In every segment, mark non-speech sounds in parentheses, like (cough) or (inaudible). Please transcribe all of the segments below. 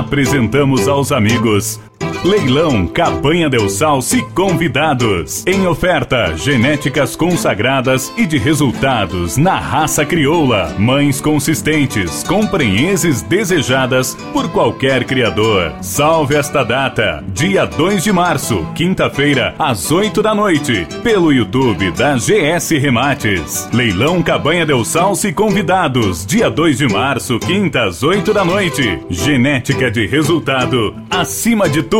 Apresentamos aos amigos Leilão Cabanha Del Salce convidados. Em oferta, genéticas consagradas e de resultados na raça crioula. Mães consistentes, com prenheses desejadas por qualquer criador. Salve esta data, dia 2 de março, quinta-feira, às 8 da noite, pelo YouTube da GS Remates. Leilão Cabanha Del Salce convidados, dia 2 de março, quinta, às 8 da noite. Genética de resultado, acima de tudo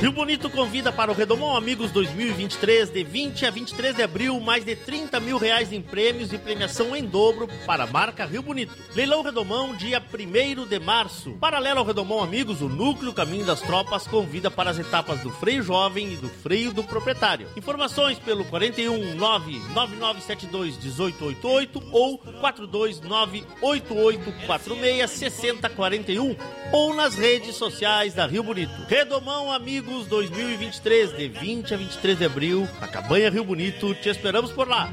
Rio Bonito convida para o Redomão Amigos 2023, de 20 a 23 de abril, mais de 30 mil reais em prêmios e premiação em dobro para a marca Rio Bonito. Leilão Redomão, dia 1 de março. Paralelo ao Redomão Amigos, o Núcleo Caminho das Tropas convida para as etapas do freio jovem e do freio do proprietário. Informações pelo 41 99972 1888 ou 429 8846 6041 ou nas redes sociais da Rio Bonito. Redomão Amigos Amigos 2023, de 20 a 23 de abril, na Cabanha Rio Bonito. Te esperamos por lá.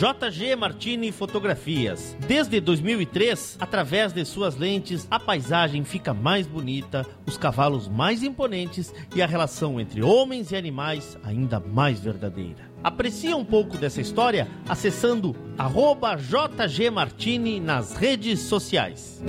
JG Martini Fotografias. Desde 2003, através de suas lentes, a paisagem fica mais bonita, os cavalos mais imponentes e a relação entre homens e animais ainda mais verdadeira. Aprecie um pouco dessa história acessando @jgmartini nas redes sociais.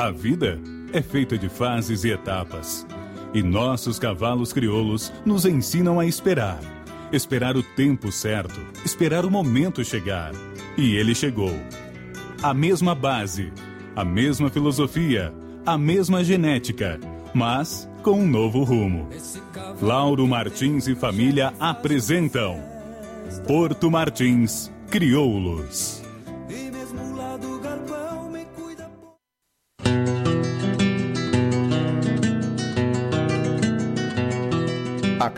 A vida é feita de fases e etapas. E nossos cavalos crioulos nos ensinam a esperar. Esperar o tempo certo, esperar o momento chegar. E ele chegou. A mesma base, a mesma filosofia, a mesma genética, mas com um novo rumo. Lauro Martins e família apresentam Porto Martins Crioulos.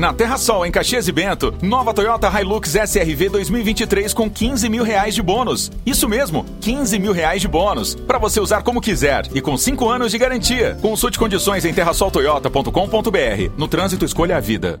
Na Terra Sol, em Caxias e Bento, nova Toyota Hilux SRV 2023 com 15 mil reais de bônus. Isso mesmo, 15 mil reais de bônus. Para você usar como quiser e com 5 anos de garantia. Consulte condições em terrasoltoyota.com.br. No trânsito, escolha a vida.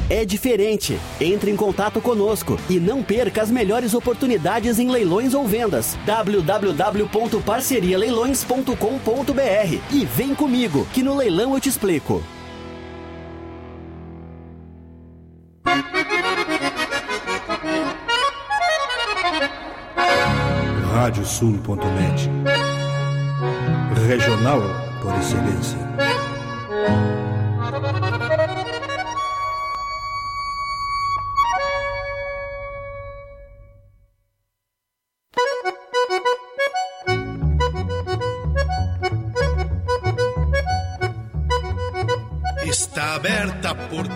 é diferente. Entre em contato conosco e não perca as melhores oportunidades em leilões ou vendas. www.parcerialeilões.com.br e vem comigo, que no leilão eu te explico. Radiosul.net Regional por excelência.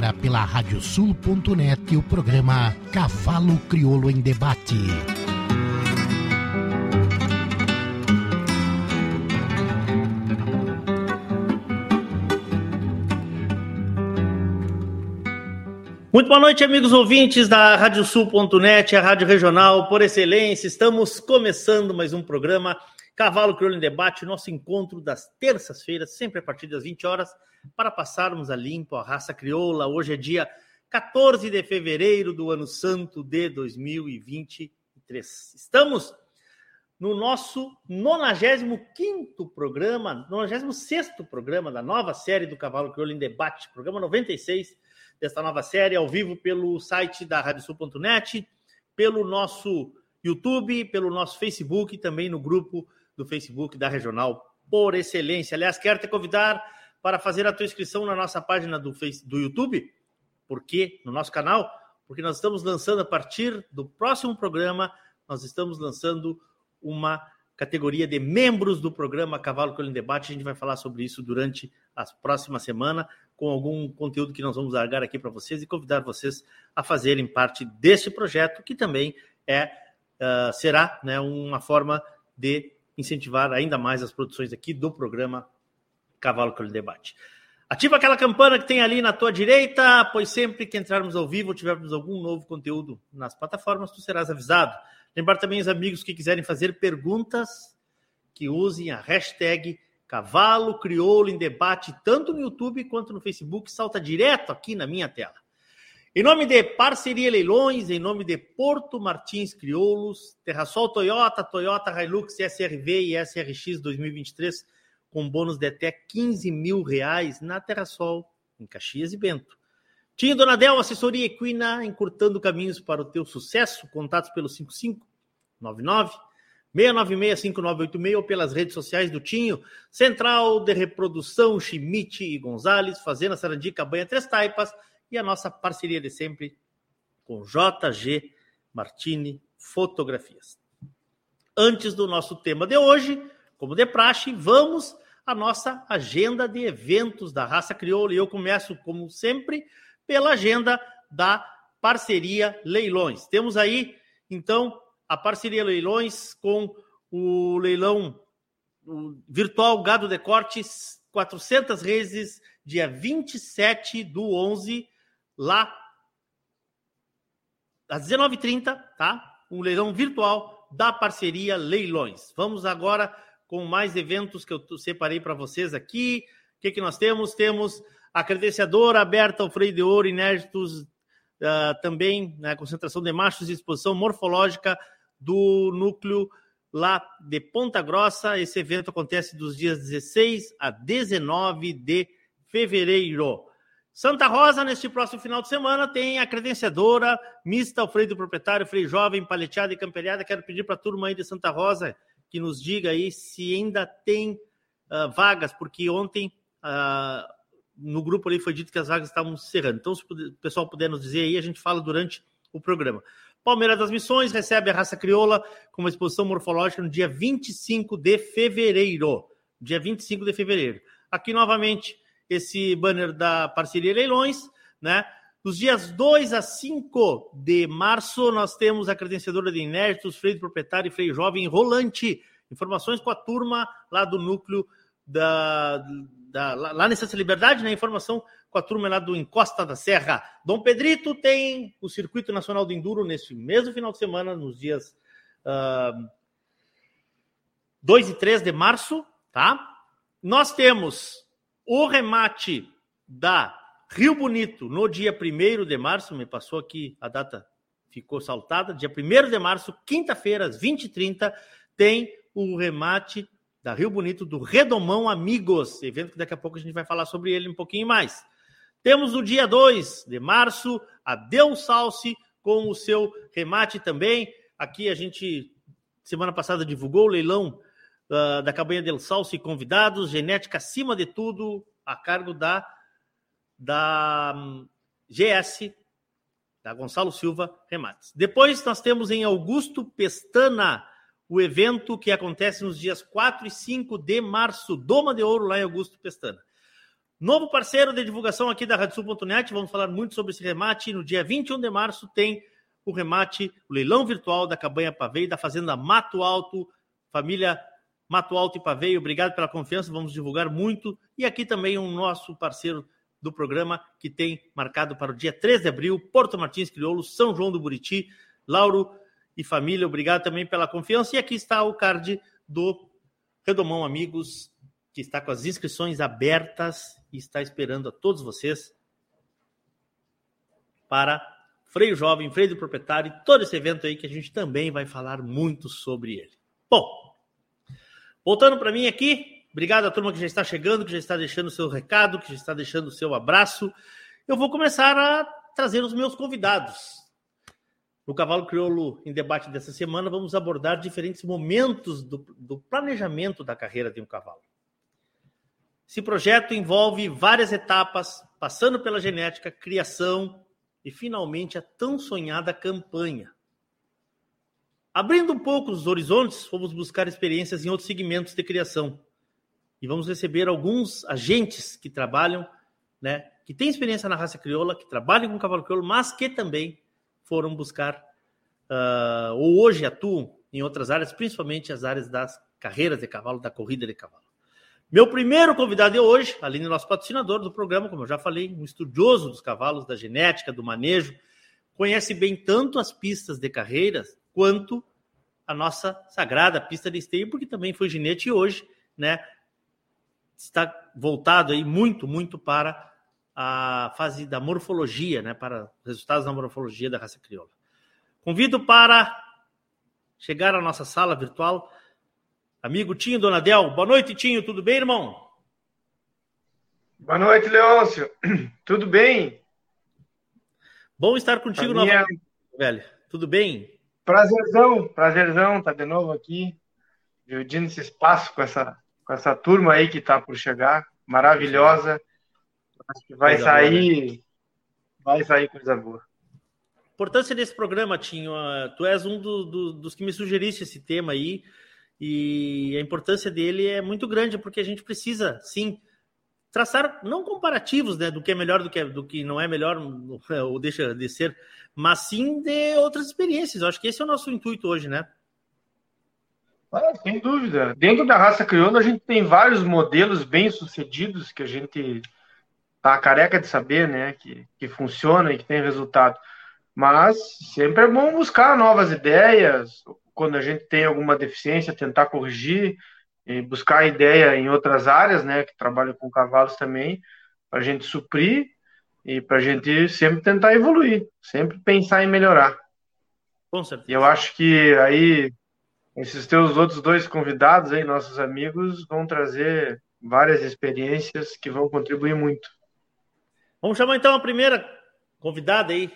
Agora pela radiosul.net o programa Cavalo Crioulo em Debate. Muito boa noite, amigos ouvintes da Radiosul.net, a rádio regional por excelência. Estamos começando mais um programa Cavalo Crioulo em Debate, nosso encontro das terças-feiras, sempre a partir das 20 horas, para passarmos a limpo a raça crioula. Hoje é dia 14 de fevereiro do ano santo de 2023. Estamos no nosso 95 programa, 96 programa da nova série do Cavalo Crioulo em Debate, programa 96 desta nova série, ao vivo pelo site da radiosul.net, pelo nosso YouTube, pelo nosso Facebook e também no grupo do Facebook da Regional por Excelência. Aliás, quero te convidar para fazer a tua inscrição na nossa página do, face, do YouTube, porque no nosso canal, porque nós estamos lançando a partir do próximo programa, nós estamos lançando uma categoria de membros do programa Cavalo em Debate. A gente vai falar sobre isso durante a próxima semana, com algum conteúdo que nós vamos largar aqui para vocês e convidar vocês a fazerem parte deste projeto, que também é uh, será né, uma forma de incentivar ainda mais as produções aqui do programa Cavalo em Debate. Ativa aquela campana que tem ali na tua direita, pois sempre que entrarmos ao vivo ou tivermos algum novo conteúdo nas plataformas, tu serás avisado. Lembrar também os amigos que quiserem fazer perguntas, que usem a hashtag Cavalo Crioulo em Debate, tanto no YouTube quanto no Facebook, salta direto aqui na minha tela. Em nome de Parceria Leilões, em nome de Porto Martins Crioulos, Terrasol Toyota, Toyota Hilux SRV e SRX 2023, com bônus de até 15 mil reais na Terrasol, em Caxias e Bento. Tinha Donadel, assessoria equina, encurtando caminhos para o teu sucesso. Contatos pelo 5599 696-5986 ou pelas redes sociais do Tinho, Central de Reprodução, Chimite e Gonzalez, Fazenda Sarandi, Cabanha Três Taipas e a nossa parceria de sempre com JG Martini Fotografias. Antes do nosso tema de hoje, como de praxe, vamos à nossa agenda de eventos da raça crioula. E eu começo, como sempre, pela agenda da parceria Leilões. Temos aí, então, a parceria Leilões com o leilão virtual Gado de Cortes, 400 reses, dia 27 do 11, lá às 19h30, tá? Um leilão virtual da parceria Leilões. Vamos agora com mais eventos que eu separei para vocês aqui. O que, que nós temos? Temos a credenciadora aberta ao freio de ouro, inéditos, uh, também na né, concentração de machos e exposição morfológica do núcleo lá de Ponta Grossa. Esse evento acontece dos dias 16 a 19 de fevereiro. Santa Rosa, neste próximo final de semana, tem a credenciadora mista, o freio do proprietário, freio jovem, paleteada e camperiada. Quero pedir para a turma aí de Santa Rosa que nos diga aí se ainda tem uh, vagas, porque ontem uh, no grupo ali foi dito que as vagas estavam encerrando. Então, se o pessoal puder nos dizer aí, a gente fala durante o programa. Palmeiras das Missões recebe a raça crioula com uma exposição morfológica no dia 25 de fevereiro. Dia 25 de fevereiro. Aqui novamente esse banner da parceria Leilões, né? Dos dias 2 a 5 de março, nós temos a credenciadora de inéditos, freio de proprietário e freio jovem rolante. Informações com a turma lá do núcleo da, da lá nessa Liberdade, né? Informação com a turma lá do Encosta da Serra. Dom Pedrito tem o Circuito Nacional do Enduro neste mesmo final de semana, nos dias uh, 2 e 3 de março, tá? Nós temos o remate da Rio Bonito no dia 1 de março, me passou aqui a data, ficou saltada, dia 1 de março, quinta-feira, às 20h30, tem o remate da Rio Bonito do Redomão Amigos, evento que daqui a pouco a gente vai falar sobre ele um pouquinho mais. Temos no dia 2 de março a Deus Salce com o seu remate também. Aqui a gente, semana passada, divulgou o leilão uh, da Cabanha del Salso e convidados, genética acima de tudo, a cargo da, da um, GS, da Gonçalo Silva Remates. Depois nós temos em Augusto Pestana o evento que acontece nos dias 4 e 5 de março, Doma de Ouro, lá em Augusto Pestana. Novo parceiro de divulgação aqui da RadioSul.net, vamos falar muito sobre esse remate. No dia 21 de março tem o remate, o leilão virtual da Cabanha Pavei, da Fazenda Mato Alto, família Mato Alto e Paveio, obrigado pela confiança, vamos divulgar muito. E aqui também um nosso parceiro do programa que tem marcado para o dia 3 de abril, Porto Martins Crioulo, São João do Buriti, Lauro e família, obrigado também pela confiança. E aqui está o card do Redomão Amigos, que está com as inscrições abertas e está esperando a todos vocês para Freio Jovem, Freio do Proprietário e todo esse evento aí que a gente também vai falar muito sobre ele. Bom, Voltando para mim aqui, obrigado à turma que já está chegando, que já está deixando o seu recado, que já está deixando o seu abraço. Eu vou começar a trazer os meus convidados. No Cavalo Crioulo em debate dessa semana, vamos abordar diferentes momentos do, do planejamento da carreira de um cavalo. Esse projeto envolve várias etapas, passando pela genética, criação e finalmente a tão sonhada campanha. Abrindo um pouco os horizontes, fomos buscar experiências em outros segmentos de criação. E vamos receber alguns agentes que trabalham, né, que têm experiência na raça crioula, que trabalham com cavalo crioulo, mas que também foram buscar, uh, ou hoje atuam em outras áreas, principalmente as áreas das carreiras de cavalo, da corrida de cavalo. Meu primeiro convidado de hoje, além do nosso patrocinador do programa, como eu já falei, um estudioso dos cavalos, da genética, do manejo, conhece bem tanto as pistas de carreiras quanto a nossa sagrada pista de esteio, porque também foi ginete e hoje, né, está voltado aí muito, muito para a fase da morfologia, né, para os resultados da morfologia da raça crioula. Convido para chegar à nossa sala virtual amigo Tinho Donadel. Boa noite, Tinho, tudo bem, irmão? Boa noite, Leôncio. (clears throat) Tudo bem? Bom estar contigo minha... novamente, velho. Tudo bem? Prazerzão, prazerzão, tá de novo aqui, dividindo esse espaço com essa, com essa turma aí que tá por chegar, maravilhosa. Acho que vai sair, né? vai sair coisa boa. Importância desse programa, Tinho, tu és um do, do, dos que me sugeriste esse tema aí, e a importância dele é muito grande, porque a gente precisa, sim, traçar não comparativos né, do que é melhor do que, do que não é melhor (laughs) ou deixa de ser, mas sim de outras experiências. Eu acho que esse é o nosso intuito hoje, né? Ah, sem dúvida. Dentro da raça crioula, a gente tem vários modelos bem sucedidos que a gente tá careca de saber, né? Que, que funciona e que tem resultado. Mas sempre é bom buscar novas ideias. Quando a gente tem alguma deficiência, tentar corrigir e buscar ideia em outras áreas, né, que trabalham com cavalos também, para a gente suprir e para a gente sempre tentar evoluir, sempre pensar em melhorar. Com certeza. E eu acho que aí esses teus outros dois convidados aí, nossos amigos, vão trazer várias experiências que vão contribuir muito. Vamos chamar então a primeira convidada aí,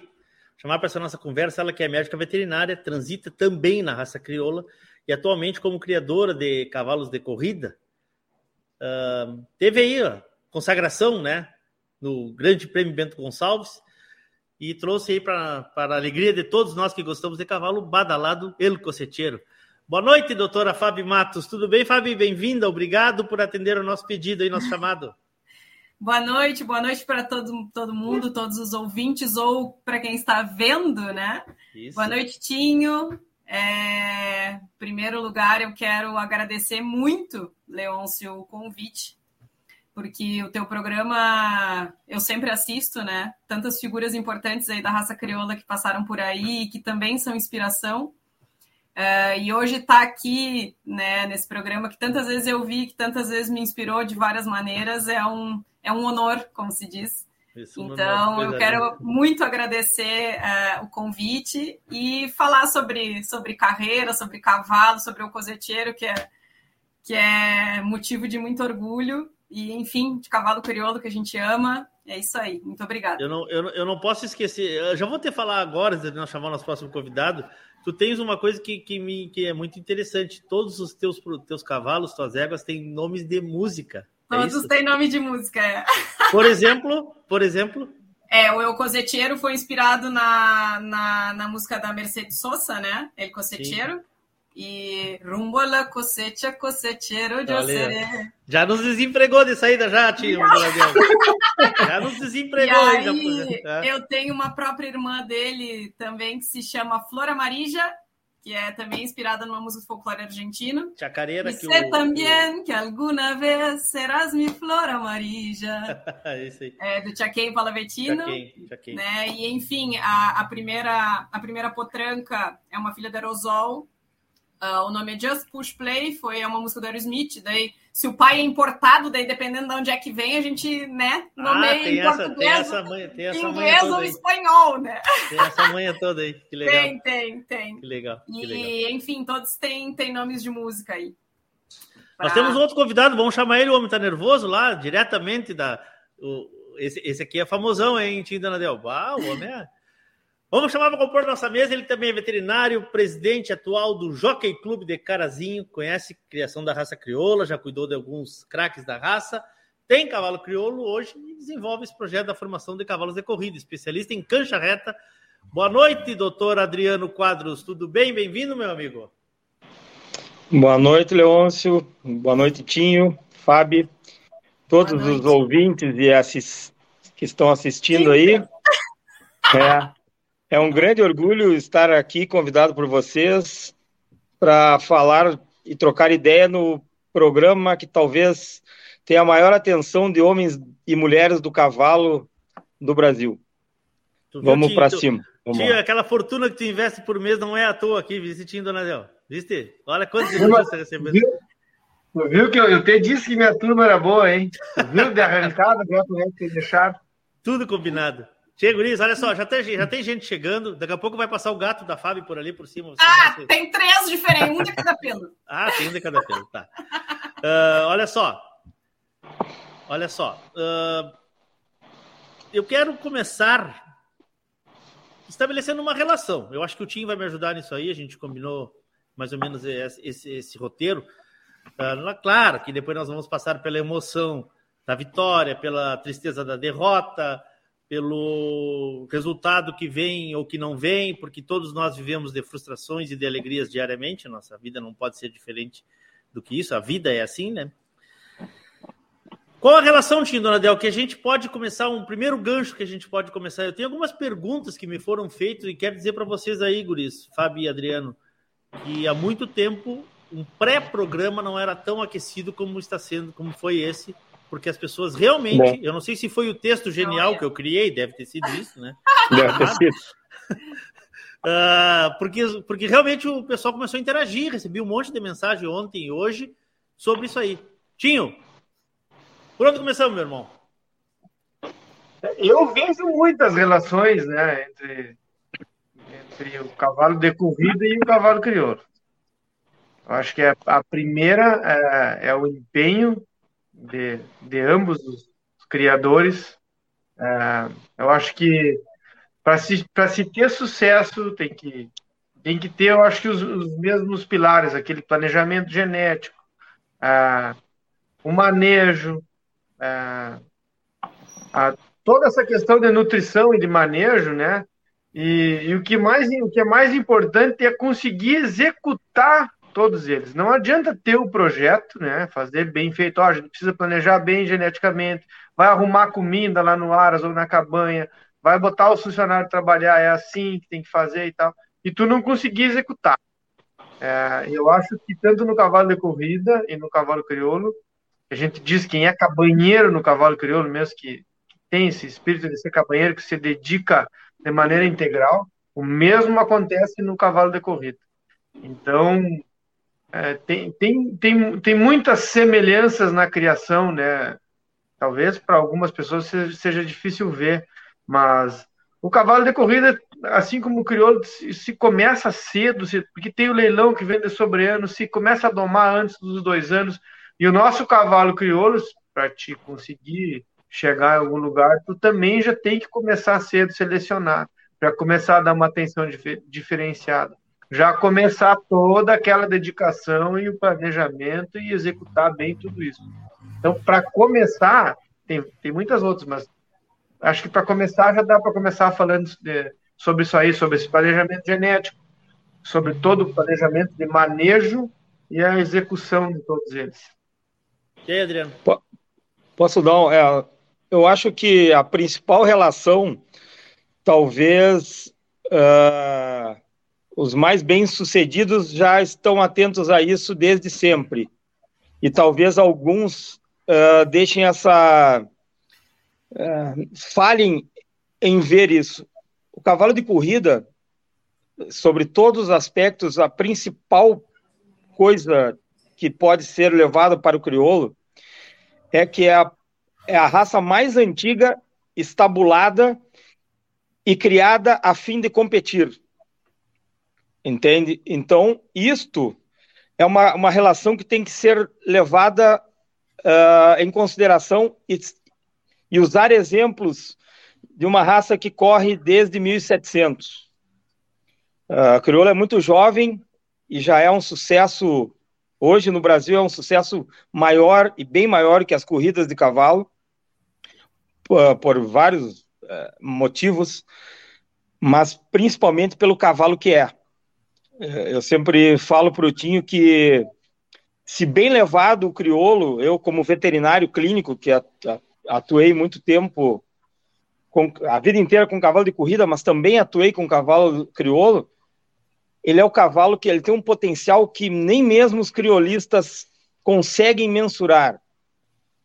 chamar para essa nossa conversa, ela que é médica veterinária, transita também na raça crioula e atualmente como criadora de cavalos de corrida. Uh, teve aí a consagração, né, no Grande Prêmio Bento Gonçalves e trouxe aí para a alegria de todos nós que gostamos de cavalo, badalado El Coceteiro. Boa noite, doutora Fábio Matos. Tudo bem, Fábio? Bem-vinda. Obrigado por atender o nosso pedido e nosso chamado. Boa noite, boa noite para todo, todo mundo, todos os ouvintes ou para quem está vendo, né? Isso. Boa noite, Tinho. É, em primeiro lugar, eu quero agradecer muito, Leôncio, o convite, porque o teu programa eu sempre assisto, né? Tantas figuras importantes aí da raça crioula que passaram por aí e que também são inspiração. Uh, e hoje está aqui, né, nesse programa que tantas vezes eu vi, que tantas vezes me inspirou de várias maneiras, é um, é um honor, como se diz. Isso, então, eu quero muito agradecer uh, o convite e falar sobre, sobre carreira, sobre cavalo, sobre o coseteiro, que é, que é motivo de muito orgulho, e enfim, de cavalo crioulo que a gente ama. É isso aí, muito obrigada. Eu não, eu, eu não posso esquecer, eu já vou ter falar agora, de nós chamar o nosso próximo convidado, tu tens uma coisa que, que, me, que é muito interessante. Todos os teus, teus cavalos, tuas éguas, têm nomes de música. É Todos é têm nome de música, é. (laughs) Por exemplo, por exemplo. É, o El Cosetiero foi inspirado na, na, na música da Mercedes Sosa, né? El Cosetiero. E rumbo a la cosecha, cosechero de seré. Já nos desempregou de saída, já, tio. (laughs) já nos desempregou. E aí, já, eu tenho uma própria irmã dele também que se chama Flor Amarija, que é também inspirada numa música folclore argentino. Chacareira. E que sei o, também que alguma vez serás mi flor amarilla. (laughs) é, do Chaquém Palavetino. Chaquém, Chaquém. Né? E, enfim, a, a, primeira, a primeira potranca é uma filha da Aerosol, Uh, o nome é Just Push Play, foi é uma música do Aerosmith. Daí, se o pai é importado, daí dependendo de onde é que vem, a gente, né, nomeia ah, em essa, português, essa mãe, tem essa inglês ou aí. espanhol, né? Tem essa manha toda aí, que legal. Tem, tem, tem. Que legal. Que e, legal. enfim, todos têm, têm nomes de música aí. Pra... Nós temos um outro convidado, vamos chamar ele, o Homem Tá Nervoso, lá, diretamente da... O, esse, esse aqui é famosão, hein, Tim Donadel? Ah, o homem é... Vamos chamar para compor nossa mesa. Ele também é veterinário, presidente atual do Jockey Clube de Carazinho, conhece criação da raça crioula, já cuidou de alguns craques da raça, tem cavalo crioulo hoje e desenvolve esse projeto da formação de cavalos de corrida, especialista em cancha reta. Boa noite, doutor Adriano Quadros. Tudo bem? Bem-vindo, meu amigo. Boa noite, Leôncio. Boa noite, Tinho, Fábio, todos os ouvintes e assis... que estão assistindo aí. É. É um grande orgulho estar aqui, convidado por vocês, para falar e trocar ideia no programa que talvez tenha a maior atenção de homens e mulheres do cavalo do Brasil. Vamos para cima. Vamos tio, aquela fortuna que tu investe por mês não é à toa aqui, Visitinho Donadel. Viste? Olha quantos elogios você recebeu. Tu viu que eu, eu te disse que minha turma era boa, hein? Tu viu de arrancada, vai ter deixado. Tudo combinado. Chega, Guris, olha só, já tem, já tem gente chegando. Daqui a pouco vai passar o gato da Fábio por ali por cima. Ah, tem três diferentes, um de cada pelo. (laughs) ah, tem um de cada pelo, tá. Uh, olha só. Olha só. Uh, eu quero começar estabelecendo uma relação. Eu acho que o Tim vai me ajudar nisso aí. A gente combinou mais ou menos esse, esse, esse roteiro. Uh, claro que depois nós vamos passar pela emoção da vitória, pela tristeza da derrota pelo resultado que vem ou que não vem, porque todos nós vivemos de frustrações e de alegrias diariamente, nossa vida não pode ser diferente do que isso, a vida é assim, né? Qual a relação, Tim Donadel, que a gente pode começar, um primeiro gancho que a gente pode começar? Eu tenho algumas perguntas que me foram feitas e quero dizer para vocês aí, guris, Fábio e Adriano, que há muito tempo um pré-programa não era tão aquecido como está sendo, como foi esse, porque as pessoas realmente, Bom. eu não sei se foi o texto genial não, é. que eu criei, deve ter sido isso, né? Deve ter sido. Uh, (laughs) porque, porque realmente o pessoal começou a interagir, recebi um monte de mensagem ontem e hoje sobre isso aí. Tinho, por onde começamos, meu irmão? Eu vejo muitas relações né, entre, entre o cavalo de corrida e o cavalo crioulo. Eu acho que é, a primeira é, é o empenho de, de ambos os criadores. É, eu acho que para se, se ter sucesso tem que, tem que ter, eu acho que os, os mesmos pilares, aquele planejamento genético, é, o manejo, é, a, toda essa questão de nutrição e de manejo, né? E, e, o, que mais, o que é mais importante é conseguir executar todos eles. Não adianta ter o projeto, né? Fazer bem feito. Ó, a gente precisa planejar bem geneticamente, vai arrumar comida lá no Aras ou na cabanha, vai botar o funcionário trabalhar, é assim que tem que fazer e tal. E tu não conseguir executar. É, eu acho que tanto no cavalo de corrida e no cavalo crioulo, a gente diz quem é cabanheiro no cavalo crioulo, mesmo que, que tem esse espírito de ser cabanheiro, que se dedica de maneira integral. O mesmo acontece no cavalo de corrida. Então, é, tem, tem, tem, tem muitas semelhanças na criação, né? Talvez para algumas pessoas seja, seja, difícil ver, mas o cavalo de corrida, assim como o crioulo, se, se começa cedo, se, porque tem o leilão que vem de sobre ano, se começa a domar antes dos dois anos, e o nosso cavalo crioulo, para te conseguir chegar em algum lugar, tu também já tem que começar cedo selecionar, para começar a dar uma atenção dif diferenciada. Já começar toda aquela dedicação e o planejamento e executar bem tudo isso. Então, para começar, tem, tem muitas outras, mas acho que para começar já dá para começar falando de, sobre isso aí, sobre esse planejamento genético, sobre todo o planejamento de manejo e a execução de todos eles. E aí, Adriano? Posso dar um, é, eu acho que a principal relação, talvez uh, os mais bem-sucedidos já estão atentos a isso desde sempre. E talvez alguns uh, deixem essa. Uh, falhem em ver isso. O cavalo de corrida, sobre todos os aspectos, a principal coisa que pode ser levada para o crioulo é que é a é a raça mais antiga, estabulada e criada a fim de competir. Entende? Então, isto é uma, uma relação que tem que ser levada uh, em consideração e, e usar exemplos de uma raça que corre desde 1700. Uh, a crioula é muito jovem e já é um sucesso, hoje no Brasil é um sucesso maior e bem maior que as corridas de cavalo por, por vários uh, motivos, mas principalmente pelo cavalo que é. Eu sempre falo para o Tinho que, se bem levado o crioulo, eu, como veterinário clínico, que atuei muito tempo, com, a vida inteira com cavalo de corrida, mas também atuei com cavalo crioulo, ele é o cavalo que ele tem um potencial que nem mesmo os criolistas conseguem mensurar.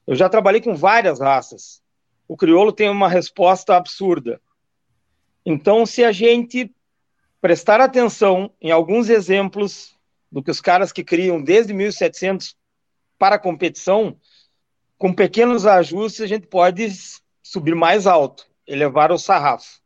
Eu já trabalhei com várias raças o crioulo tem uma resposta absurda. Então, se a gente prestar atenção em alguns exemplos do que os caras que criam desde 1700 para a competição, com pequenos ajustes, a gente pode subir mais alto, elevar o sarrafo.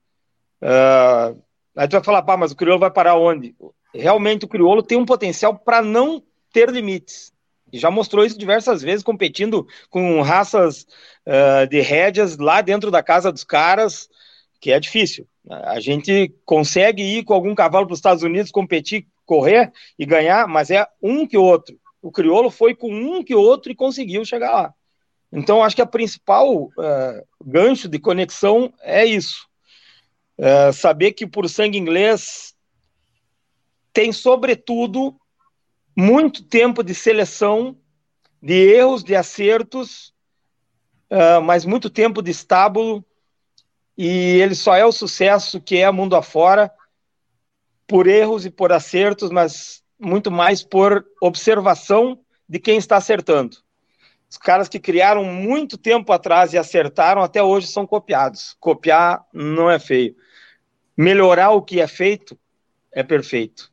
Uh, aí tu vai falar, pá, mas o crioulo vai parar onde? Realmente o crioulo tem um potencial para não ter limites. E já mostrou isso diversas vezes, competindo com raças uh, de rédeas lá dentro da casa dos caras, que é difícil. A gente consegue ir com algum cavalo para os Estados Unidos, competir, correr e ganhar, mas é um que outro. O crioulo foi com um que outro e conseguiu chegar lá. Então, acho que a principal uh, gancho de conexão é isso. Uh, saber que por sangue inglês tem, sobretudo, muito tempo de seleção, de erros, de acertos, uh, mas muito tempo de estábulo, e ele só é o sucesso que é mundo afora por erros e por acertos, mas muito mais por observação de quem está acertando. Os caras que criaram muito tempo atrás e acertaram até hoje são copiados. Copiar não é feio. Melhorar o que é feito é perfeito.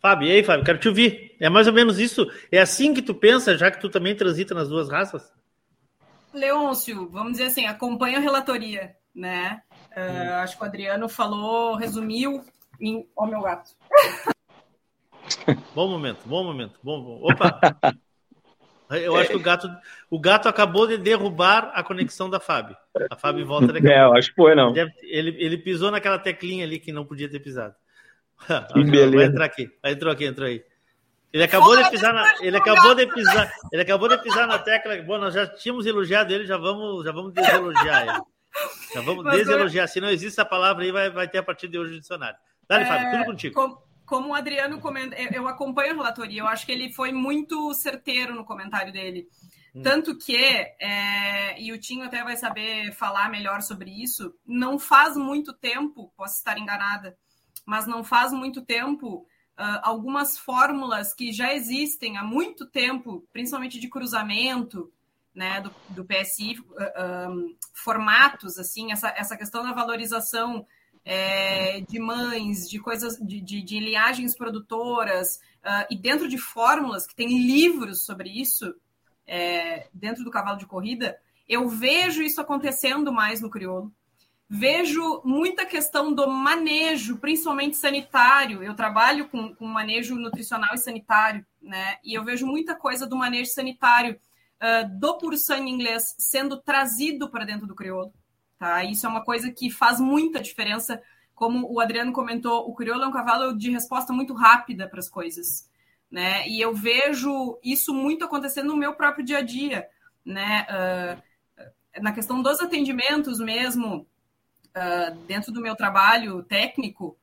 Fábio, e aí, Fábio, quero te ouvir. É mais ou menos isso? É assim que tu pensa, já que tu também transita nas duas raças? Leôncio, vamos dizer assim, acompanha a relatoria, né? Uh, acho que o Adriano falou, resumiu em. Ó, oh, meu gato. Bom momento, bom momento. Bom, bom. Opa! (laughs) Eu acho que o gato, o gato acabou de derrubar a conexão da Fábio. A Fábio volta daqui. É, eu acho que foi, não. Ele, ele pisou naquela teclinha ali que não podia ter pisado. (laughs) Que beleza. Vai entrar aqui. Vai, entrou aqui, entrou aí. Ele acabou de pisar na, ele acabou de pisar, ele acabou de pisar na tecla. Bom, nós já tínhamos elogiado ele, já vamos, já vamos deselogiar ele. Já vamos Mas, deselogiar. Se não existe essa palavra aí, vai, vai ter a partir de hoje no dicionário. Dale, É, Fábio, tudo contigo. com- como o Adriano comenta, eu, eu acompanho a relatoria, eu acho que ele foi muito certeiro no comentário dele. Hum. Tanto que, é, e o Tinho até vai saber falar melhor sobre isso, não faz muito tempo, posso estar enganada, mas não faz muito tempo, ah, algumas fórmulas que já existem há muito tempo, principalmente de cruzamento, né, do, do PSI, ah, ah, formatos, assim, essa, essa questão da valorização é, de mães, de coisas, de, de, de linhagens produtoras, ah, e dentro de fórmulas, que tem livros sobre isso, é, dentro do cavalo de corrida, eu vejo isso acontecendo mais no crioulo. Vejo muita questão do manejo, principalmente sanitário. Eu trabalho com, com manejo nutricional e sanitário, né? E eu vejo muita coisa do manejo sanitário ah, do puro sangue inglês sendo trazido para dentro do crioulo. Tá? Isso é uma coisa que faz muita diferença. Como o Adriano comentou, o crioulo é um cavalo de resposta muito rápida para as coisas. Né? E eu vejo isso muito acontecendo no meu próprio dia a dia. Né? Ah, na questão dos atendimentos mesmo, ah, dentro do meu trabalho técnico,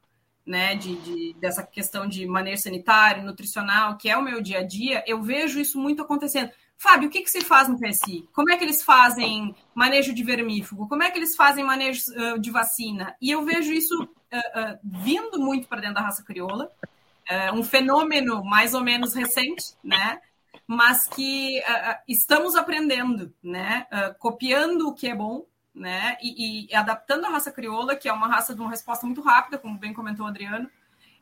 né, de, de- dessa questão de manejo sanitário, nutricional, que é o meu dia a dia, eu vejo isso muito acontecendo. Fábio, o que, que se faz no PSI? Como é que eles fazem manejo de vermífugo? Como é que eles fazem manejo ah, de vacina? E eu vejo isso ah, ah, vindo muito para dentro da raça crioula, um fenômeno mais ou menos recente, né? Mas que estamos aprendendo, né? Copiando o que é bom, né? E, e adaptando a raça crioula, que é uma raça de uma resposta muito rápida, como bem comentou o Adriano,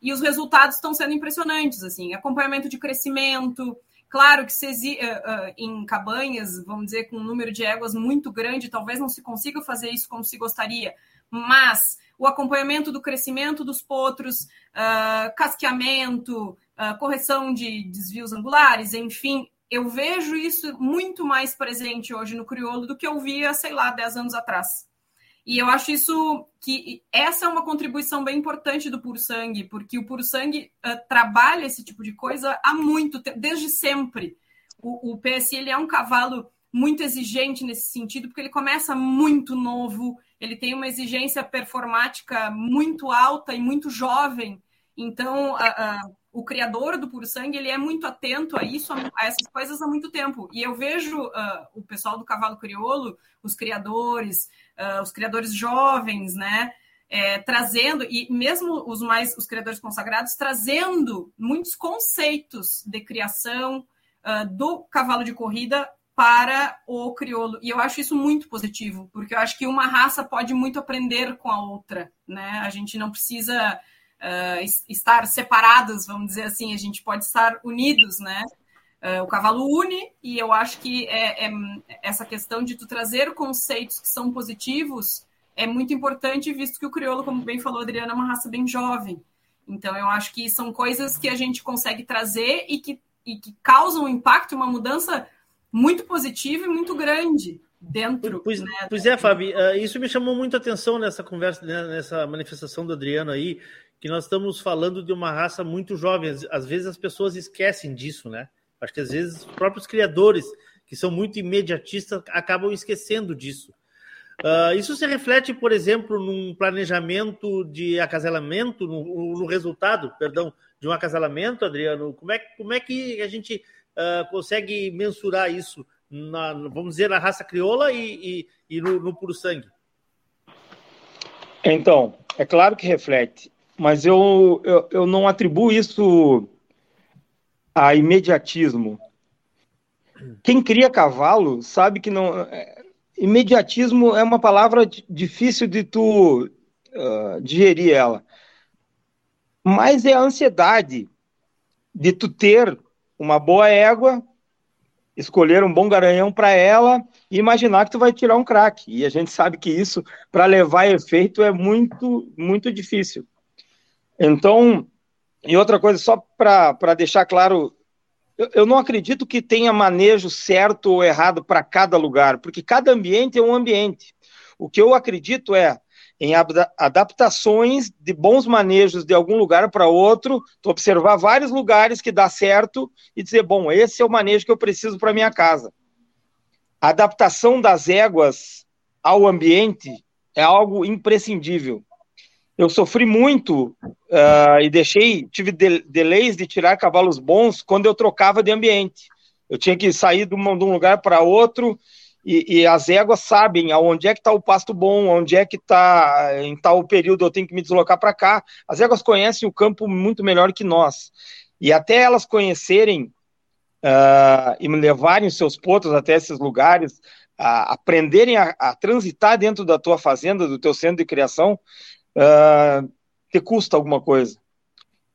e os resultados estão sendo impressionantes, assim, acompanhamento de crescimento. Claro que se eh, eh, em cabanhas, vamos dizer, com um número de éguas muito grande, talvez não se consiga fazer isso como se gostaria, mas o acompanhamento do crescimento dos potros, ah, casqueamento, ah, correção de desvios angulares, enfim, eu vejo isso muito mais presente hoje no crioulo do que eu via, sei lá, 10 anos atrás. E eu acho isso que essa é uma contribuição bem importante do Puro Sangue, porque o Puro Sangue ah, trabalha esse tipo de coisa há muito tempo, desde sempre. O, o PSI ele é um cavalo muito exigente nesse sentido, porque ele começa muito novo, ele tem uma exigência performática muito alta e muito jovem. Então, o criador do Puro Sangue ele é muito atento a isso, a, essas coisas há muito tempo. E eu vejo ah, o pessoal do cavalo crioulo, os criadores, ah, os criadores jovens, né? é, trazendo, e mesmo os mais os criadores consagrados, trazendo muitos conceitos de criação ah, do cavalo de corrida para o crioulo. E eu acho isso muito positivo, porque eu acho que uma raça pode muito aprender com a outra, né? A gente não precisa es- estar separados, vamos dizer assim, a gente pode estar unidos, né? Ah, o cavalo une, e eu acho que é, é- essa questão de tu trazer conceitos que são positivos é muito importante, visto que o crioulo, como bem falou Adriana, é uma raça bem jovem. Então, eu acho que são coisas que a gente consegue trazer e que, e que causam um impacto, uma mudança muito positiva e muito grande dentro. Pois, né, pois é, Fábio, eh, isso me chamou muita atenção nessa conversa, né, nessa manifestação do Adriano aí, que nós estamos falando de uma raça muito jovem. Às- vezes as pessoas esquecem disso, né? Acho que às vezes os próprios criadores, que são muito imediatistas, acabam esquecendo disso. Ah, isso se reflete, por exemplo, num planejamento de acasalamento, no, no resultado, perdão, de um acasalamento, Adriano. Como é, como é que a gente ah, consegue mensurar isso, na, vamos dizer, na raça crioula e, e, e no, no puro sangue? Então, é claro que reflete, mas eu, eu, eu não atribuo isso a imediatismo. Quem cria cavalo sabe que não. é, Imediatismo é uma palavra di- difícil de tu ah, digerir ela. Mas é a ansiedade de tu ter uma boa égua, escolher um bom garanhão para ela e imaginar que tu vai tirar um craque. E a gente sabe que isso, para levar efeito, é muito, muito difícil. Então, E outra coisa, só para deixar claro, eu, eu não acredito que tenha manejo certo ou errado para cada lugar, porque cada ambiente é um ambiente. O que eu acredito é em adaptações de bons manejos de algum lugar para outro, tu observar vários lugares que dá certo e dizer, bom, esse é o manejo que eu preciso para minha casa. A adaptação das éguas ao ambiente é algo imprescindível. Eu sofri muito uh, e deixei, tive de, delays de tirar cavalos bons quando eu trocava de ambiente. Eu tinha que sair de, uma, de um lugar para outro e, e, as éguas sabem aonde é que está o pasto bom, onde é que está, em tal período eu tenho que me deslocar para cá. As éguas conhecem o campo muito melhor que nós. E até elas conhecerem uh, e me levarem os seus potros até esses lugares, aprenderem a, a, transitar dentro da tua fazenda, do teu centro de criação, te custa alguma coisa.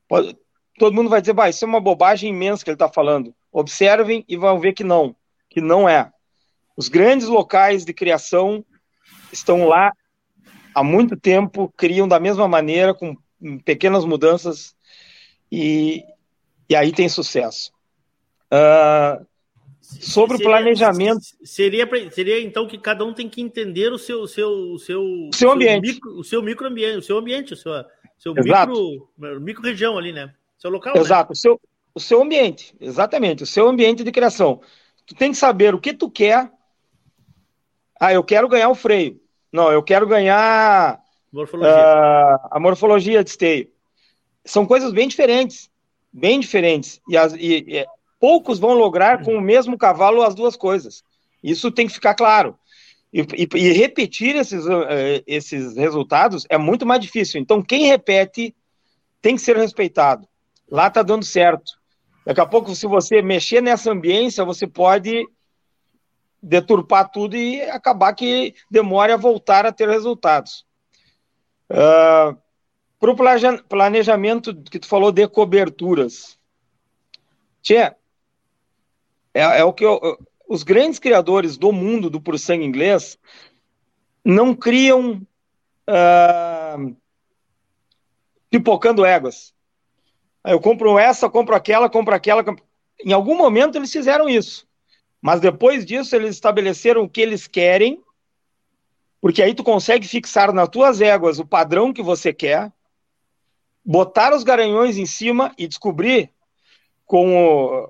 Pode, todo mundo vai dizer, vai, isso é uma bobagem imensa que ele está falando. Observem e vão ver que não, que não é. Os grandes locais de criação estão lá há muito tempo, criam da mesma maneira, com pequenas mudanças, e, e aí tem sucesso. Uh, sobre seria, o planejamento. Seria, seria então que cada um tem que entender o seu, o seu, seu, o seu ambiente. Seu micro, o seu microambiente, o seu ambiente, o seu, seu micro, micro região ali, né? Seu local. Exato, né? o, seu, o seu ambiente, exatamente, o seu ambiente de criação. Tu tem que saber o que tu quer ah, eu quero ganhar o freio. Não, eu quero ganhar morfologia. Uh, a morfologia de esteio. São coisas bem diferentes. Bem diferentes. E, as, e, e, poucos vão lograr com o mesmo cavalo as duas coisas. Isso tem que ficar claro. E, e repetir esses, uh, esses resultados é muito mais difícil. Então, quem repete tem que ser respeitado. Lá está dando certo. Daqui a pouco, se você mexer nessa ambiência, você pode deturpar tudo e acabar que demore a voltar a ter resultados. Uh, Para o planejamento que tu falou de coberturas, Tchê, é, é o que eu, os grandes criadores do mundo do puro sangue inglês não criam uh, pipocando éguas. Eu compro essa, compro aquela, compro aquela. Em algum momento eles fizeram isso. Mas depois disso, eles estabeleceram o que eles querem, porque aí tu consegue fixar nas tuas éguas o padrão que você quer, botar os garanhões em cima e descobrir com o,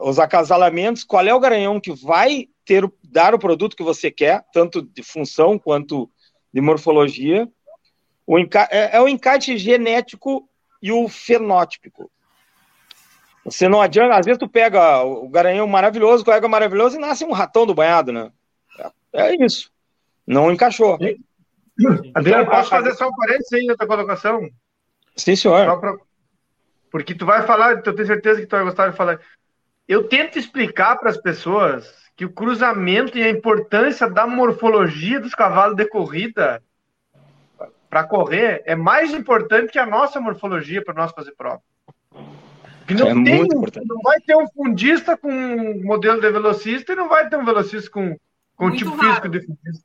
os acasalamentos qual é o garanhão que vai ter dar o produto que você quer, tanto de função quanto de morfologia. O é, é o encaixe genético e o fenótipo. Você não adianta, às vezes tu pega o garanhão maravilhoso, o ego maravilhoso e nasce um ratão do banhado, né? É, é isso. Não encaixou. Adriano, posso fazer só um parênteses aí na tua colocação? Sim, senhor. Pra... Porque tu vai falar, eu tenho certeza que tu vai gostar de falar. Eu tento explicar para as pessoas que o cruzamento e a importância da morfologia dos cavalos de corrida para correr é mais importante que a nossa morfologia para nós fazer prova. Que não, é tem, não vai ter um fundista com um modelo de velocista e não vai ter um velocista com, com tipo raro. físico de fundista.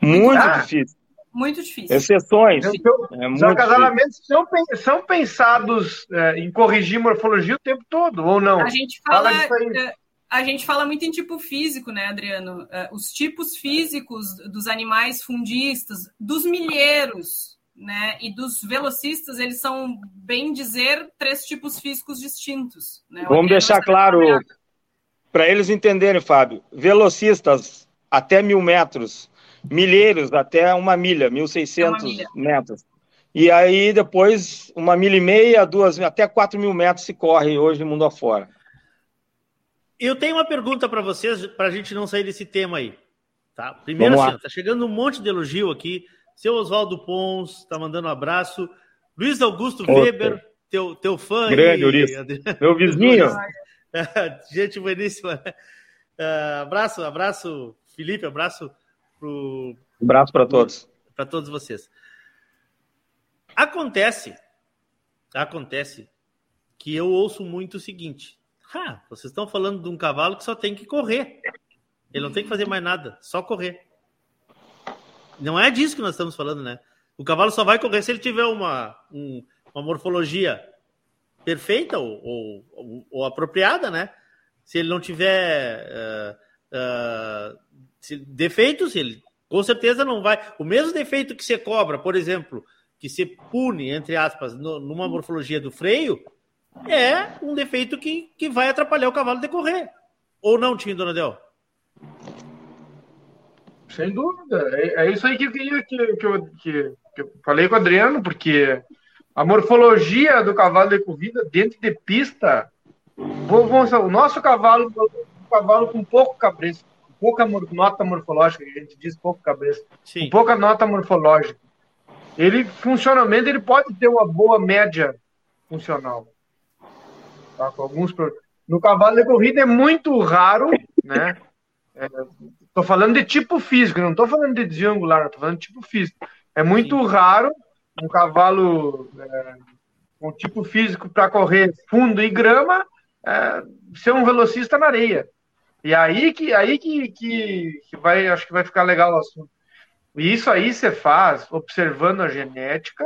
Muito ah, difícil. Muito difícil. Exceções. Então, é os acasalamentos são, são pensados é, em corrigir morfologia o tempo todo, ou não? A gente fala, fala é, a gente fala muito em tipo físico, né, Adriano? É, os tipos físicos dos animais fundistas, dos milheiros, né? E dos velocistas, eles são, bem dizer, três tipos físicos distintos. Né? Vamos deixar claro para eles entenderem, Fábio. Velocistas até mil metros, milheiros até uma milha, 1.600 milha. metros. E aí depois uma milha e meia, duas, até quatro mil metros se corre hoje no mundo afora. Eu tenho uma pergunta para vocês, para a gente não sair desse tema aí. Tá? Primeiro, assim, tá chegando um monte de elogio aqui seu Oswaldo Pons está mandando um abraço. Luiz Augusto Weber, teu, teu fã. Grande, Uris. Meu vizinho. (laughs) Gente boníssima. Uh, abraço, abraço, Felipe, abraço pro. Abraço para todos. Para todos vocês. Acontece, acontece que eu ouço muito o seguinte: ah, vocês estão falando de um cavalo que só tem que correr. Ele não tem que fazer mais nada, só correr. Não é disso que nós estamos falando, né? O cavalo só vai correr se ele tiver uma, um, uma morfologia perfeita ou, ou, ou, apropriada, né? Se ele não tiver uh, uh, se, defeitos, ele com certeza não vai. O mesmo defeito que você cobra, por exemplo, que se pune, entre aspas, no, numa morfologia do freio, é um defeito que, que vai atrapalhar o cavalo de correr. Ou não, Tim Donadel? Sem dúvida. É, é isso aí que, que, que, que, eu, que, que eu falei com o Adriano, porque a morfologia do cavalo de corrida dentro de pista, o nosso cavalo, cavalo com pouco cabresto, pouca nota morfológica, a gente diz pouco cabresto, com pouca nota morfológica, ele funcionalmente ele pode ter uma boa média funcional. Tá? Com alguns no cavalo de corrida é muito raro, né? Estou é, falando de tipo físico, não estou falando de desvio angular, estou falando de tipo físico. É muito Sim. raro um cavalo é, com tipo físico para correr fundo e grama é, ser um velocista na areia. E aí que aí que, que, que vai, acho que vai ficar legal o assunto. E isso aí você faz observando a genética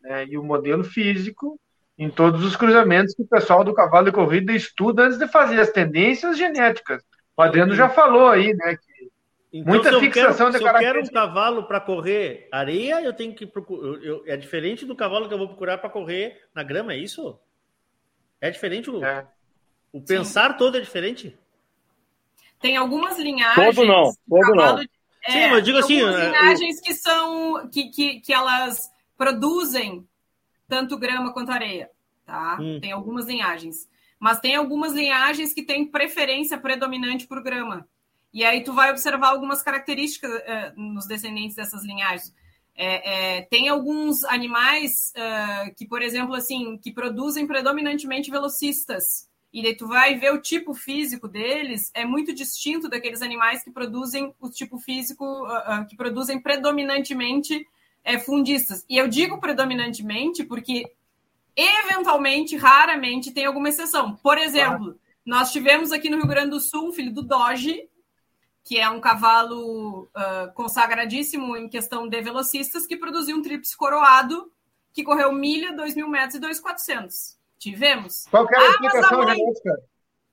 né, e o modelo físico em todos os cruzamentos que o pessoal do cavalo de corrida estuda antes de fazer as tendências genéticas. O Adriano já falou aí, né? Que então, muita fixação quero, de se eu quero um cavalo para correr areia, eu tenho que procurar. Eu, é diferente do cavalo que eu vou procurar para correr na grama, é isso? É diferente o, é. o pensar Sim. todo é diferente? Tem algumas linhagens. Todo não, todo não. É, Sim, mas digo assim. Algumas é, linhagens eu... que são. Que, que, que elas produzem tanto grama quanto areia. Tá? Hum. Tem algumas linhagens. Mas tem algumas linhagens que têm preferência predominante por grama. E aí tu vai observar algumas características uh, nos descendentes dessas linhagens. É, é, tem alguns animais uh, que, por exemplo, assim, que produzem predominantemente velocistas. E daí tu vai ver o tipo físico deles é muito distinto daqueles animais que produzem o tipo físico uh, que produzem predominantemente é, fundistas. E eu digo predominantemente porque eventualmente, raramente, tem alguma exceção. Por exemplo, ah. nós tivemos aqui no Rio Grande do Sul o filho do Doge, que é um cavalo uh, consagradíssimo em questão de velocistas, que produziu um tríplice coroado, que correu milha, 2 mil metros e 2,400. Tivemos. Qual que era a ah, explicação mãe... genética?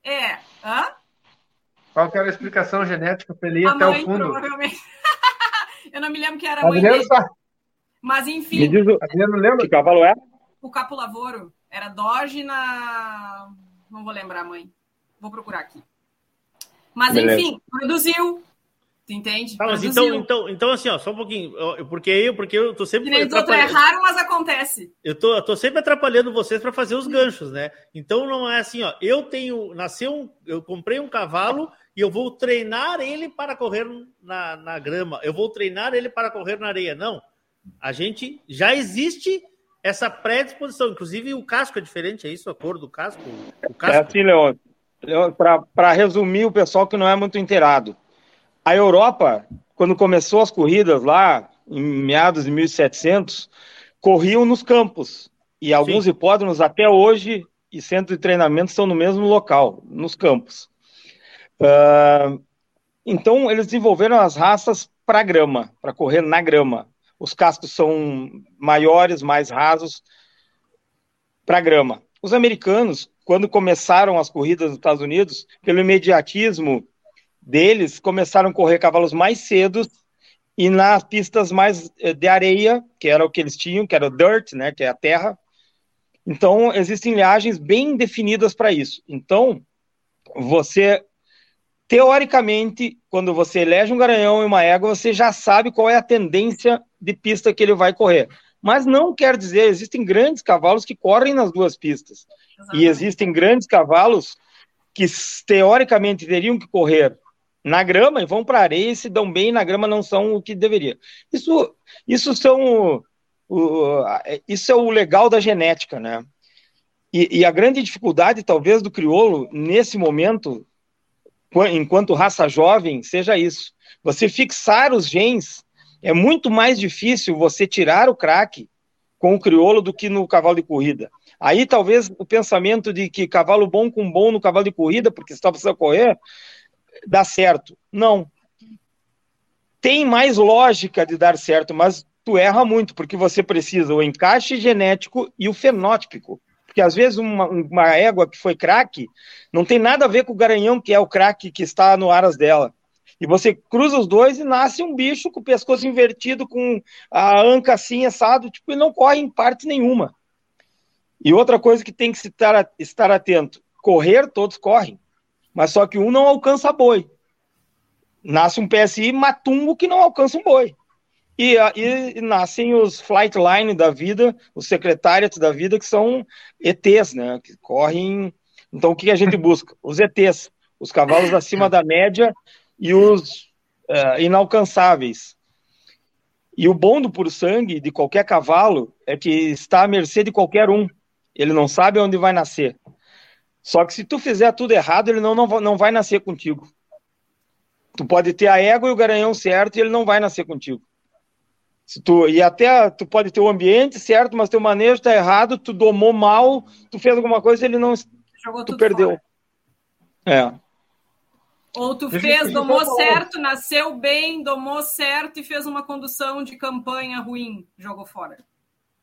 É. Hã? Qual que era a explicação genética para ele ir a até mãe, o fundo? Provavelmente. (laughs) Eu não me lembro que era a mãe dele. Mas enfim. Me diz o... Adriano lembra? Que cavalo era? o Capo Lavoro era Doge na. Não vou lembrar, mãe. Vou procurar aqui. Mas, Beleza. enfim, produziu. Tu entende? Ah, mas então, então, então, assim, ó, só um pouquinho. Porque eu, porque eu tô sempre. Outro é raro, mas acontece. Eu tô, eu tô sempre atrapalhando vocês para fazer os ganchos, né? Então não é assim, ó. Eu tenho. Nasceu um. Eu comprei um cavalo e eu vou treinar ele para correr na, na grama. Eu vou treinar ele para correr na areia. Não. A gente já existe essa predisposição. Inclusive, o casco é diferente, é isso? A cor do casco? O casco... É assim, Leon. Leon Para resumir, o pessoal que não é muito inteirado. A Europa, quando começou as corridas lá, em meados de 1700, corriam nos campos. E alguns Sim. hipódromos, até hoje, e centros de treinamento estão no mesmo local, nos campos. Uh, então, eles desenvolveram as raças para grama, para correr na grama os cascos são maiores, mais rasos para grama. Os americanos, quando começaram as corridas nos Estados Unidos, pelo imediatismo deles, começaram a correr cavalos mais cedos e nas pistas mais eh, de areia, que era o que eles tinham, que era o dirt, né, que é a terra. Então, existem linhagens bem definidas para isso. Então, você teoricamente, quando você elege um garanhão e uma égua, você já sabe qual é a tendência de pista que ele vai correr. Mas não quer dizer, existem grandes cavalos que correm nas duas pistas. Exatamente. E existem grandes cavalos que teoricamente teriam que correr na grama e vão para a areia e se dão bem na grama não são o que deveria. Isso, isso são o, isso é o legal da genética, né? E, e, a grande dificuldade, talvez, do crioulo nesse momento, enquanto raça jovem, seja isso: você fixar os genes é muito mais difícil você tirar o craque com o crioulo do que no cavalo de corrida. Aí talvez o pensamento de que cavalo bom com bom no cavalo de corrida, porque está precisando correr, dá certo. Não. Tem mais lógica de dar certo, mas tu erra muito, porque você precisa o encaixe genético e o fenótipico. Porque porque às vezes uma, uma égua que foi craque não tem nada a ver com o garanhão que é o craque que está no aras dela. E você cruza os dois e nasce um bicho com o pescoço invertido, com a anca assim, assado, tipo, e não corre em parte nenhuma. E outra coisa que tem que estar, estar atento: correr, todos correm, mas só que um não alcança boi. Nasce um PSI matungo que não alcança um boi. E, e, nascem os flightline da vida, os secretários da vida, que são ETs, né? Que correm. Então, o que a gente (laughs) busca? Os ETs, os cavalos acima da média e os uh, inalcançáveis. E o bom do puro sangue de qualquer cavalo é que está à mercê de qualquer um. Ele não sabe onde vai nascer. Só que se tu fizer tudo errado, ele não, não, não vai nascer contigo. Tu pode ter a égua e o garanhão certo e ele não vai nascer contigo. Se tu, e até tu pode ter o ambiente certo, mas teu manejo está errado, tu domou mal, tu fez alguma coisa ele não. Jogou tu perdeu. Fora. É. Ou tu fez, domou certo, nasceu bem, domou certo e fez uma condução de campanha ruim, jogou fora.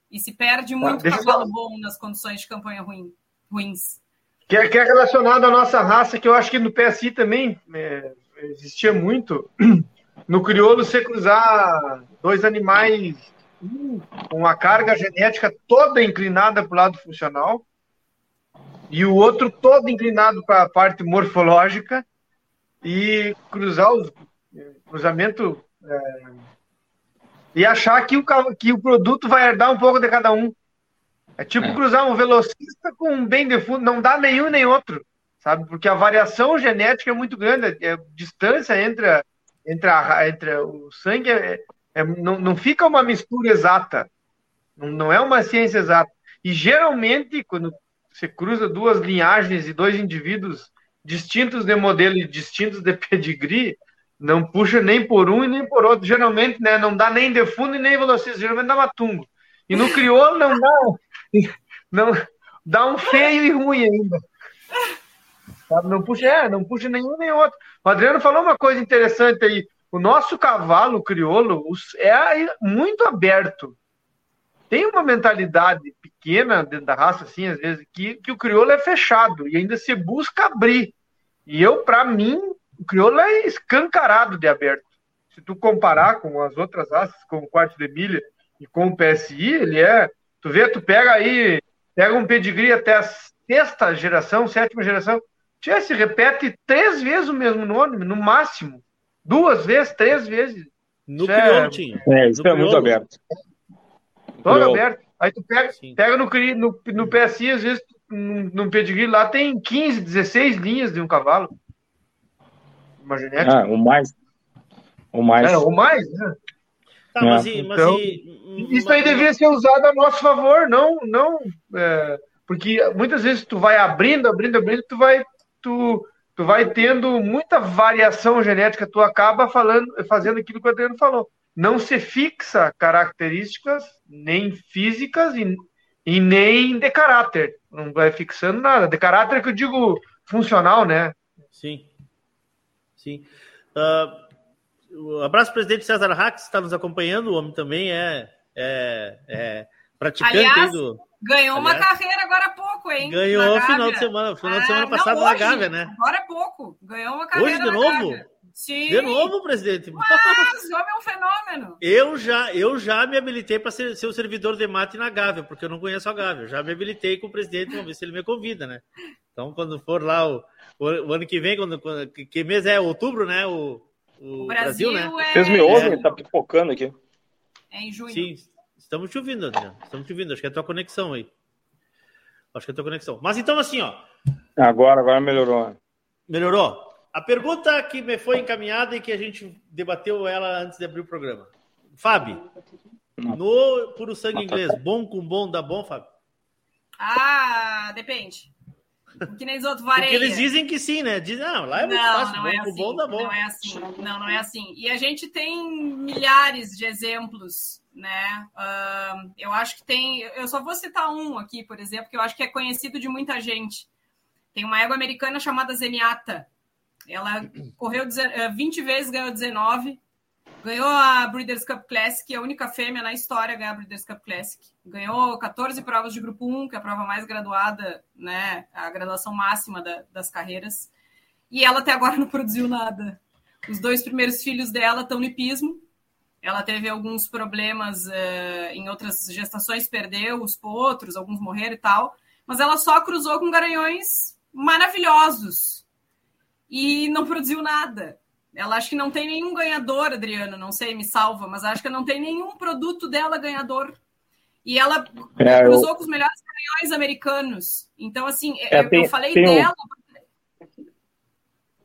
E se perde tá, muito tá, cavalo eu... bom nas condições de campanha ruim, ruins. Que é, que é, relacionado à nossa raça, que eu acho que no PSI também é, existia muito. (clears throat) No crioulo, você cruzar dois animais com uma carga genética toda inclinada para o lado funcional e o outro todo inclinado para a parte morfológica, e cruzar os cruzamento é, e achar que o, que o produto vai herdar um pouco de cada um. É tipo é. cruzar um velocista com um bem de fundo, não dá nenhum nem outro, sabe? Porque a variação genética é muito grande, é, a distância entre, a, entre, a, entre o sangue é, é, não, não fica uma mistura exata, não, não é uma ciência exata. E geralmente, quando você cruza duas linhagens e dois indivíduos distintos de modelo e distintos de (laughs) pedigree, não puxa nem por um e nem por outro. Geralmente, né, não dá nem de fundo e nem velocista, geralmente dá matungo. E no crioulo não dá, não dá um feio e ruim ainda. Não puxa, é, não puxa nenhum nem outro. O Adriano falou uma coisa interessante aí. O nosso cavalo crioulo é muito aberto. Tem uma mentalidade pequena dentro da raça, assim, às vezes, que, que o crioulo é fechado e ainda se busca abrir. E eu, para mim, o crioulo é escancarado de aberto. Se tu comparar com as outras raças, como o quarto de milha e com o PSI, ele é. Tu vê, tu pega aí, pega um pedigree até a sexta geração, sétima geração, já se repete três vezes o mesmo nome, no máximo. Duas vezes, três vezes. No crioulo, tinha. É, isso no é muito aberto. Todo aberto. Aí tu pega, pega no, no, no PSI, às vezes, no pedigree lá tem 15, 16 linhas de um cavalo. Uma genética. Ah, o mais. O mais. É, o mais, né? Tá, é. mas, e, mas então, e, isso aí deveria ser usado a nosso favor, não, não, é, porque muitas vezes tu vai abrindo, abrindo, abrindo, tu vai, tu, tu vai tendo muita variação genética, tu acaba falando, fazendo aquilo que o Adriano falou não se fixa características nem físicas e, e nem de caráter. Não vai fixando nada. De caráter que eu digo funcional, né? Sim. Sim. Uh, abraço, presidente César Hax, está nos acompanhando. O homem também é, é, é praticante Aliás, do. Ganhou Aliás, uma carreira agora há pouco, hein? Ganhou final de semana, final de semana ah, passado na Gávea, né? Agora há pouco. Ganhou uma carreira. Hoje de novo? Gávea. Sim. De novo, presidente. Mas o homem é um fenômeno. Eu já, eu já me habilitei para ser, ser o servidor de mate na Gávea, porque eu não conheço a Gávea. Já me habilitei com o presidente, vamos ver se ele me convida, né? Então, quando for lá o, o, o ano que vem, quando, quando, que mês é? Outubro, né? O, o, o Brasil, Brasil, né? É... Vocês me ouvem? É... Tá pipocando aqui. É em junho. Sim, estamos te ouvindo, Adriano. Estamos te ouvindo. Acho que é a tua conexão aí. Acho que é a tua conexão. Mas então, assim, ó. Agora, agora melhorou. Melhorou? A pergunta que me foi encaminhada e que a gente debateu ela antes de abrir o programa. Fábio, no puro sangue inglês, bom com bom dá bom, Fábio? Ah, depende. Que nem os outros vareia. Porque eles dizem que sim, né? Dizem, não, lá é muito não, fácil, não bom é assim, bom dá bom. Não é assim, não, não é assim. E a gente tem milhares de exemplos, né? Uh, eu acho que tem, eu só vou citar um aqui, por exemplo, que eu acho que é conhecido de muita gente. Tem uma égua americana chamada Zenyatta, ela correu 20 eh, vezes, ganhou 19. Ganhou a Breeders' Cup Classic, a única fêmea na história a ganhar a Breeders' Cup Classic. Ganhou 14 provas de grupo 1, que é a prova mais graduada, né? A graduação máxima da, das carreiras. E ela até agora não produziu nada. Os dois primeiros filhos dela estão no hipismo. Ela teve alguns problemas uh, em outras gestações, perdeu os potros, alguns morreram e tal. Mas ela só cruzou com garanhões maravilhosos. E não produziu nada. Ela acho que não tem nenhum ganhador, Adriano, não sei, me salva, mas acho que não tem nenhum produto dela ganhador. E ela é, cruzou eu... com os melhores canhões americanos. Então, assim, é, eu, tem, eu falei dela.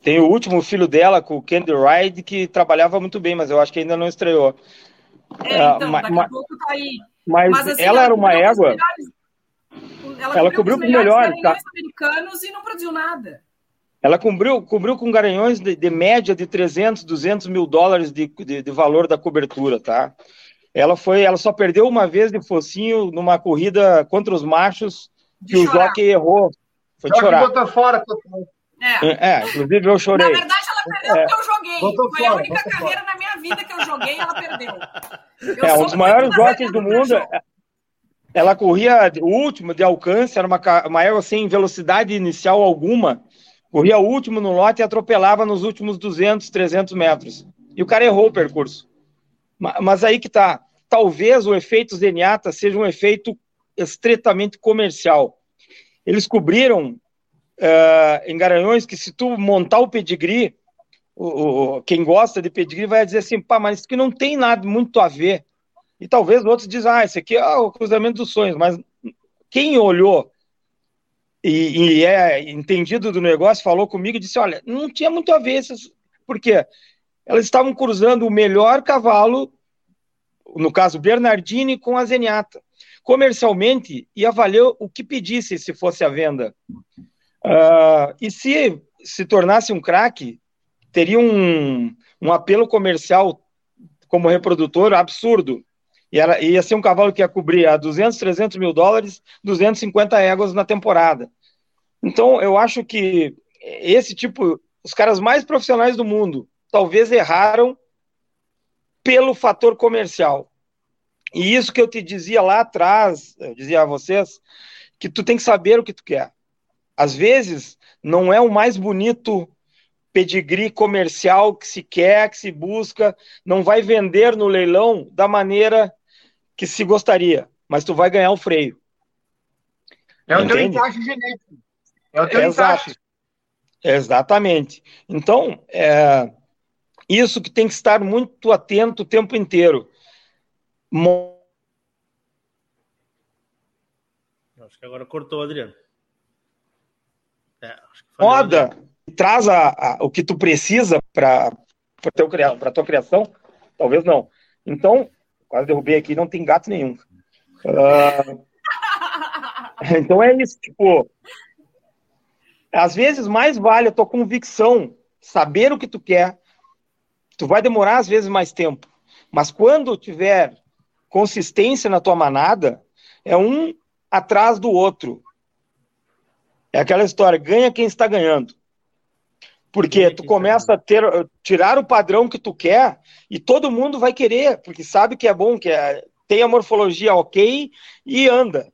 Tem o último filho dela, com o Candy Ride, que trabalhava muito bem, mas eu acho que ainda não estreou. É, então, uh, daqui a pouco tá aí. Mas, mas assim, ela, ela era uma égua. Melhores, ela, ela cobriu os melhores, melhores tá? americanos e não produziu nada. Ela cobriu, cobriu com garanhões de, de, média de 300, 200 mil dólares de, de, de, valor da cobertura, tá? Ela foi, ela só perdeu uma vez de focinho numa corrida contra os machos que o Jockey errou. Foi de chorar. botou fora. É. é, inclusive eu chorei. Na verdade, ela perdeu é. porque eu joguei. Botou foi fora, a única carreira fora. na minha vida que eu joguei e ela perdeu. Eu é, um dos maiores jockeys do mundo. É, ela corria o último de alcance, era uma, égua sem velocidade inicial alguma corria o último no lote e atropelava nos últimos 200, 300 metros. E o cara errou o percurso. Mas aí que tá. Talvez o efeito Zenyatta seja um efeito estritamente comercial. Eles cobriram uh, em Garanhões que se tu montar o pedigree, o, o, quem gosta de pedigree vai dizer assim, pá, mas isso que não tem nada muito a ver. E talvez outros dizem, ah, esse aqui é o cruzamento dos sonhos, mas quem olhou e, e, é entendido do negócio, falou comigo e disse: olha, não tinha muito a ver, porque elas estavam cruzando o melhor cavalo, no caso Bernardini, com a Zenyatta. Comercialmente, ia valer o que pedisse se fosse a venda. Uh, e se se tornasse um craque, teria um, um apelo comercial como reprodutor absurdo. E era, ia ser um cavalo que ia cobrir a 200, 300 mil dólares, 250 éguas na temporada. Então, eu acho que esse tipo, os caras mais profissionais do mundo, talvez erraram pelo fator comercial. E isso que eu te dizia lá atrás, eu dizia a vocês, que tu tem que saber o que tu quer. Às vezes, não é o mais bonito pedigree comercial que se quer, que se busca, não vai vender no leilão da maneira que se gostaria, mas tu vai ganhar o freio. É o teu encaixe genético. É o teu Exato. encaixe. Exatamente. Então, é, isso que tem que estar muito atento o tempo inteiro. Mo... Acho que agora cortou, Adriano. É, Moda traz a, a, o que tu precisa para a tua criação? Talvez não. Então, Quase derrubei aqui, não tem gato nenhum. Uh, então é isso, tipo. Às vezes mais vale a tua convicção, saber o que tu quer. Tu vai demorar às vezes mais tempo, mas quando tiver consistência na tua manada, é um atrás do outro. É aquela história, ganha quem está ganhando. Porque tu começa a ter, tirar o padrão que tu quer e todo mundo vai querer, porque sabe que é bom, que é, tem a morfologia ok e anda.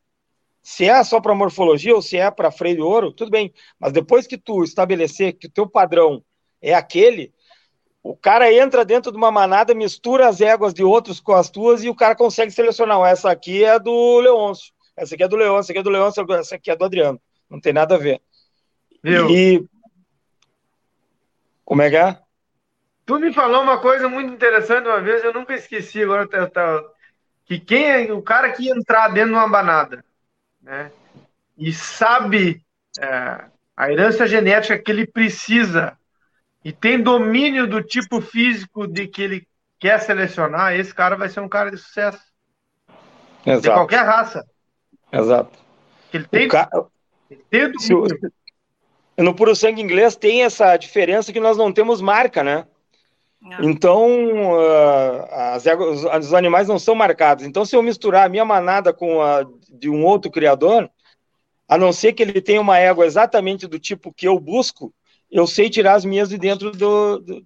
Se é só para morfologia ou se é para freio de ouro, tudo bem. Mas depois que tu estabelecer que o teu padrão é aquele, o cara entra dentro de uma manada, mistura as éguas de outros com as tuas e o cara consegue selecionar. Essa aqui é do Leôncio, essa aqui é do Leôncio, essa aqui é do Leôncio, essa aqui é do Adriano. Não tem nada a ver. Viu? E como é que é? Tu me falou uma coisa muito interessante uma vez, eu nunca esqueci agora, tá, tá, que quem é o cara que entrar dentro de uma banada, né, e sabe é, a herança genética que ele precisa e tem domínio do tipo físico de que ele quer selecionar, esse cara vai ser um cara de sucesso. Exato. De qualquer raça. Exato. Ele tem, ca... ele tem domínio no puro sangue inglês tem essa diferença que nós não temos marca, né? Não. Então, uh, as, os animais não são marcados. Então, se eu misturar a minha manada com a de um outro criador, a não ser que ele tenha uma égua exatamente do tipo que eu busco, eu sei tirar as minhas de dentro do. do...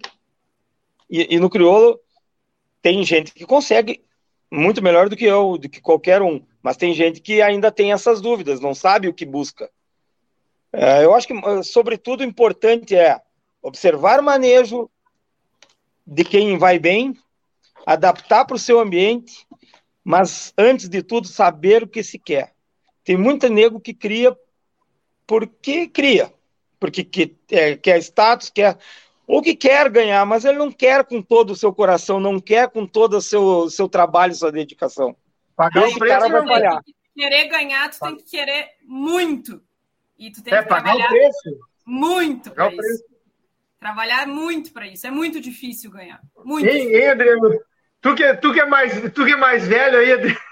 E, e, no crioulo, tem gente que consegue muito melhor do que eu, do que qualquer um, mas tem gente que ainda tem essas dúvidas, não sabe o que busca. É, eu acho que, ah, sobretudo, o importante é observar o manejo de quem vai bem, adaptar para o seu ambiente, mas, antes de tudo, saber o que se quer. Tem muito nego que cria porque cria, porque que, é, quer status, quer ou que quer ganhar, mas ele não quer com todo o seu coração, não quer com todo o seu, seu trabalho, sua dedicação. Pagar o preço vai falhar. Querer ganhar, tu tem que querer muito. E tu tem é, que pagar trabalhar o preço. muito para isso. preço. Trabalhar muito para isso. É muito difícil ganhar. Muito. Hein, hein, Adriano? Tu que, tu, que é mais, tu que é mais velho aí, Adriano. (laughs)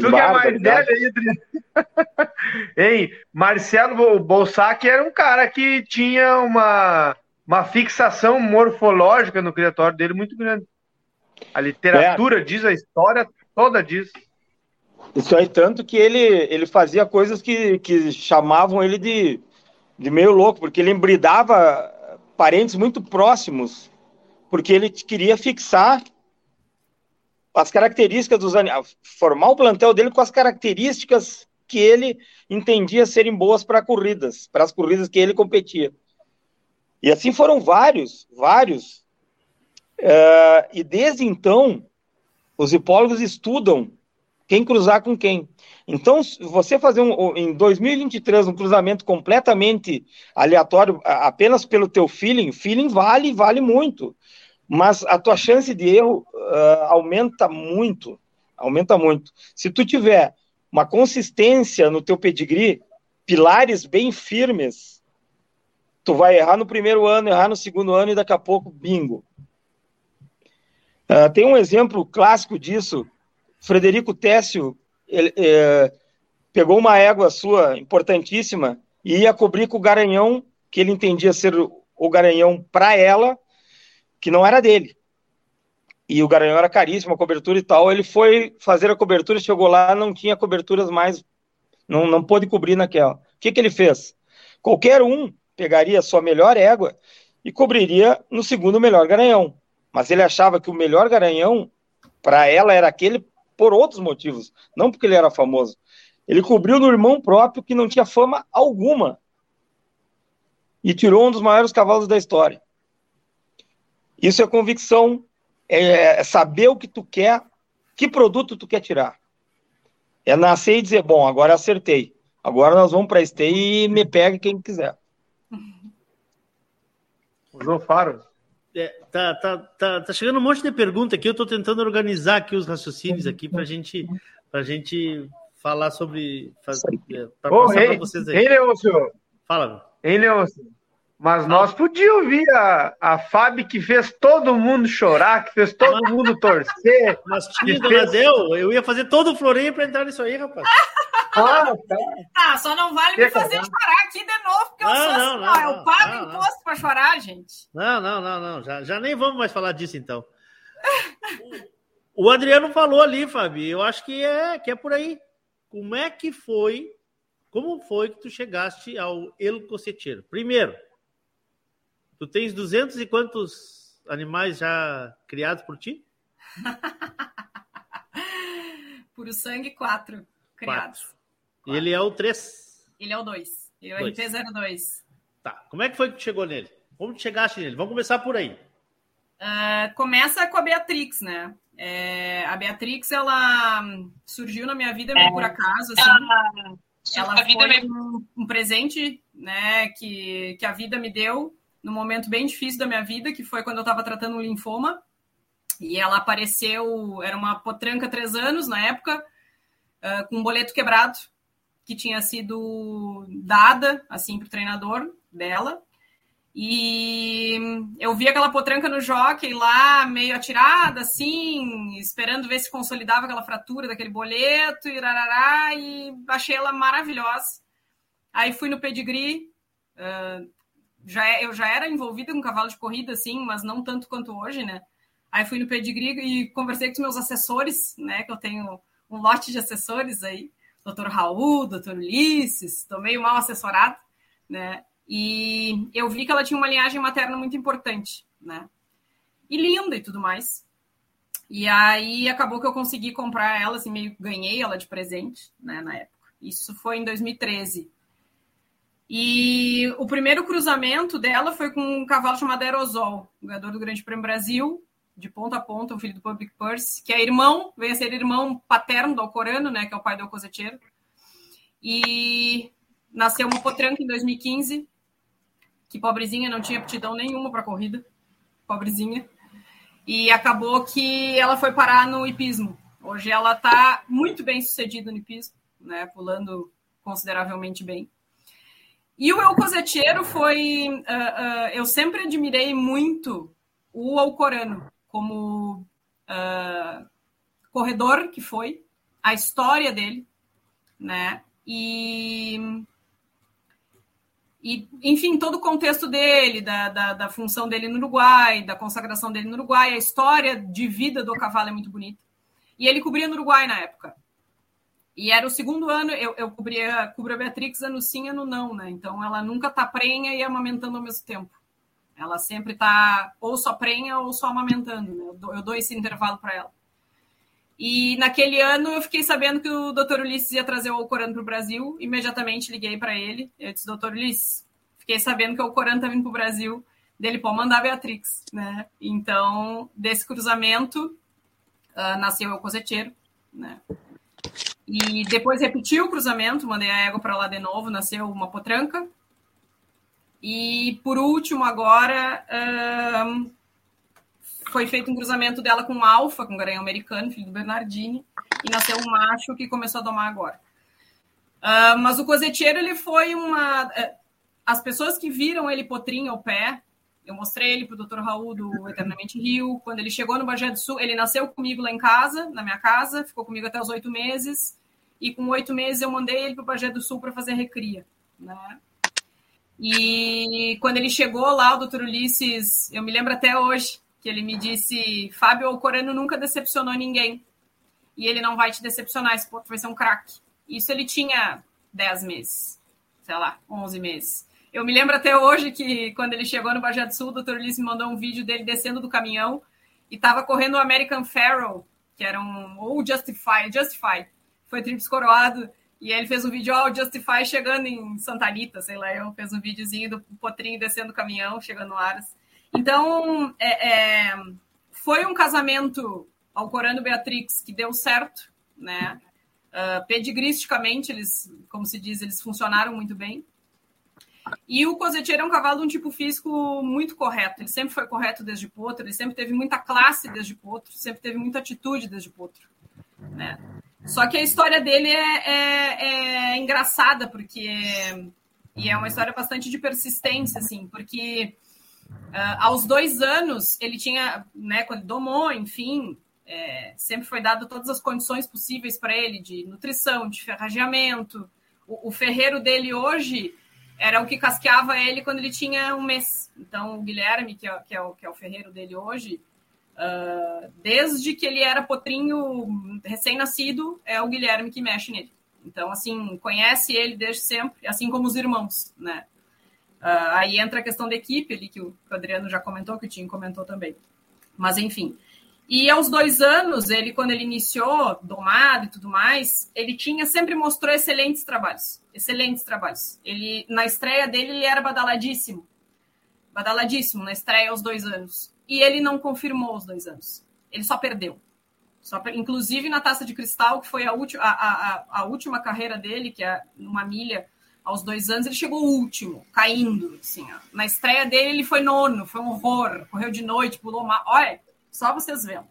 Tu que é mais velho aí, Adriano. (laughs) Hein, Marcelo Bolsac era um cara que tinha uma, uma fixação morfológica no criatório dele muito grande. A literatura diz, a história toda diz. Isso aí, tanto que ele, ele fazia coisas que, que chamavam ele de, de meio louco, porque ele embridava parentes muito próximos, porque ele queria fixar as características dos animais, formar o plantel dele com as características que ele entendia serem boas para corridas, para as corridas que ele competia. E assim foram vários, vários. Uh, e desde então, os hipólogos estudam quem cruzar com quem. Então, você fazer um, em 2023 um cruzamento completamente aleatório, apenas pelo teu feeling, feeling vale, vale muito mas a tua chance de erro uh, aumenta muito, aumenta muito. Se tu tiver uma consistência no teu pedigree, pilares bem firmes, tu vai errar no primeiro ano, errar no segundo ano e daqui a pouco, bingo. Uh, tem um exemplo clássico disso, Frederico Técio, ele, eh, pegou uma égua sua importantíssima e ia cobrir com o garanhão, que ele entendia ser o garanhão para ela, que não era dele. E o Garanhão era caríssimo, a cobertura e tal. Ele foi fazer a cobertura, chegou lá, não tinha coberturas mais, não, não pôde cobrir naquela. O que, que ele fez? Qualquer um pegaria a sua melhor égua e cobriria no segundo melhor Garanhão. Mas ele achava que o melhor Garanhão, para ela, era aquele por outros motivos, não porque ele era famoso. Ele cobriu no irmão próprio que não tinha fama alguma. E tirou um dos maiores cavalos da história. Isso é convicção, é saber o que tu quer, que produto tu quer tirar. É nascer e dizer, bom, agora acertei. Agora nós vamos para este e me pega quem quiser. Usou faro. É, tá, tá, tá, tá chegando um monte de pergunta aqui. Eu estou tentando organizar aqui os raciocínios aqui para gente, a gente falar sobre. Para oh, passar para vocês aí. Ei, Leôncio. Fala. Ei, Leôncio. Mas nós podíamos ouvir a, a Fábio que fez todo mundo chorar, que fez todo mundo torcer. Mas tinha, dona fez... Del, eu ia fazer todo o floreio para entrar nisso aí, rapaz. Ah, tá. ah, só não vale me fazer chorar aqui de novo, porque não, eu sou não, assim, não, não, eu pago não, imposto para chorar, gente. Não, não, não, não. Já, já nem vamos mais falar disso, então. o Adriano falou ali, Fábio, eu acho que é, que é por aí. Como é que foi, como foi que tu chegaste ao El Coceteiro? Primeiro, Tu tens duzentos e quantos animais já criados por ti? (laughs) Puro sangue, quatro criados. Quatro. E ele é o três? Ele é o dois. Ele é o RP02. Tá. Como é que foi que tu chegou nele? Como tu chegaste nele? Vamos começar por aí. Uh, começa com a Beatrix, né? É, a Beatrix, ela surgiu na minha vida meio é. por acaso, assim. Ela, ela foi um, um, presente, né, que, que a vida me deu num momento bem difícil da minha vida, que foi quando eu estava tratando um linfoma. E ela apareceu, era uma potranca três anos na época, uh, com um boleto quebrado, que tinha sido dada, assim, para o treinador dela. E eu vi aquela potranca no jockey lá, meio atirada, assim, esperando ver se consolidava aquela fratura daquele boleto, e, rarará, e achei ela maravilhosa. Aí fui no pedigree, uh, já é, eu já era envolvida com cavalo de corrida, assim, mas não tanto quanto hoje, né? Aí fui no pedigree e conversei com os meus assessores, né? Que eu tenho um lote de assessores aí, doutor Raul, doutor Ulisses, tô meio mal assessorado, né? E eu vi que ela tinha uma linhagem materna muito importante, né? E linda e tudo mais. E aí acabou que eu consegui comprar ela, assim, meio ganhei ela de presente, né, na época. Isso foi em 2013. E o primeiro cruzamento dela foi com um cavalo chamado Aerosol, ganhador do Grande Prêmio Brasil, de ponta a ponta, o filho do Public Purse, que é irmão, veio a ser irmão paterno do Alcorano, né, que é o pai do Alcozeteiro. E nasceu uma potranca em 2015, que pobrezinha não tinha aptidão nenhuma para corrida, pobrezinha. E acabou que ela foi parar no hipismo. Hoje ela está muito bem sucedida no hipismo, né, pulando consideravelmente bem. E o El Coseteiro foi. Uh, uh, eu sempre admirei muito o Alcorano como uh, corredor que foi, a história dele, né? E, e enfim, todo o contexto dele, da, da, da, função dele no Uruguai, da consagração dele no Uruguai, a história de vida do cavalo é muito bonita. E ele cobria no Uruguai na época. E era o segundo ano, eu, eu cobria, cubro a Beatrix ano sim, ano não, né? Então ela nunca tá prenha e amamentando ao mesmo tempo. Ela sempre tá ou só prenha ou só amamentando, né? Eu dou, eu dou esse intervalo para ela. E naquele ano eu fiquei sabendo que o Dr. Ulisses ia trazer o Alcorano para o Brasil. Imediatamente liguei para ele. Eu disse, Dr. Ulisses, fiquei sabendo que o Alcorano tá vindo para o Brasil. Dele pode mandar a Beatrix, né? Então, desse cruzamento uh, nasceu o Coseteiro, né? E depois repetiu o cruzamento, mandei a égua para lá de novo, nasceu uma potranca. E por último, agora, um, foi feito um cruzamento dela com alfa, com garanhão americano, filho do Bernardini, e nasceu um macho que começou a domar agora. Uh, mas o coseteiro, ele foi uma. Uh, as pessoas que viram ele potrinho ao pé, eu mostrei ele para o Dr. Raul do Eternamente Rio. Quando ele chegou no Bagé do Sul, ele nasceu comigo lá em casa, na minha casa, ficou comigo até os oito meses. E com oito meses eu mandei ele para o Bagé do Sul para fazer recria. Né? E quando ele chegou lá, o Dr. Ulisses, eu me lembro até hoje, que ele me disse: Fábio Alcorano nunca decepcionou ninguém. E ele não vai te decepcionar, esse ponto vai ser um craque. Isso ele tinha dez meses, sei lá, onze meses. Eu me lembro até hoje que quando ele chegou no Bajé do Sul, o Dr. Ulisses me mandou um vídeo dele descendo do caminhão e estava correndo o American Pharaoh, que era um. ou Justify, Justify. Foi trips coroado. E ele fez um vídeo, ó, oh, Justify chegando em Santa Anita, sei lá, eu fez um videozinho do Potrinho descendo o caminhão, chegando no Aras. Então, é, é, foi um casamento ao Corano Beatrix que deu certo, né? Uh, pedigristicamente, eles, como se diz, eles funcionaram muito bem. E o Coseteiro é um cavalo de um tipo físico muito correto. Ele sempre foi correto desde potro, ele sempre teve muita classe desde potro, sempre teve muita atitude desde potro. Né? Só que a história dele é, é, é engraçada, porque. E é uma história bastante de persistência, assim, porque uh, aos dois anos ele tinha, né, quando domou, enfim, é, sempre foi dado todas as condições possíveis para ele de nutrição, de ferrageamento. O, o ferreiro dele hoje era o que casqueava ele quando ele tinha um mês. Então, o Guilherme, que é, que é, o, que é o ferreiro dele hoje, uh, desde que ele era potrinho recém-nascido, é o Guilherme que mexe nele. Então, assim, conhece ele desde sempre, assim como os irmãos, né? Uh, aí entra a questão da equipe ali, que o Adriano já comentou, que o Tim comentou também. Mas, enfim, e aos dois anos, ele, quando ele iniciou, domado e tudo mais, ele tinha sempre mostrou excelentes trabalhos. Excelentes trabalhos. Ele, na estreia dele, ele era badaladíssimo. Badaladíssimo na estreia aos dois anos. E ele não confirmou os dois anos. Ele só perdeu. Só, inclusive na taça de cristal, que foi a, a, a, a última carreira dele, que é numa milha aos dois anos, ele chegou último, caindo. Assim, ó. Na estreia dele, ele foi nono, foi um horror. Correu de noite, pulou mal. Olha, só vocês vendo.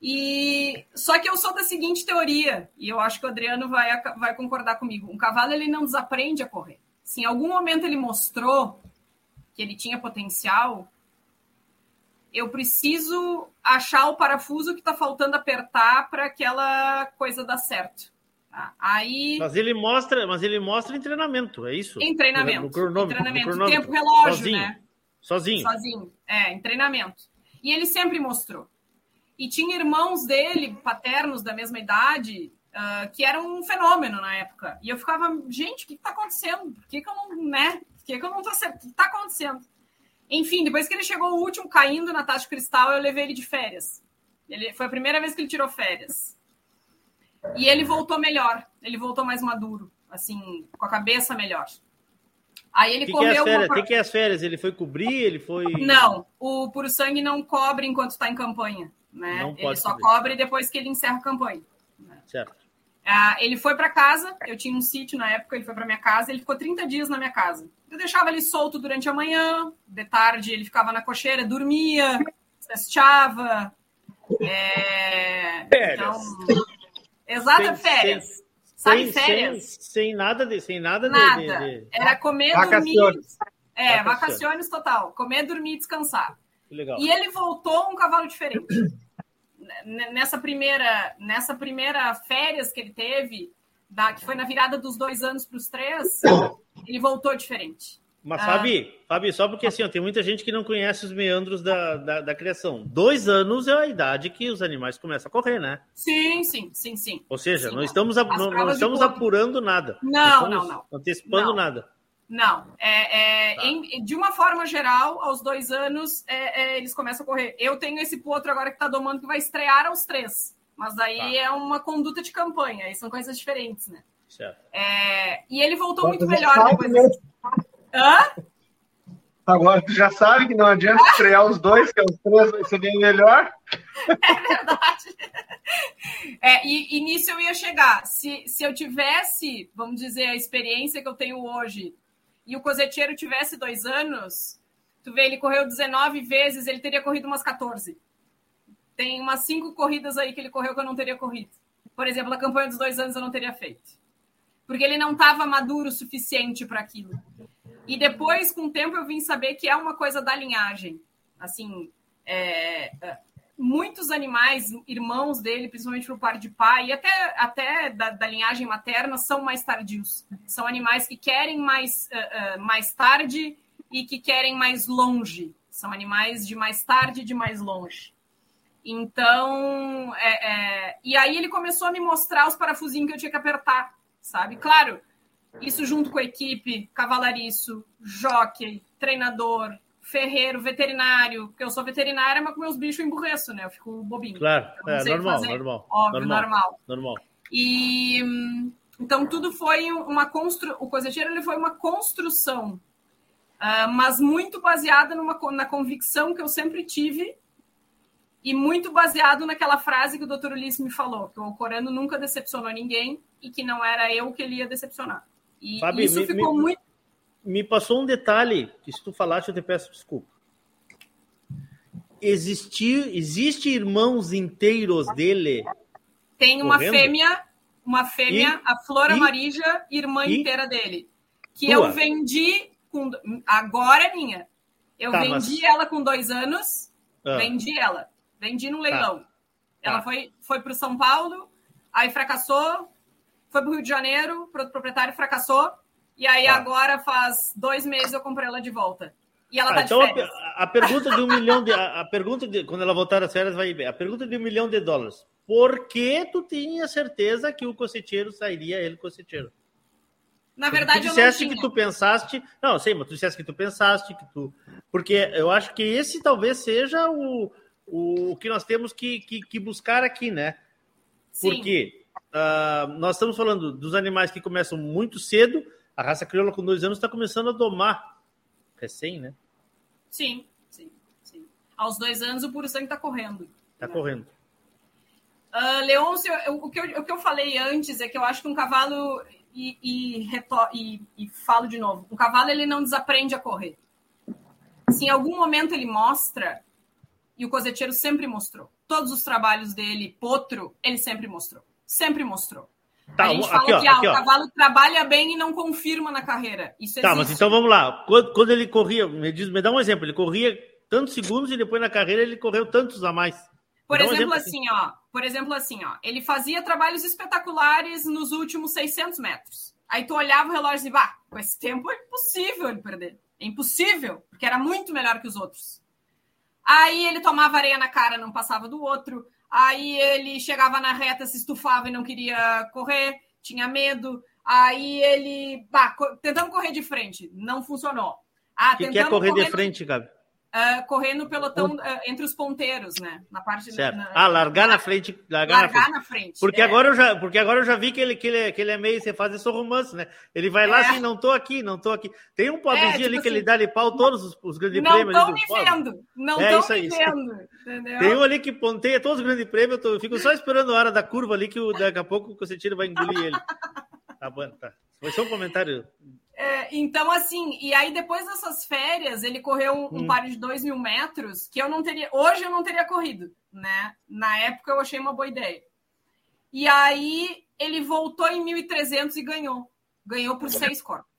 E só que eu sou da seguinte teoria, e eu acho que o Adriano vai, vai concordar comigo. Um cavalo ele não desaprende a correr. Se em algum momento ele mostrou que ele tinha potencial, eu preciso achar o parafuso que está faltando apertar para aquela coisa dar certo. Tá? Aí. Mas ele mostra, mas ele mostra em treinamento, é isso? Em treinamento. No, cronômetro, em treinamento, no tempo relógio, Sozinho. né? Sozinho. Sozinho. É, em treinamento. E ele sempre mostrou. E tinha irmãos dele, paternos da mesma idade, uh, que eram um fenômeno na época. E eu ficava, gente, o que está acontecendo? Por que, que eu não, né? Por que, que eu não tô? O que está acontecendo? Enfim, depois que ele chegou o último caindo na de cristal, eu levei ele de férias. Ele, foi a primeira vez que ele tirou férias. E ele voltou melhor. Ele voltou mais maduro, assim, com a cabeça melhor. Aí ele que correu. Que é, as férias? Uma... que, que é as férias? Ele foi cobrir? Ele foi. Não, o Puro Sangue não cobre enquanto está em campanha. Né? Não ele só cobre depois que ele encerra a campanha. Certo. Ah, ele foi para casa, eu tinha um sítio na época, ele foi para minha casa, ele ficou 30 dias na minha casa. Eu deixava ele solto durante a manhã, de tarde ele ficava na cocheira, dormia, festejava. É... Férias. Então, exata férias. Sem- Sabe sem, férias? Sem, sem nada de. Sem nada, de- Nada. de. de- Era comer, Vacaciones. dormir. É, Vacaciones. vacaciones total. Comer, dormir e descansar. Legal. E ele voltou um cavalo diferente. Nessa primeira, nessa primeira férias que ele teve, da, que foi na virada dos dois anos para os três, ele voltou diferente. Mas, Ah. Fabi, Fabi, só porque assim, ó, tem muita gente que não conhece os meandros da, da, da criação. Dois anos é a idade que os animais começam a correr, né? Sim, sim, sim, sim. Ou seja, Sim, não estamos, não, não estamos apurando nada. Não, não, não. Antecipando Não. nada. Não, é, é, Tá. em- de uma forma geral, aos dois anos, é, é, eles começam a correr. Eu tenho esse potro agora que está domando que vai estrear aos três. Mas daí Tá. é uma conduta de campanha, aí são coisas diferentes, né? Certo. É, e ele voltou muito Você melhor depois. né? Hã? Agora tu já sabe que não adianta estrear os dois, que é os três vai ser bem melhor. É, e, e nisso eu ia chegar. Se, se eu tivesse, vamos dizer, a experiência que eu tenho hoje, e o coseteiro tivesse dois anos, tu vê, ele correu 19 vezes, ele teria corrido umas 14. Tem umas cinco corridas aí que ele correu que eu não teria corrido. Por exemplo, a campanha dos dois anos eu não teria feito. Porque ele não estava maduro o suficiente para aquilo. E depois, com o tempo, eu vim saber que é uma coisa da linhagem. Assim, é, é, muitos animais, irmãos dele, principalmente por parte de pai, e até, até da, da linhagem materna, são mais tardios. São animais que querem mais, uh, uh, mais tarde e que querem mais longe. São animais de mais tarde e de mais longe. Então, é, é, e aí ele começou a me mostrar os parafusinhos que eu tinha que apertar, sabe? Claro, isso junto com a equipe, cavalariço, jockey, treinador, ferreiro, veterinário, porque eu sou veterinária, mas com meus bichos eu emburreço, né? Eu fico bobinho. Claro, é normal, normal. Óbvio, normal, normal. normal. E hum, então tudo foi uma construção. O coseteiro ele foi uma construção, ah, mas muito baseada numa, na convicção que eu sempre tive e muito baseado naquela frase que o Dr. Ulisses me falou, que o Alcorano nunca decepcionou ninguém e que não era eu que ele ia decepcionar. E Fabi, isso me- ficou me- muito. Me passou um detalhe, que se tu falaste eu te peço desculpa. Existir, existe irmãos inteiros dele? Tem uma correndo? fêmea, uma fêmea, E- a Flora e- Marija, irmã e- inteira dele, que Tua? eu vendi com agora é minha. Eu Tá, vendi mas- ela com dois anos, Ah. vendi ela, vendi num leilão. Ela Tá. foi foi para o São Paulo, aí fracassou, foi para o Rio de Janeiro, pro proprietário fracassou, e aí Tá. agora faz dois meses eu comprei ela de volta. E ela Ah, tá então de a, a pergunta de um milhão de. A, a pergunta de. Quando ela voltar às férias, vai bem. A pergunta de um milhão de dólares. Por que tu tinha certeza que o coceteiro sairia ele coceteiro? Na verdade, tu eu não tinha. que tu pensaste. Não, sei, mas tu disseste que tu pensaste, que tu. Porque eu acho que esse talvez seja o, o que nós temos que, que, que buscar aqui, né? Sim. Porque ah, nós estamos falando dos animais que começam muito cedo. A raça crioula com dois anos está começando a domar. Recém, né? Sim, sim, sim. Aos dois anos o puro sangue tá correndo. Tá correndo. Uh, Leôncio, o, que eu, o que eu falei antes é que eu acho que um cavalo, e, e, e- e falo de novo, um cavalo ele não desaprende a correr. Se em algum momento ele mostra, e o coseteiro sempre mostrou, todos os trabalhos dele, potro, ele sempre mostrou. Sempre mostrou. Tá, a gente aqui, fala ó, que ah, aqui, o ó. cavalo trabalha bem e não confirma na carreira. Isso Tá, existe. mas então vamos lá. Quando, quando ele corria, me, diz, me dá um exemplo. Ele corria tantos segundos e depois na carreira ele correu tantos a mais. Por Dá um exemplo, exemplo assim, ó. Por exemplo, assim, ó. Ele fazia trabalhos espetaculares nos últimos 600 metros. Aí tu olhava o relógio e dizia, bah, com esse tempo é impossível ele perder. É impossível, porque era muito melhor que os outros. Aí ele tomava areia na cara, não passava do outro. Aí ele chegava na reta, se estufava e não queria correr, tinha medo. Aí ele, bah, tentando correr de frente, não funcionou. Ah, que, que é tentamos correr de frente, Gabi? Uh, correr no pelotão uh, entre os ponteiros, né? Na parte certo. Na, ah, largar na frente. Largar, largar na, frente. na frente. Porque, é. agora eu já, porque agora eu já vi que ele, que ele, é, que ele é meio. Você faz esse romance, né? Ele vai lá é. assim, não tô aqui, não tô aqui. Tem um pobrezinho é, tipo ali assim, que ele dá de pau todos os, os grandes não prêmios. Não estão me vendo. Não estão é, me vendo. (laughs) Entendeu? Tem um ali que ponteia todos os grandes prêmios. Eu, tô, eu fico só esperando a hora da curva ali, que o, daqui a pouco o Cocetino vai engolir ele. Tá bom, tá. Foi só um comentário. É, então, assim, e aí depois dessas férias, ele correu um, um hum. par de dois mil metros que eu não teria. Hoje eu não teria corrido, né? Na época eu achei uma boa ideia. E aí ele voltou em 1.300 e ganhou. Ganhou por seis corpos.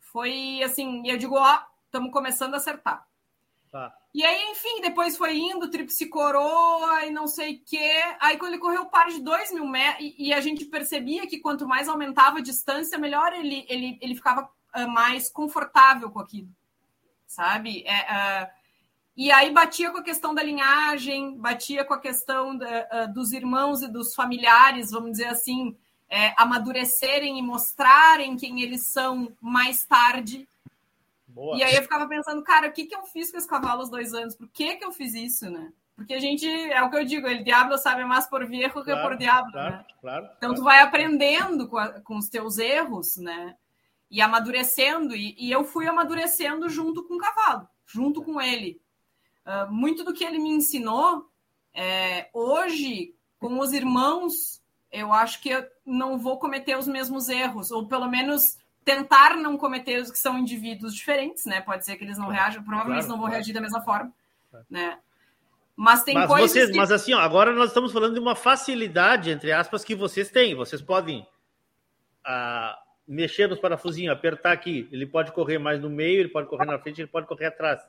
Foi assim, eu digo, ó, estamos começando a acertar. Tá. E aí, enfim, depois foi indo, tríplice coroa e não sei o quê. Aí, quando ele correu o par de 2 mil metros, e, a gente percebia que quanto mais aumentava a distância, melhor ele, ele, ele ficava uh, mais confortável com aquilo, sabe? É, uh, e aí batia com a questão da linhagem, batia com a questão da, uh, dos irmãos e dos familiares, vamos dizer assim, é, amadurecerem e mostrarem quem eles são mais tarde Boa. E aí eu ficava pensando, cara, o que, que eu fiz com esse cavalo aos dois anos? Por que, que eu fiz isso, né? Porque a gente, é o que eu digo, ele diabo sabe mais por viejo claro, que por diabo, claro, né? Claro, então tu vai aprendendo com, a, com os teus erros, né? E amadurecendo, e, e, eu fui amadurecendo junto com o cavalo, junto com ele. Uh, muito do que ele me ensinou, é, hoje, com os irmãos, eu acho que eu não vou cometer os mesmos erros, ou pelo menos tentar não cometer os que são indivíduos diferentes, né? Pode ser que eles não reajam, provavelmente claro, não vão claro. reagir da mesma forma, né? Mas tem mas coisas vocês, que... Mas assim, ó, agora nós estamos falando de uma facilidade, entre aspas, que vocês têm. Vocês podem ah, mexer nos parafusinhos, apertar aqui. Ele pode correr mais no meio, ele pode correr na frente, ele pode correr atrás.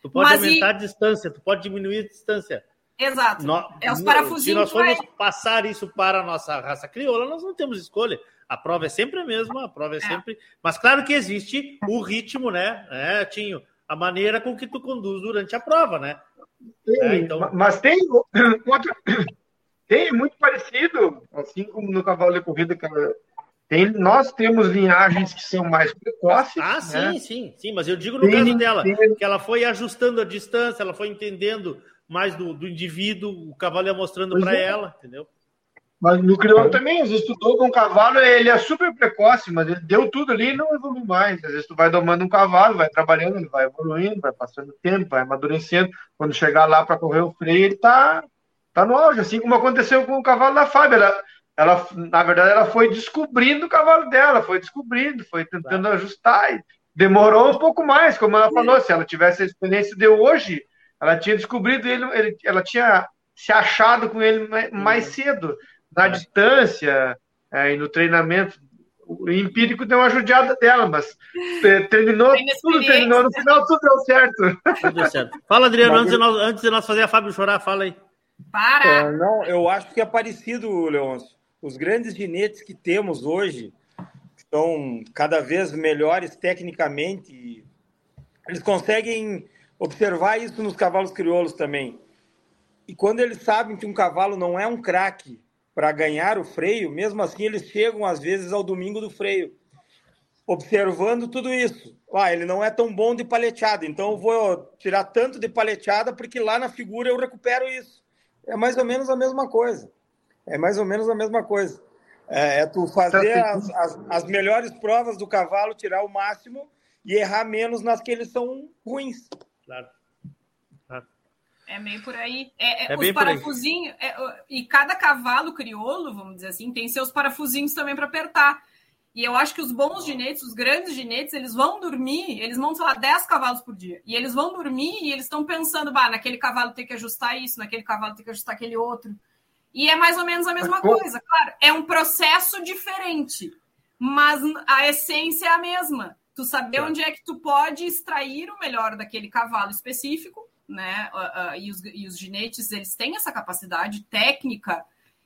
Tu pode mas aumentar e... a distância, tu pode diminuir a distância. Exato. No... é os parafusinhos. Se nós formos vai... passar isso para a nossa raça crioula, nós não temos escolha. A prova é sempre a mesma, a prova é, é. sempre. Mas claro que existe o ritmo, né, né, Tinho? A maneira com que tu conduz durante a prova, né? Sim, é, então... Mas tem (coughs) outro, (coughs) tem muito parecido, assim como no cavalo de corrida, tem, nós temos linhagens que são mais precoces. Ah, né? sim, sim, sim, mas eu digo no tem, caso dela, tem... que ela foi ajustando a distância, ela foi entendendo mais do, do indivíduo, o cavalo ia mostrando para é. ela, entendeu? Mas no crioulo também, às vezes tu com um cavalo, ele é super precoce, mas ele deu tudo ali e não evolui mais. Às vezes tu vai domando um cavalo, vai trabalhando, ele vai evoluindo, vai passando tempo, vai amadurecendo. Quando chegar lá para correr o freio, ele tá, tá no auge, assim como aconteceu com o cavalo da Fábio. Ela, ela, na verdade, ela foi descobrindo o cavalo dela, foi descobrindo, foi tentando ajustar. E demorou um pouco mais, como ela falou, se ela tivesse a experiência de hoje, ela tinha descobrido ele, ele ela tinha se achado com ele mais cedo na distância é, e no treinamento. O empírico deu uma judiada dela, mas terminou, tudo terminou, no final tudo deu certo. Tudo deu certo. Fala, Adriano, antes de, nós, antes de nós fazer a Fábio chorar, fala aí. Para! É, não, eu acho que é parecido, Leôncio. Os grandes ginetes que temos hoje são cada vez melhores tecnicamente. Eles conseguem observar isso nos cavalos crioulos também. E quando eles sabem que um cavalo não é um craque para ganhar o freio, mesmo assim eles chegam às vezes ao domingo do freio, observando tudo isso. Ah, ele não é tão bom de paleteada, então eu vou tirar tanto de paleteada porque lá na figura eu recupero isso. É mais ou menos a mesma coisa. É mais ou menos a mesma coisa. É, é tu fazer as, as, as melhores provas do cavalo, tirar o máximo e errar menos nas que eles são ruins. Claro. É meio por aí. É, é, é os parafusinhos. É, e cada cavalo crioulo, vamos dizer assim, tem seus parafusinhos também para apertar. E eu acho que os bons ginetes, os grandes ginetes, eles vão dormir, eles vão, sei lá, 10 cavalos por dia. E eles vão dormir e eles estão pensando, bah, naquele cavalo tem que ajustar isso, naquele cavalo tem que ajustar aquele outro. E é mais ou menos a mesma coisa. Claro, é um processo diferente, mas a essência é a mesma. Tu saber onde é que tu pode extrair o melhor daquele cavalo específico né? Uh, uh, e, os, e os ginetes eles têm essa capacidade técnica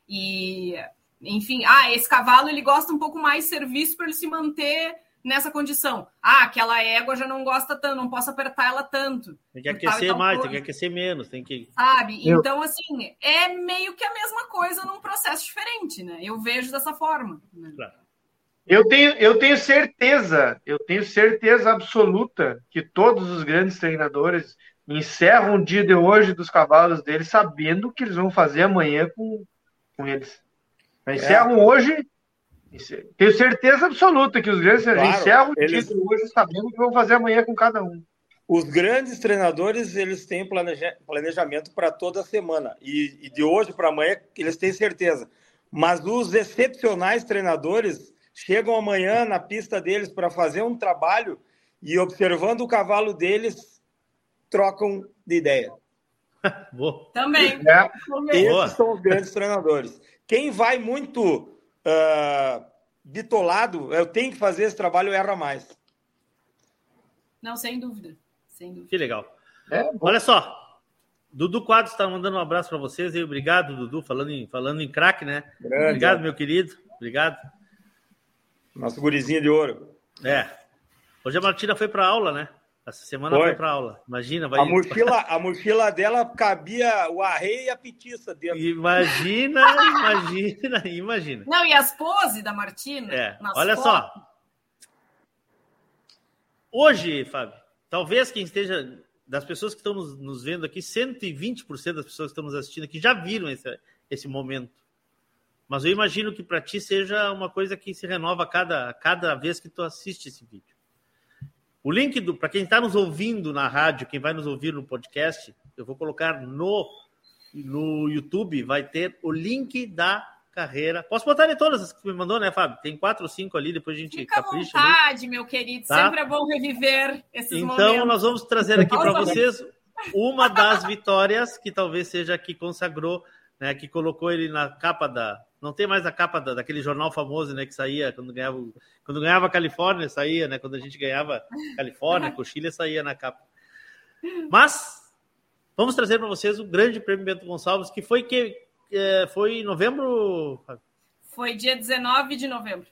e, enfim, ah, esse cavalo ele gosta um pouco mais de serviço para ele se manter nessa condição. Ah, aquela égua já não gosta tanto, não posso apertar ela tanto. Tem que aquecer mais, coisa. tem que aquecer menos, tem que. Sabe? Eu... Então, assim, é meio que a mesma coisa num processo diferente, né? Eu vejo dessa forma. Né? Claro. Eu tenho, eu tenho certeza, eu tenho certeza absoluta que todos os grandes treinadores encerram o dia de hoje dos cavalos deles sabendo o que eles vão fazer amanhã com, com eles. Encerram é. hoje, tenho certeza absoluta que os grandes claro, encerram o dia de hoje sabendo o que vão fazer amanhã com cada um. Os grandes treinadores, eles têm planejamento para toda semana. E, e de hoje para amanhã, eles têm certeza. Mas os excepcionais treinadores chegam amanhã na pista deles para fazer um trabalho e observando o cavalo deles, trocam de ideia. (laughs) Boa. Também. É, esses Boa. são os grandes treinadores. Quem vai muito uh, bitolado, eu tenho que fazer esse trabalho, erra mais. Não, sem dúvida. Sem dúvida. Que legal. É, Olha só, Dudu Quadros está mandando um abraço para vocês e obrigado, Dudu, falando em, falando em craque, né? Grande, obrigado, meu querido. Obrigado. Nosso gurizinho de ouro. É. Hoje a Martina foi para aula, né? Essa semana foi, foi para aula. Imagina, vai. A mochila, (laughs) a mochila dela cabia o arreio e a petiça dentro. Imagina, imagina, (laughs) imagina. Não, e as poses da Martina? É. Olha fotos. só. Hoje, Fábio, talvez quem esteja das pessoas que estão nos, nos vendo aqui, 120% das pessoas que estão nos assistindo aqui já viram esse, esse momento. Mas eu imagino que para ti seja uma coisa que se renova cada, cada vez que tu assiste esse vídeo. O link para quem está nos ouvindo na rádio, quem vai nos ouvir no podcast, eu vou colocar no, no YouTube, vai ter o link da carreira. Posso botar em todas as que me mandou, né, Fábio? Tem quatro ou cinco ali, depois a gente Fica capricha. à vontade, ali. meu querido. Tá? Sempre é bom reviver esses então, momentos. Então, nós vamos trazer aqui para vocês uma das vitórias que talvez seja a que consagrou, né, que colocou ele na capa da... Não tem mais a capa da, daquele jornal famoso, né, que saía quando ganhava, quando ganhava Califórnia, saía, né, quando a gente ganhava Califórnia, Coxilha, saía na capa. Mas vamos trazer para vocês o grande prêmio Bento Gonçalves, que foi que é, foi em novembro? Foi dia 19 de novembro.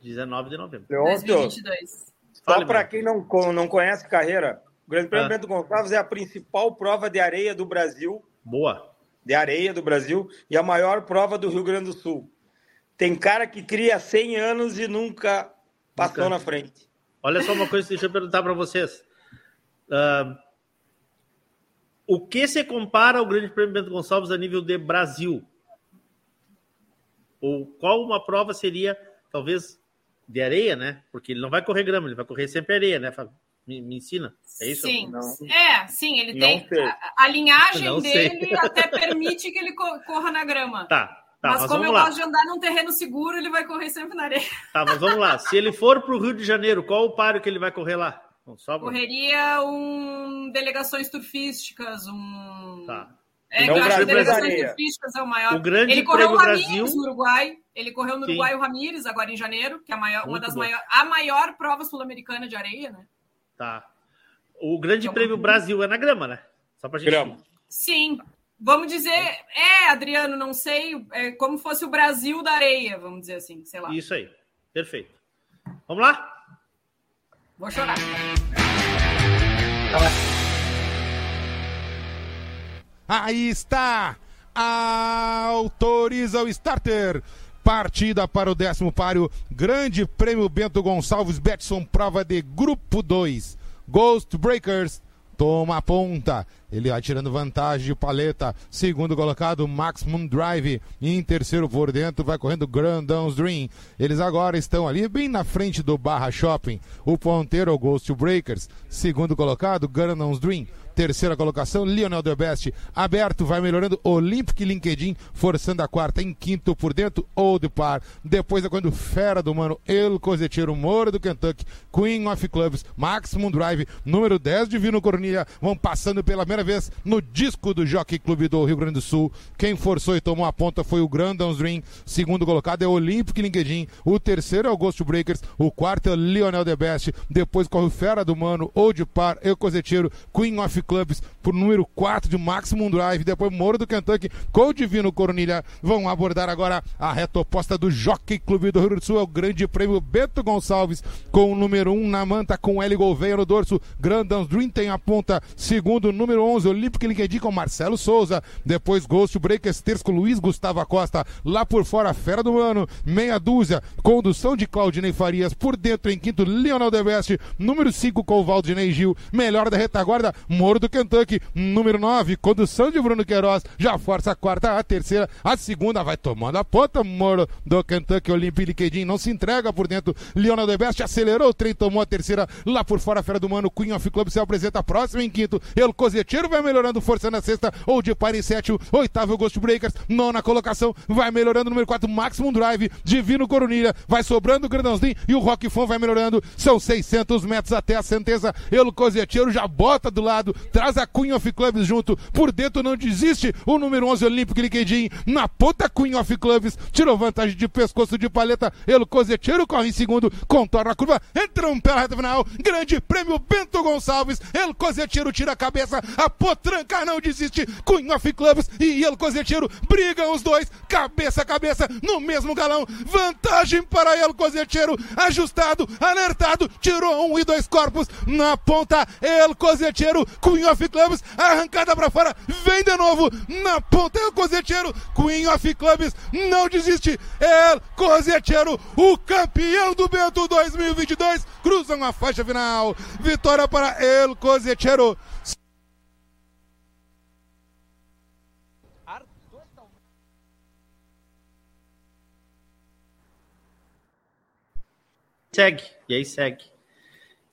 19 de novembro. 2022. Só para quem não, não conhece carreira, o Grande Prêmio ah. Bento Gonçalves é a principal prova de areia do Brasil. Boa. De areia do Brasil e a maior prova do Rio Grande do Sul. Tem cara que cria 100 anos e nunca passou nunca. na frente. Olha só uma coisa, deixa eu perguntar para vocês. Uh, o que se compara ao Grande Prêmio Bento Gonçalves a nível de Brasil? Ou qual uma prova seria, talvez, de areia, né? Porque ele não vai correr grama, ele vai correr sempre areia, né, Fábio? Me, me, ensina. É isso? Sim. Não. É, sim, ele tem. A, a, linhagem não dele sei. até permite que ele corra na grama. Tá. Tá, mas, mas como eu lá. gosto de andar num terreno seguro, ele vai correr sempre na areia. Tá, mas vamos lá. Se ele for para o Rio de Janeiro, qual o páreo que ele vai correr lá? Só Correria um delegações turfísticas, um. Tá. É, não, as delegações turfísticas é o maior. O grande ele correu o Brasil no Uruguai. Ele correu no Sim. Uruguai o Ramires agora em janeiro, que é a maior, uma das maiores, a maior prova sul-americana de areia, né? Tá. O Grande então, Prêmio Brasil é na grama, né? Só pra gente. Grama. Sim. Vamos dizer, é, Adriano, não sei, é como fosse o Brasil da areia, vamos dizer assim, sei lá. Isso aí. Perfeito. Vamos lá? Vou chorar. Aí está! Autoriza o starter. Partida para o décimo páreo. Grande Prêmio Bento Gonçalves Betson, prova de Grupo 2. Ghost Breakers toma a ponta. Ele vai tirando vantagem de paleta. Segundo colocado, Maximum Drive. E em terceiro por dentro vai correndo Grandão's Dream. Eles agora estão ali bem na frente do Barra Shopping. O ponteiro, Ghost Breakers. Segundo colocado, Grandão's Dream terceira colocação, Lionel The Best, aberto, vai melhorando, Olympic LinkedIn, forçando a quarta, em quinto por dentro, Old Par, depois é quando Fera do Mano, El Coseteiro, Moro do Kentucky, Queen of Clubs, Maximum Drive, número 10, Divino Cornilha, vão passando pela primeira vez no disco do Jockey Clube do Rio Grande do Sul, quem forçou e tomou a ponta foi o Grandon's Dream, segundo colocado é Olympic LinkedIn, o terceiro é o Ghost Breakers, o quarto é o Lionel The Best, depois corre o Fera do Mano, Old Par, El Coseteiro, Queen of Clubs por número 4 de Maximum Drive, depois Moro do Kentucky com o Divino Coronilha. Vão abordar agora a reta oposta do Jockey Clube do Rio do Sul, é o Grande Prêmio Bento Gonçalves com o número 1 na manta com L Gouveia no dorso. Grandãos Dream tem a ponta, segundo número 11, Olímpico LinkedIn com Marcelo Souza. Depois Ghost Breakers terço com Luiz Gustavo Costa. Lá por fora, Fera do Ano. Meia dúzia, condução de Claudinei Farias. Por dentro, em quinto, Leonel Deveste. Número 5 com o Valdinei Gil. Melhor da retaguarda, Moro do Kentucky. Número 9, condução de Bruno Queiroz. Já força a quarta, a terceira, a segunda vai tomando a ponta. Moro do Kentucky, Olímpico LinkedIn não se entrega por dentro. Leonel Deveste acelerou o trem, tomou a terceira. Lá por fora, Fera do Mano. Queen of Club se apresenta próximo em quinto. El Cozeteiro vai melhorando força na sexta. Ou de par em sétimo. Oitavo, Ghost Breakers. Nona colocação. Vai melhorando. Número 4, Maximum Drive. Divino Coronilha. Vai sobrando o Grandãozinho. E o Rock Fon vai melhorando. São 600 metros até a sentença. El Cozeteiro já bota do lado. Traz a Queen of Clubs junto. Por dentro não desiste. O número 11, Olímpico Liquidinho. Na ponta, Queen of Clubs. Tirou vantagem de pescoço de paleta. El Cozeteiro corre em segundo. Contorna a curva. Entrou pela reta final. Grande prêmio Bento Gonçalves. El Cozeteiro tira a cabeça. A potranca não desiste. Queen of Clubs e El Cozeteiro brigam os dois. Cabeça a cabeça no mesmo galão. Vantagem para El Cozeteiro. Ajustado, alertado. Tirou um e dois corpos. Na ponta, El Cozeteiro. Queen of Clubs. Arrancada para fora. Vem de novo. Na ponta, El Cozeteiro. Queen of Clubs. Não desiste. El Cozeteiro. O campeão do Bento 2022. Cruzam a faixa final. Vitória para El Cozeteiro. Segue. E aí segue.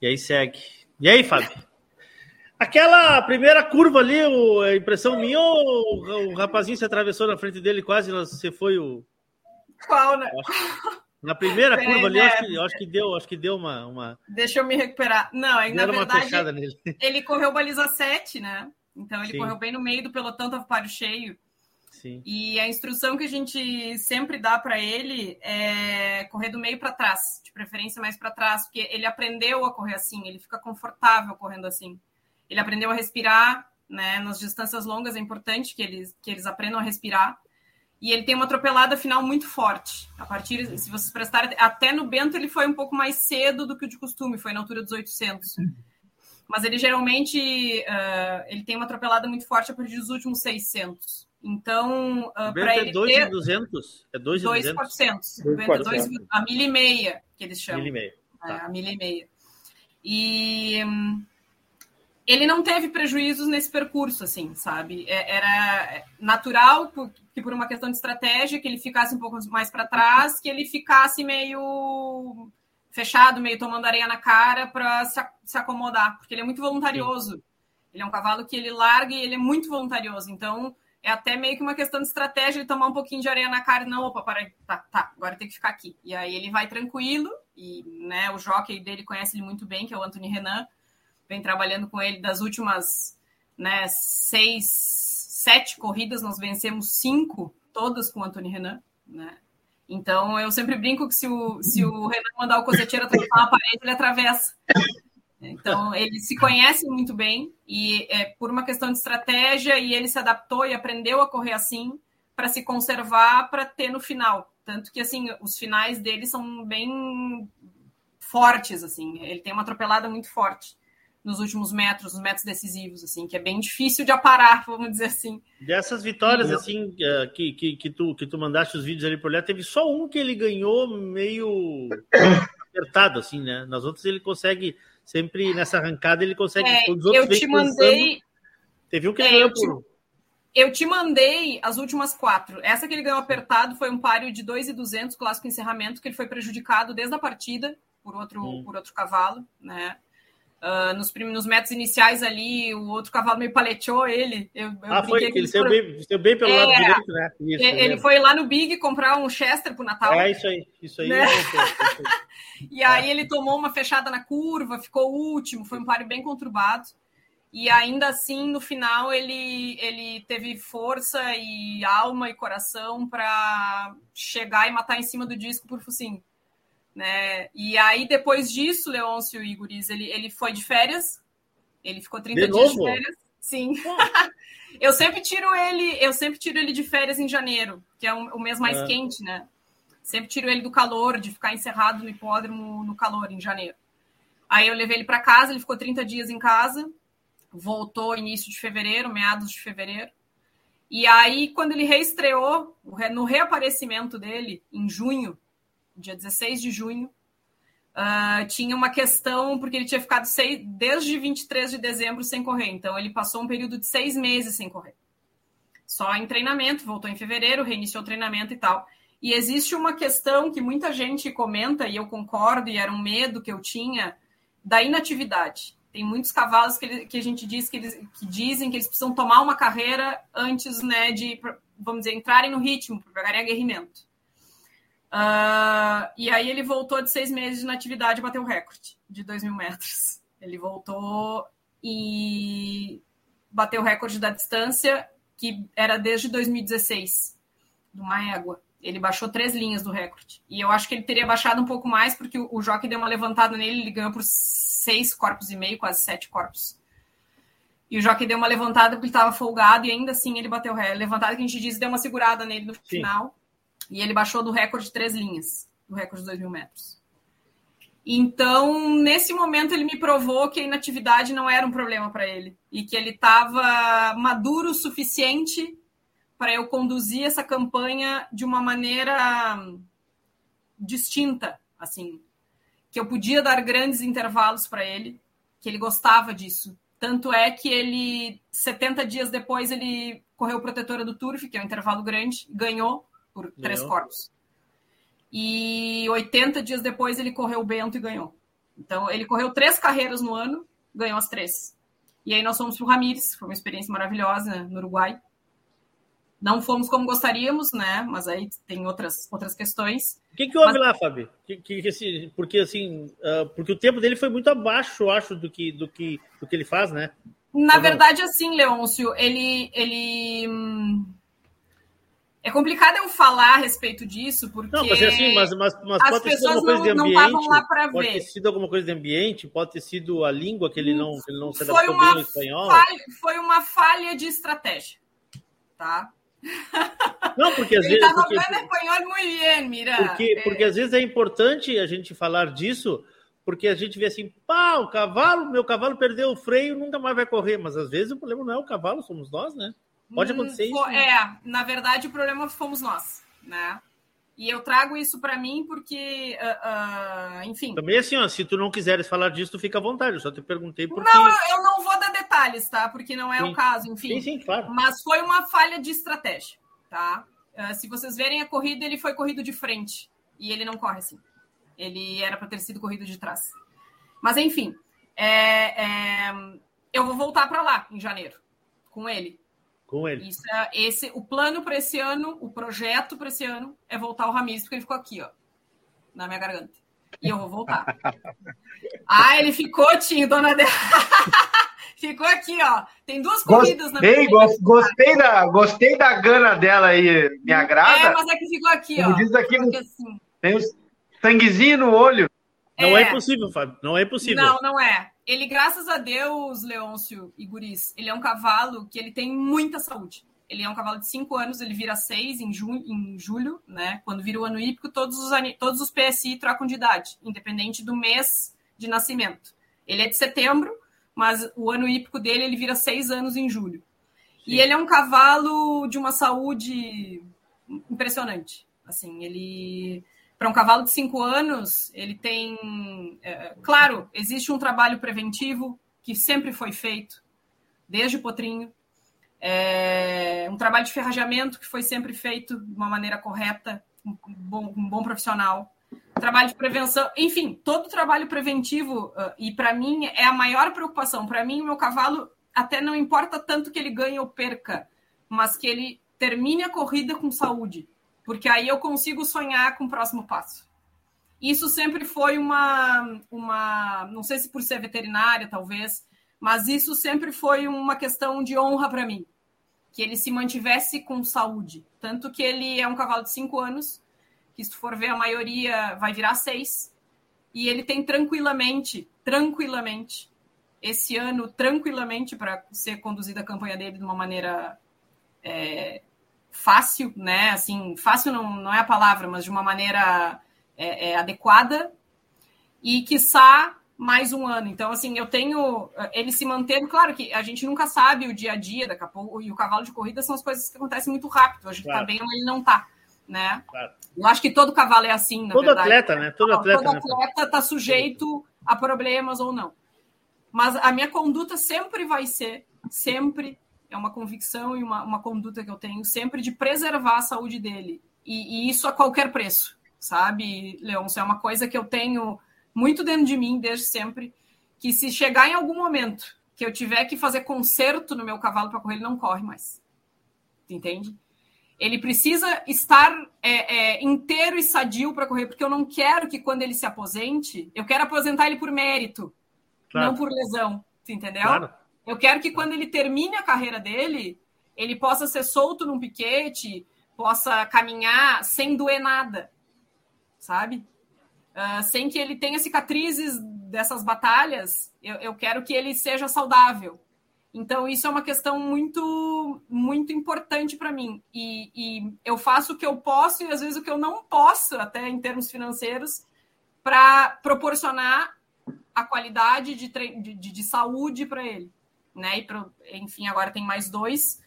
E aí segue. E aí, Fábio? Aquela primeira curva ali, o, a impressão minha, o, o rapazinho se atravessou na frente dele quase, você foi o. Qual, né? Na primeira curva ali, né? acho, que, eu acho que deu, acho que deu uma. uma... Deixa eu me recuperar. Não, aí, na verdade, (laughs) ele correu baliza 7, né? Então ele Sim. correu bem no meio do pelotão, tava páreo cheio. Sim. E a instrução que a gente sempre dá para ele é correr do meio para trás, de preferência mais para trás, porque ele aprendeu a correr assim, ele fica confortável correndo assim. Ele aprendeu a respirar, né? Nas distâncias longas é importante que eles, que eles aprendam a respirar. E ele tem uma atropelada final muito forte. A partir, se vocês prestarem, até no Bento ele foi um pouco mais cedo do que o de costume, foi na altura dos 800. Mas ele geralmente ah, ele tem uma atropelada muito forte a partir dos últimos 600. Então, O para Bento ele é ter 2,200? É 2,200? 2,400. O Bento é dois- 2,400. a milha e meia, que eles chamam. Milha e meia. É, Tá. a milha e meia. E hum, ele não teve prejuízos nesse percurso, assim, sabe? É- Era natural que por uma questão de estratégia que ele ficasse um pouco mais para trás, que ele ficasse meio fechado, meio tomando areia na cara para se, acomodar, porque ele é muito voluntarioso. Ele é um cavalo que ele larga e ele é muito voluntarioso. Então, é até meio que uma questão de estratégia ele tomar um pouquinho de areia na cara e não, opa, para aí, tá, tá, agora tem que ficar aqui. E aí ele vai tranquilo, e né, o jockey dele conhece ele muito bem, que é o Anthony Renan, vem trabalhando com ele das últimas né, seis, sete corridas, nós vencemos cinco, todas com o Anthony Renan, né? Então eu sempre brinco que se o, se o Renan mandar o coseteiro atravessar uma parede, ele atravessa. Então, eles se conhecem muito bem e é por uma questão de estratégia e ele se adaptou e aprendeu a correr assim para se conservar para ter no final. Tanto que assim, os finais dele são bem fortes assim. Ele tem uma atropelada muito forte nos últimos metros, nos metros decisivos assim, que é bem difícil de aparar, (laughs) vamos dizer assim. Dessas vitórias, Não. assim, eh, que, que, que, tu, que tu mandaste os vídeos ali por lá, teve só um que ele ganhou meio (coughs) apertado, assim, né? Nas outras ele consegue, sempre nessa arrancada, ele consegue. É, os outros eu te mandei Teve um que ele É, ganhou eu te- por. Eu te mandei as últimas quatro. Essa que ele ganhou apertado foi um páreo de 2,200, clássico encerramento, que ele foi prejudicado desde a partida por outro, Hum. por outro cavalo, né? Ah, nos, prim- nos metros iniciais ali, o outro cavalo meio paleteou ele. Eu, eu Ah, foi, ele saiu por- bem, saiu bem pelo É, lado direito, né? Isso, ele lembro. foi lá no Big comprar um Chester pro Natal. É isso aí, isso aí. Né? voltei. (laughs) E aí ele tomou uma fechada na curva, ficou último, foi um páreo bem conturbado. E ainda assim, no final, ele, ele teve força e alma e coração para chegar e matar em cima do disco por focinho. Né? E aí, depois disso, Leôncio e Guris, ele, ele foi de férias. Ele ficou 30 De dias novo? de férias. Sim. (laughs) eu sempre tiro ele, eu sempre tiro ele de férias em janeiro, que é um- o mês mais É. quente, né? Sempre tiro ele do calor, de ficar encerrado no hipódromo no calor, em janeiro. Aí eu levei ele para casa, ele ficou 30 dias em casa. voltou início de fevereiro, meados de fevereiro. E aí, quando ele reestreou, no reaparecimento dele, em junho, dia 16 de junho, uh, tinha uma questão, porque ele tinha ficado seis, desde 23 de dezembro sem correr. Então, ele passou um período de seis meses sem correr. Só em treinamento, voltou em fevereiro, reiniciou o treinamento e tal. E existe uma questão que muita gente comenta, e eu concordo, e era um medo que eu tinha, da inatividade. Tem muitos cavalos que, ele, que a gente diz que, eles, que dizem que eles precisam tomar uma carreira antes né, de, vamos dizer, entrarem no ritmo, para pegarem aguerrimento. Uh, e aí ele voltou de seis meses de inatividade e bateu o recorde de dois mil metros. Ele voltou e bateu o recorde da distância, que era desde 2016, de uma égua. Ele baixou três linhas do recorde. E eu acho que ele teria baixado um pouco mais, porque o, o Jockey deu uma levantada nele, ele ganhou por seis corpos e meio, quase sete corpos. E o Jockey deu uma levantada porque ele estava folgado e ainda assim ele bateu ré. Levantada que a gente disse deu uma segurada nele no Sim. final. E ele baixou do recorde de três linhas, do recorde de dois mil metros. Então, nesse momento, ele me provou que a inatividade não era um problema para ele e que ele estava maduro o suficiente para eu conduzir essa campanha de uma maneira distinta, assim, que eu podia dar grandes intervalos para ele, que ele gostava disso. Tanto é que ele, 70 dias depois, ele correu protetora do Turf, que é um intervalo grande, ganhou por ganhou. três corpos. E 80 dias depois ele correu o Bento e ganhou. Então, ele correu três carreiras no ano, ganhou as três. E aí nós fomos para o Ramires, foi uma experiência maravilhosa no Uruguai. Não fomos como gostaríamos, né? Mas aí tem outras, outras questões. O que, que houve Mas... lá, Fábio? Que, que, que, porque assim, uh, porque o tempo dele foi muito abaixo, eu acho, do que, do que, do que ele faz, né? Na Ou verdade, não? assim, Leôncio, ele, ele hum, é complicado eu falar a respeito disso, porque. Não, mas é assim, mas, mas, mas as pode pessoas não, não estavam lá para ver. Pode ter sido alguma coisa de ambiente, pode ter sido a língua que ele não, que ele não se adaptou bem ao espanhol. Falha, foi uma falha de estratégia. Tá? Não, porque às ele vezes. Porque, espanhol muito bem, mira. Porque, é. porque às vezes é importante a gente falar disso, porque a gente vê assim, pá, o cavalo, meu cavalo perdeu o freio, nunca mais vai correr. Mas às vezes o problema não é o cavalo, somos nós, né? Pode acontecer hum, isso. É, na verdade, o problema fomos nós, né? E eu trago isso para mim porque, uh, uh, enfim. Também assim, ó, se tu não quiseres falar disso, tu fica à vontade. Eu só te perguntei por Não, eu não vou dar detalhes, tá? Porque não é sim. o caso, enfim. Sim, sim, claro. Mas foi uma falha de estratégia, tá? Uh, se vocês verem a corrida, ele foi corrido de frente. E ele não corre assim. Ele era para ter sido corrido de trás. Mas, enfim, é, é, eu vou voltar para lá em janeiro com ele. Com ele. Isso é, esse, o plano para esse ano, o projeto para esse ano é voltar o Ramires, porque ele ficou aqui, ó, na minha garganta. E eu vou voltar. (laughs) ah, ele ficou, Tinho, dona dela. (laughs) ficou aqui, ó. Tem duas corridas gostei, na gost, Gostei da, gostei da gana dela aí, me agrada. É, mas é que ficou aqui, Como ó. Diz aqui, porque, assim, tem o sanguezinho no olho. Não é, é impossível, Fábio. Não é impossível. Não, não é. Ele, graças a Deus, Leôncio e Guris, ele é um cavalo que ele tem muita saúde. Ele é um cavalo de cinco anos, ele vira seis em, junho, em julho, né? Quando vira o ano hípico, todos os, todos os PSI trocam de idade, independente do mês de nascimento. Ele é de setembro, mas o ano hípico dele, ele vira seis anos em julho. Sim. E ele é um cavalo de uma saúde impressionante. Assim, ele para um cavalo de cinco anos, ele tem. É, claro, existe um trabalho preventivo que sempre foi feito, desde o potrinho. É, um trabalho de ferrajamento que foi sempre feito de uma maneira correta, um bom, um bom profissional. Trabalho de prevenção, enfim, todo trabalho preventivo, e para mim é a maior preocupação. Para mim, o meu cavalo até não importa tanto que ele ganhe ou perca, mas que ele termine a corrida com saúde porque aí eu consigo sonhar com o próximo passo. Isso sempre foi uma, uma, não sei se por ser veterinária, talvez, mas isso sempre foi uma questão de honra para mim, que ele se mantivesse com saúde. Tanto que ele é um cavalo de cinco anos, que se for ver a maioria vai virar seis, e ele tem tranquilamente, tranquilamente, esse ano tranquilamente para ser conduzida a campanha dele de uma maneira é, fácil, né? Assim, fácil não, não é a palavra, mas de uma maneira é, é, adequada. E, quiçá, mais um ano. Então, assim, eu tenho. Ele se manteve. Claro que a gente nunca sabe o dia a dia, daqui a pouco. E o cavalo de corrida são as coisas que acontecem muito rápido. Hoje claro. tá bem ou ele não tá. Né? Claro. Eu acho que todo cavalo é assim, na todo verdade. atleta, né? Todo atleta. Todo atleta está sujeito a problemas ou não. Mas a minha conduta sempre vai ser, sempre, é uma convicção e uma, uma conduta que eu tenho, sempre de preservar a saúde dele. E, e isso a qualquer preço, sabe, Leôncio? É uma coisa que eu tenho muito dentro de mim desde sempre, que se chegar em algum momento que eu tiver que fazer conserto no meu cavalo para correr, ele não corre mais. Entende? Ele precisa estar é, é, inteiro e sadio para correr, porque eu não quero que quando ele se aposente, eu quero aposentar ele por mérito, claro. não por lesão, entendeu? Claro. Eu quero que quando ele termine a carreira dele, ele possa ser solto num piquete, possa caminhar sem doer nada, sabe? Uh, sem que ele tenha cicatrizes dessas batalhas, eu, eu quero que ele seja saudável. Então, isso é uma questão muito, muito importante para mim. E, e, eu faço o que eu posso e às vezes o que eu não posso, até em termos financeiros, para proporcionar a qualidade de, de, de saúde para ele. Né? E pro, enfim, agora tem mais dois.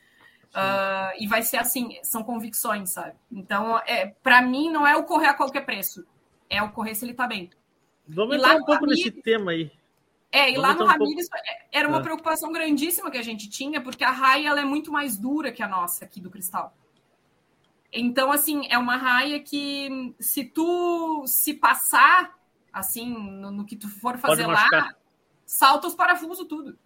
Uh, e vai ser assim, são convicções, sabe? Então, é, para mim, não é o correr a qualquer preço, é o correr se ele tá bem. Vamos entrar um pouco nesse tema aí. É, e lá no um era uma é. preocupação grandíssima que a gente tinha, porque a raia ela é muito mais dura que a nossa aqui do cristal. Então, assim, é uma raia que se tu se passar, assim, no, no que tu for fazer lá, salta os parafusos tudo.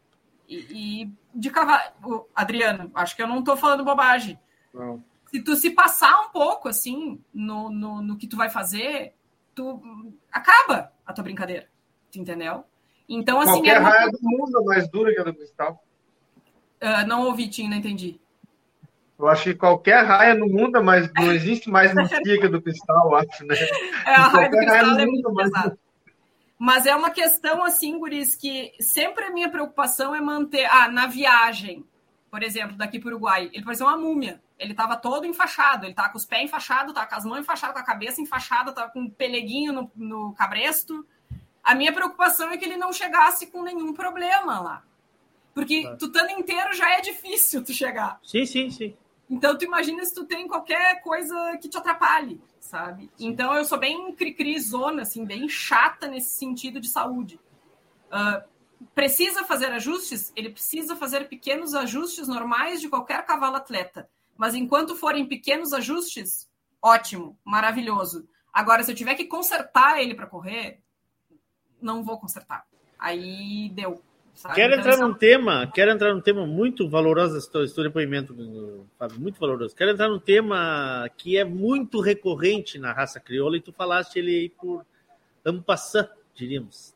E, e de cavalo... Adriano, acho que eu não estou falando bobagem. Não. Se tu se passar um pouco, assim, no, no, no que tu vai fazer, tu acaba a tua brincadeira. Entendeu? Então, assim. Qualquer é uma... raia do mundo é mais dura que a do cristal. Uh, não ouvi, Tim, não entendi. Eu acho que qualquer raia no mundo, é mas não (laughs) existe mais macia que a do cristal, acho, né? É, a raia do cristal raia é muito pesada. Mas é uma questão, assim, Guris, que sempre a minha preocupação é manter. Ah, na viagem, por exemplo, daqui para o Uruguai, ele parecia uma múmia. Ele estava todo enfaixado, ele estava com os pés enfaixados, estava com as mãos enfaixadas, com a cabeça enfaixada, estava com um peleguinho no, no cabresto. A minha preocupação é que ele não chegasse com nenhum problema lá. Porque claro. tu estando inteiro já é difícil tu chegar. Sim, sim, sim. Então tu imagina se tu tem qualquer coisa que te atrapalhe, sabe? Então eu sou bem cri-cri zona, assim, bem chata nesse sentido de saúde. Uh, precisa fazer ajustes? Ele precisa fazer pequenos ajustes normais de qualquer cavalo atleta. Mas enquanto forem pequenos ajustes, ótimo, maravilhoso. Agora, se eu tiver que consertar ele para correr, não vou consertar. Aí deu. Sabe? Quero então, entrar num é... tema, quero entrar num tema muito valoroso esse teu depoimento, Fábio, muito valoroso. Quero entrar num tema que é muito recorrente na raça crioula e tu falaste ele aí por ampassant, diríamos.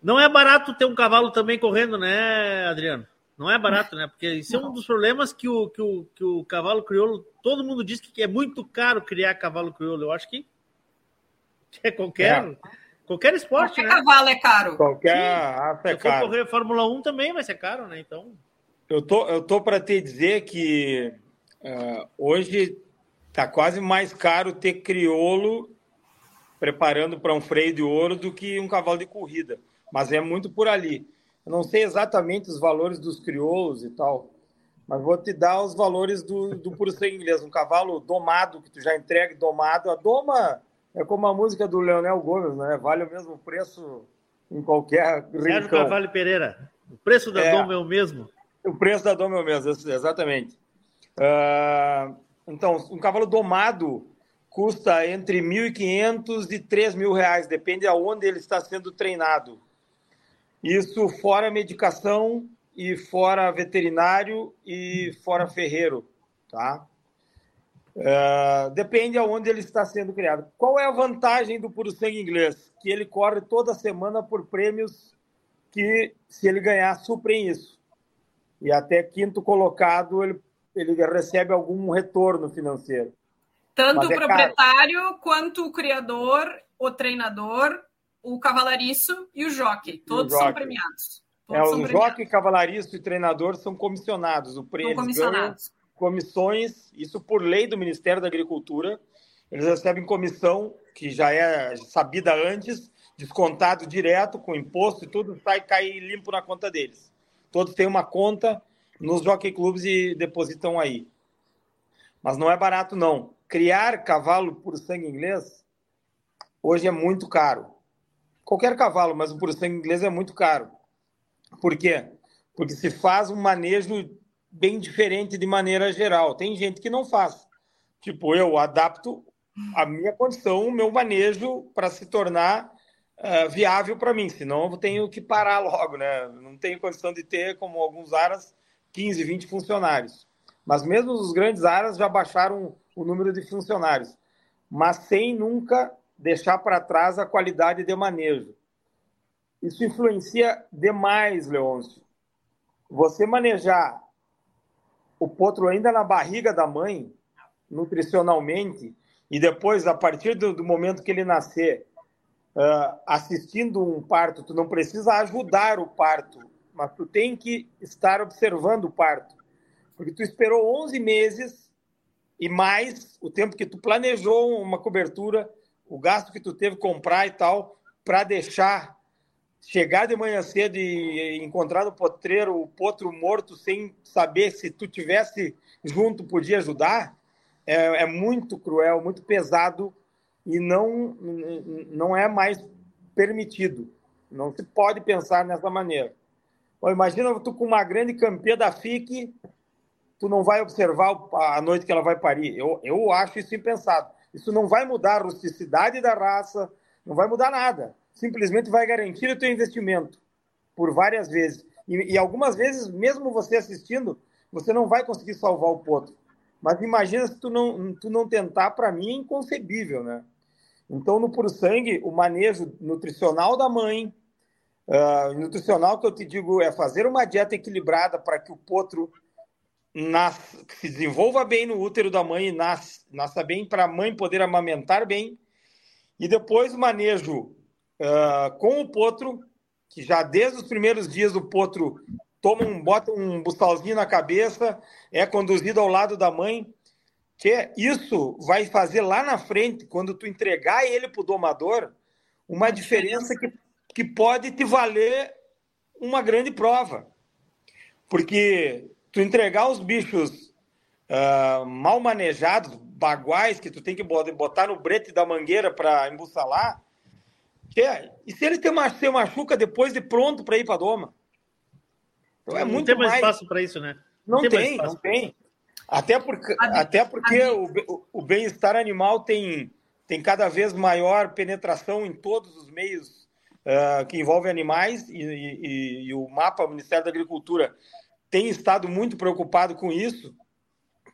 Não é barato ter um cavalo também correndo, né, Adriano? Não é barato, né? Porque isso é um dos problemas que o, que o, que o cavalo crioulo, todo mundo diz que é muito caro criar cavalo crioulo. Eu acho que é qualquer. É Qualquer esporte, Qualquer né? cavalo é caro. Qualquer raça é Se for correr Fórmula 1 também vai ser caro, né? Então. Eu tô, eu tô para te dizer que uh, hoje tá quase mais caro ter crioulo preparando para um freio de ouro do que um cavalo de corrida. Mas é muito por ali. Eu não sei exatamente os valores dos crioulos e tal, mas vou te dar os valores do, do puro sangue inglês. Um cavalo domado, que tu já entrega domado. A doma é como a música do Leonel Gomes, né? Vale o mesmo preço em qualquer Sérgio Carvalho Pereira. O preço da é, doma é o mesmo? O preço da doma é o mesmo, exatamente. Uh, então, um cavalo domado custa entre 1.500 e 3 mil reais, depende aonde ele está sendo treinado. Isso fora medicação e fora veterinário e fora ferreiro, tá? Uh, depende aonde ele está sendo criado. Qual é a vantagem do puro sangue inglês? Que ele corre toda semana por prêmios que, se ele ganhar, suprem isso. E até quinto colocado, ele, ele recebe algum retorno financeiro. Tanto é o proprietário caro. quanto o criador, o treinador, o cavalariço e o jockey. Todos o jockey. são premiados. Todos é, o jockey, cavalariço e treinador são comissionados. O prêmio são comissionados comissões, isso por lei do Ministério da Agricultura, eles recebem comissão, que já é sabida antes, descontado direto, com imposto e tudo, sai cai limpo na conta deles. Todos têm uma conta nos jockey clubes e depositam aí. Mas não é barato, não. Criar cavalo por sangue inglês hoje é muito caro. Qualquer cavalo, mas o por sangue inglês é muito caro. Por quê? Porque se faz um manejo bem diferente de maneira geral. Tem gente que não faz. Tipo, eu adapto a minha condição, o meu manejo para se tornar uh, viável para mim. Senão eu tenho que parar logo, né? Não tenho condição de ter, como alguns aras, 15, 20 funcionários. Mas mesmo os grandes aras já baixaram o número de funcionários, mas sem nunca deixar para trás a qualidade de manejo. Isso influencia demais, Leôncio. Você manejar o potro ainda na barriga da mãe, nutricionalmente, e depois, a partir do, do momento que ele nascer, uh, assistindo um parto, tu não precisa ajudar o parto, mas tu tem que estar observando o parto. Porque tu esperou 11 meses e mais o tempo que tu planejou uma cobertura, o gasto que tu teve comprar e tal, para deixar chegar de manhã cedo e encontrar no potreiro o potro morto sem saber se tu tivesse junto podia ajudar, é, é muito cruel, muito pesado e não, não é mais permitido. Não se pode pensar nessa maneira. Bom, imagina tu com uma grande campeã da FIC, tu não vai observar a noite que ela vai parir. Eu, eu acho isso impensado. Isso não vai mudar a rusticidade da raça, não vai mudar nada simplesmente vai garantir o teu investimento por várias vezes. E, e, algumas vezes, mesmo você assistindo, você não vai conseguir salvar o potro. Mas imagina se tu não, tu não tentar, para mim é inconcebível, né? Então, no Puro Sangue, o manejo nutricional da mãe, uh, nutricional que eu te digo é fazer uma dieta equilibrada para que o potro nasça, se desenvolva bem no útero da mãe e nasça, nasça bem para a mãe poder amamentar bem. E depois o manejo uh, com o potro, que já desde os primeiros dias o potro toma um, bota um bustalzinho na cabeça, é conduzido ao lado da mãe, que isso vai fazer lá na frente, quando tu entregar ele para o domador, uma diferença que, que pode te valer uma grande prova. Porque tu entregar os bichos uh, mal manejados, baguais, que tu tem que botar no brete da mangueira para embussalar, é, e se ele tem se machuca depois de pronto para ir para a doma? Então é não muito tem mais, mais... espaço para isso, né? Não, não tem, tem não tem. Até porque, a até porque o, o bem-estar animal tem, tem cada vez maior penetração em todos os meios uh, que envolvem animais e, e, e, o mapa o Ministério da Agricultura tem estado muito preocupado com isso.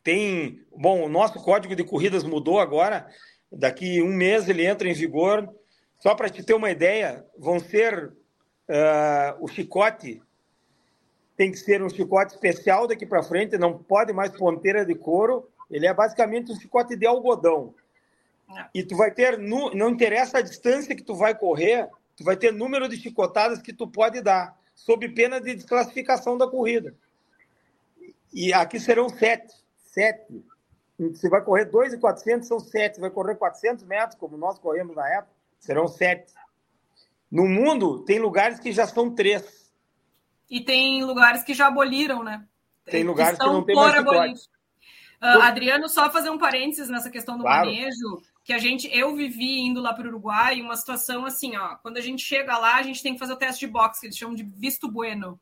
Tem, bom, o nosso código de corridas mudou agora. Daqui um mês ele entra em vigor só para te ter uma ideia, vão ser uh, o chicote tem que ser um chicote especial daqui para frente, não pode mais ponteira de couro. Ele é basicamente um chicote de algodão. E tu vai ter, não interessa a distância que tu vai correr, tu vai ter número de chicotadas que tu pode dar, sob pena de desclassificação da corrida. E aqui serão sete. Sete. Você vai correr 2,400, são sete. Vai correr 400 metros, como nós corremos na época serão sete. No mundo, tem lugares que já são três. E tem lugares que já aboliram, né? Tem lugares que, que não tem mais abolir. Uh, Adriano, só fazer um parênteses nessa questão do claro. manejo, que a gente, eu vivi indo lá para o Uruguai, uma situação assim, ó, quando a gente chega lá, a gente tem que fazer o teste de boxe, que eles chamam de visto bueno.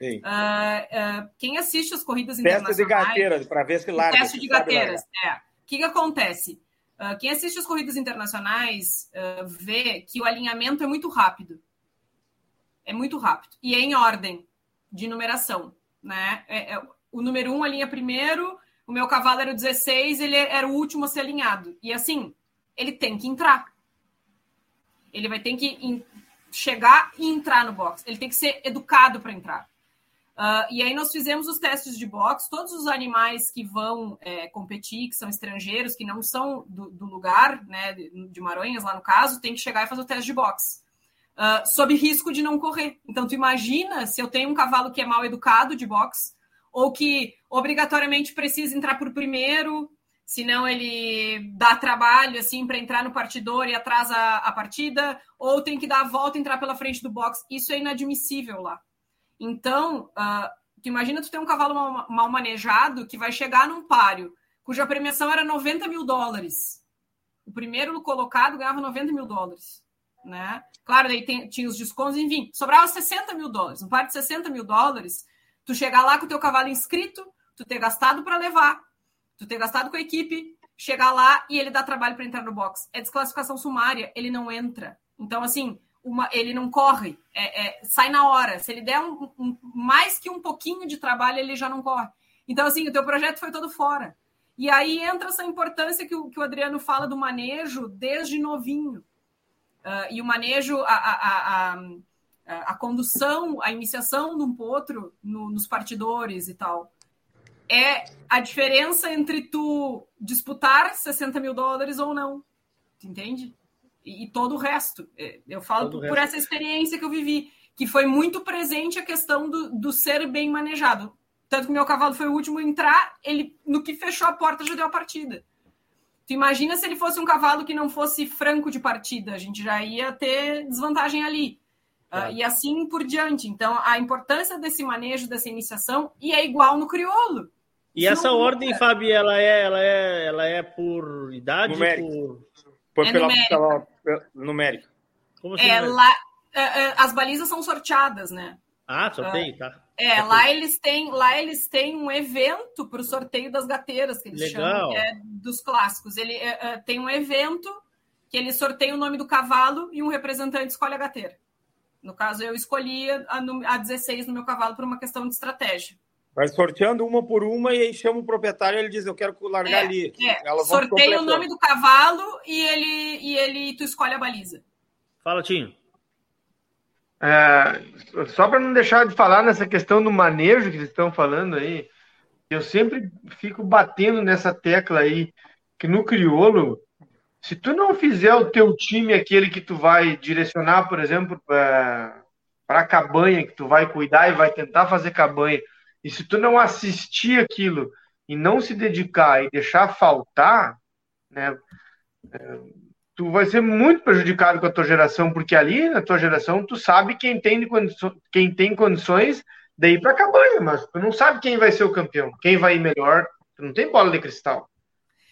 Uh, uh, quem assiste as corridas teste internacionais... Teste de gateiras, para ver se larga. Teste de gateiras, é. O que, que acontece? Uh, quem assiste as corridas internacionais uh, vê que o alinhamento é muito rápido. É muito rápido. E é em ordem de numeração. Né? É, é, o número 1 um alinha primeiro, o meu cavalo era o 16, ele era o último a ser alinhado. E assim, ele tem que entrar. Ele vai ter que chegar e entrar no box. Ele tem que ser educado para entrar. Uh, e aí nós fizemos os testes de boxe, todos os animais que vão é, competir, que são estrangeiros, que não são do, do, lugar, né, de Maranhas lá no caso, tem que chegar e fazer o teste de boxe. Uh, sob risco de não correr. Então, tu imagina se eu tenho um cavalo que é mal educado de boxe, ou que obrigatoriamente precisa entrar por primeiro, senão ele dá trabalho assim para entrar no partidor e atrasa a partida, ou tem que dar a volta e entrar pela frente do box. Isso é inadmissível lá. Então, uh, tu imagina tu ter um cavalo mal, mal, manejado que vai chegar num páreo, cuja premiação era 90 mil dólares. O primeiro colocado ganhava 90 mil dólares. Né? Claro, daí tem, tinha os descontos, enfim, sobrava 60 mil dólares. Um par de 60 mil dólares, tu chegar lá com o teu cavalo inscrito, tu ter gastado para levar, tu ter gastado com a equipe, chegar lá e ele dá trabalho para entrar no box. É desclassificação sumária, ele não entra. Então, assim, uma, ele não corre, é, é, sai na hora. Se ele der um, um, mais que um pouquinho de trabalho, ele já não corre. Então, assim, o teu projeto foi todo fora. E aí entra essa importância que o, que o Adriano fala do manejo desde novinho. Uh, e o manejo, a, a, a, a, condução, a iniciação de um potro no, nos partidores e tal é a diferença entre tu disputar 60 mil dólares ou não. Entende? E, e todo o resto. É, eu falo por, por, essa experiência que eu vivi, que foi muito presente a questão do, do ser bem manejado. Tanto que o meu cavalo foi o último a entrar, ele, no que fechou a porta, já deu a partida. Tu imagina se ele fosse um cavalo que não fosse franco de partida, a gente já ia ter desvantagem ali. Uh, e assim por diante. Então, a importância desse manejo, dessa iniciação, e é igual no crioulo. E essa não... ordem, Fábio, ela é, ela é, ela é por idade? Numérico. Por, é pela, numérica. Pela, numérica. Como assim, é, lá, é, é, as balizas são sorteadas, né? Ah, sorteio, uh, tá. É, lá eles têm, lá eles têm um evento para o sorteio das gateiras, que eles Legal. chamam, é dos clássicos. Ele é, tem um evento que ele sorteia o nome do cavalo e um representante escolhe a gateira. No caso, eu escolhi a, a 16 no meu cavalo por uma questão de estratégia. Vai sorteando uma por uma e aí chama o proprietário e ele diz: Eu quero largar é, ali. É. Sorteia o nome do cavalo e ele, e ele tu escolhe a baliza. Fala, Tinho. É, só para não deixar de falar nessa questão do manejo que vocês estão falando aí, eu sempre fico batendo nessa tecla aí, que no crioulo, se tu não fizer o teu time aquele que tu vai direcionar, por exemplo, para a cabanha, que tu vai cuidar e vai tentar fazer cabanha, e se tu não assistir aquilo e não se dedicar e deixar faltar, né, é, tu vai ser muito prejudicado com a tua geração, porque ali na tua geração tu sabe quem tem, quem tem condições de ir para a cabanha, mas tu não sabe quem vai ser o campeão, quem vai ir melhor, tu não tem bola de cristal.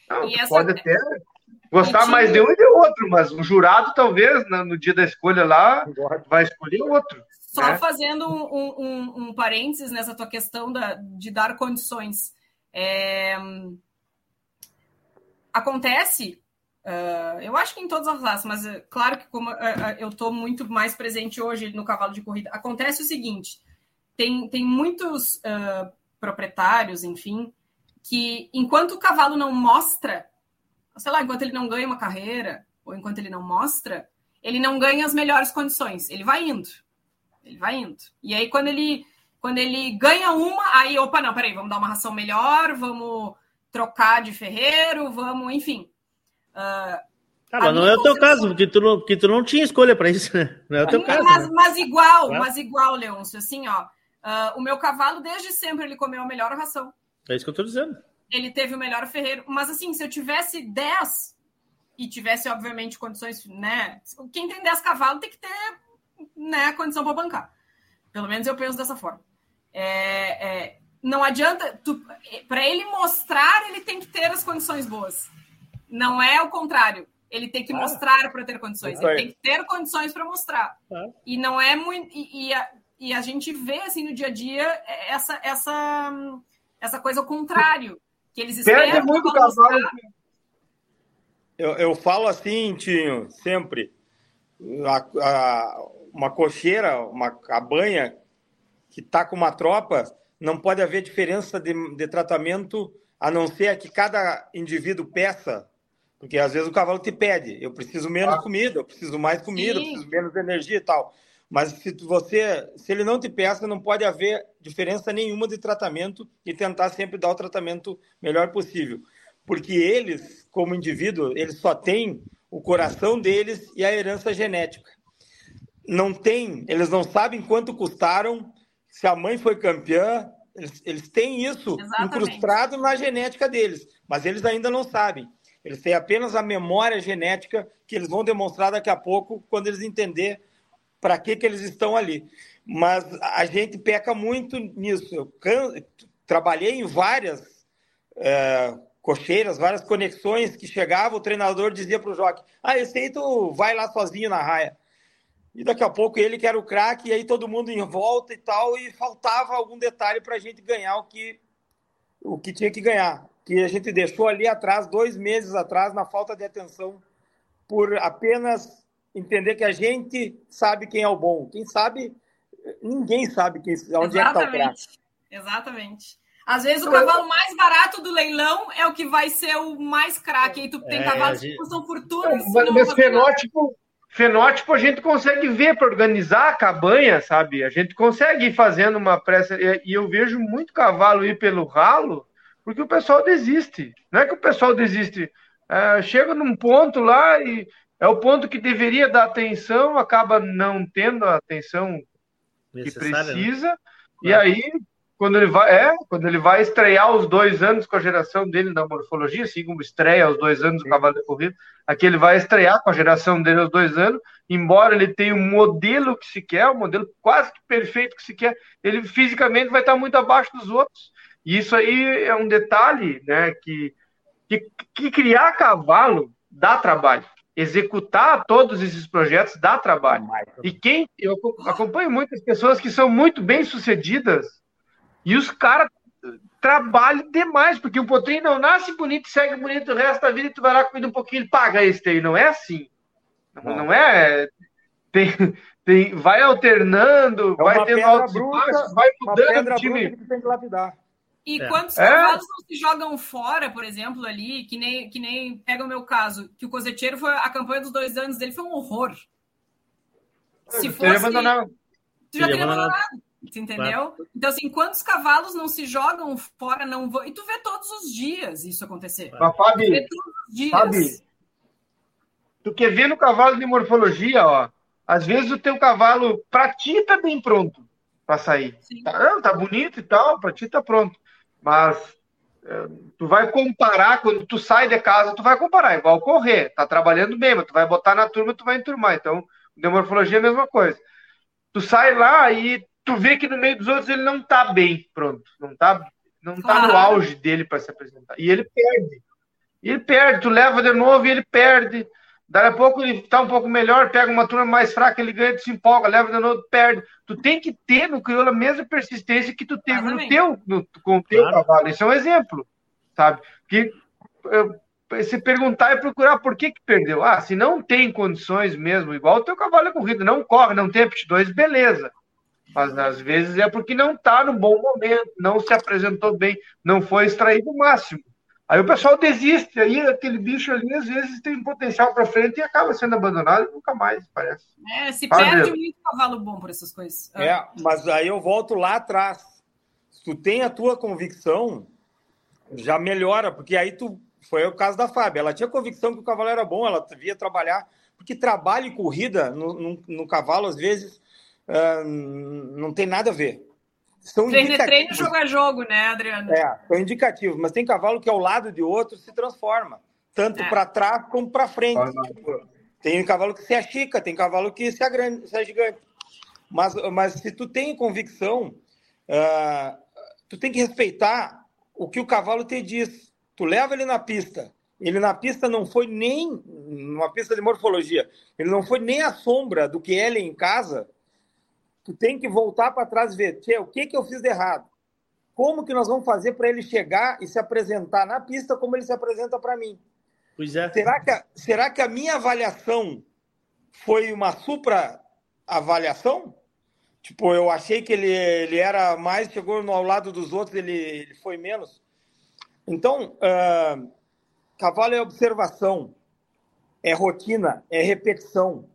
Não, essa... pode até gostar mais de um e de outro, mas o jurado talvez no dia da escolha lá vai escolher outro. Só né? fazendo um, um, um, parênteses nessa tua questão da, de dar condições. É... Acontece, uh, eu acho que em todas as raças, mas uh, claro que como uh, eu estou muito mais presente hoje no cavalo de corrida, acontece o seguinte: tem, tem muitos proprietários, enfim, que enquanto o cavalo não mostra, sei lá, enquanto ele não ganha uma carreira, ou enquanto ele não mostra, ele não ganha as melhores condições, ele vai indo ele vai indo. E aí, quando ele, quando ele ganha uma, aí, opa, não, peraí, vamos dar uma ração melhor, vamos trocar de ferreiro, vamos, enfim. Uh, ah, mas não é o teu caso, porque tu não, porque tu não tinha escolha para isso, né? Não é o teu caso. Mas, né? mas igual, é? mas igual, Leôncio, assim, ó. Uh, o meu cavalo, desde sempre, ele comeu a melhor ração. É isso que eu tô dizendo. Ele teve o melhor ferreiro. Mas, assim, se eu tivesse 10 e tivesse, obviamente, condições, né? Quem tem 10 cavalos tem que ter né, condição para bancar. Pelo menos eu penso dessa forma. É, é, não adianta. Para ele mostrar, ele tem que ter as condições boas. Não é o contrário. Ele tem que ah, mostrar para ter condições. Ele tem que ter condições para mostrar. Ah. E não é muito. E, e, a, e, a, gente vê assim no dia a dia essa essa essa coisa ao contrário que eles esperam. muito cavalo. Eu, eu falo assim, Tinho, sempre. A, a, uma cocheira, uma cabanha que está com uma tropa, não pode haver diferença de, de tratamento a não ser que cada indivíduo peça porque às vezes o cavalo te pede, eu preciso menos ah. comida, eu preciso mais comida, eu preciso menos energia e tal. Mas se você, se ele não te peça, não pode haver diferença nenhuma de tratamento e tentar sempre dar o tratamento melhor possível. Porque eles, como indivíduo, eles só têm o coração deles e a herança genética não tem, eles não sabem quanto custaram, se a mãe foi campeã, Eles, eles têm isso Exatamente. incrustado na genética deles, mas eles ainda não sabem. Eles têm apenas a memória genética que eles vão demonstrar daqui a pouco quando eles entender para que, que eles estão ali. Mas a gente peca muito nisso. Eu can... trabalhei em várias é, cocheiras, várias conexões que chegava, o treinador dizia para o jockey, ah, esse aí tu vai lá sozinho na raia. E daqui a pouco ele que era o craque, e aí todo mundo em volta e tal, e faltava algum detalhe para a gente ganhar o que, o que tinha que ganhar. Que a gente deixou ali atrás, dois meses atrás, na falta de atenção, por apenas entender que a gente sabe quem é o bom. Quem sabe, ninguém sabe quem, onde é que está o craque. Exatamente. Às vezes o cavalo mais barato do leilão é o que vai ser o mais craque. Aí tu tem É, cavalos gente- que custam fortuna. se Mas, mas fenótipo, fenótipo a gente consegue ver para organizar a cabanha, sabe? A gente consegue ir fazendo uma pressa. E eu vejo muito cavalo ir pelo ralo, porque o pessoal desiste. Não é que o pessoal desiste. É, chega num ponto lá e é o ponto que deveria dar atenção, acaba não tendo a atenção que né? precisa. E aí, quando ele vai, é, quando ele vai estrear os dois anos com a geração dele na morfologia, assim como estreia aos dois anos o cavalo de corrida, aqui ele vai estrear com a geração dele aos dois anos, embora ele tenha um modelo que se quer, um modelo quase que perfeito que se quer, ele fisicamente vai estar muito abaixo dos outros. E isso aí é um detalhe, né, que, que, que criar cavalo dá trabalho. Executar todos esses projetos dá trabalho. E quem eu aco- acompanho muitas pessoas que são muito bem sucedidas e os caras trabalham demais, porque o potrinho não nasce bonito, segue bonito o resto da vida e tu vai lá comendo um pouquinho, ele paga esse aí. Não é assim. Não, não é. Tem, tem, vai alternando, É vai tendo altos e bruta, baixos, vai mudando o time. bruta que tu tem que lapidar. E É. quantos É. cavalos não se jogam fora, por exemplo, ali, que nem, que nem pega o meu caso, que o coseteiro foi a campanha dos dois anos dele foi um horror. Se fosse. Tu já Teria teria abandonado. Tu Entendeu? Então, assim, quantos cavalos não se jogam fora, não vão. E tu vê todos os dias isso acontecer. Mas, Fabi, Tu vê todos os dias. Fabi, tu quer ver no cavalo de morfologia, ó. Às vezes o teu cavalo, pra ti, tá bem pronto pra sair. Tá, tá bonito e tal, pra ti tá pronto. Mas é, tu vai comparar, quando tu sai de casa, tu vai comparar, igual correr. Tá trabalhando bem, mas tu vai botar na turma, tu vai enturmar. Então, de morfologia é a mesma coisa. Tu sai lá e tu vê que no meio dos outros ele não tá bem pronto. Não tá, não tá no auge dele para se apresentar. E ele perde. E ele perde, tu leva de novo e ele perde. Daí a pouco ele tá um pouco melhor, pega uma turma mais fraca, ele ganha, tu se empolga, leva de novo, perde. Tu tem que ter no crioulo a mesma persistência que tu teve no teu, no- com o teu Claro. cavalo. Esse é um exemplo, sabe? Que eu- se perguntar e procurar por que que perdeu. Ah, se não tem condições mesmo, igual o teu cavalo é corrido, não corre, não tem aptidões, beleza. Mas às vezes é porque não tá no bom momento, não se apresentou bem, não foi extraído o máximo. Aí o pessoal desiste, aí aquele bicho ali às vezes tem potencial para frente e acaba sendo abandonado e nunca mais, parece. É, se Ah, perde meu. muito cavalo bom por essas coisas. É, mas aí eu volto lá atrás. Se tu tem a tua convicção, já melhora, porque aí tu. Foi o caso da Fábio. Ela tinha convicção que o cavalo era bom, ela via trabalhar. Porque trabalho e corrida no, no, no cavalo, às vezes, ah, não tem nada a ver. São Treino é treino, jogo é jogo, né, Adriano? É, são indicativos, mas tem cavalo que ao lado de outro se transforma, tanto É. para trás como para frente. Tipo, tem cavalo que se achica, tem cavalo que se, agrande, se é gigante. Mas, mas se tu tem convicção, ah, tu tem que respeitar o que o cavalo te diz. Tu leva ele na pista. Ele na pista não foi nem numa pista de morfologia. Ele não foi nem a sombra do que é ele em casa. Tu tem que voltar para trás e ver, "Tchê, o que que eu fiz de errado? Como que nós vamos fazer para ele chegar e se apresentar na pista como ele se apresenta para mim? Pois é. Será que, a, será que a minha avaliação foi uma supra avaliação? Tipo, eu achei que ele, ele era mais, chegou no, ao lado dos outros, ele, ele foi menos. Então, ah, cavalo é observação, é rotina, é repetição.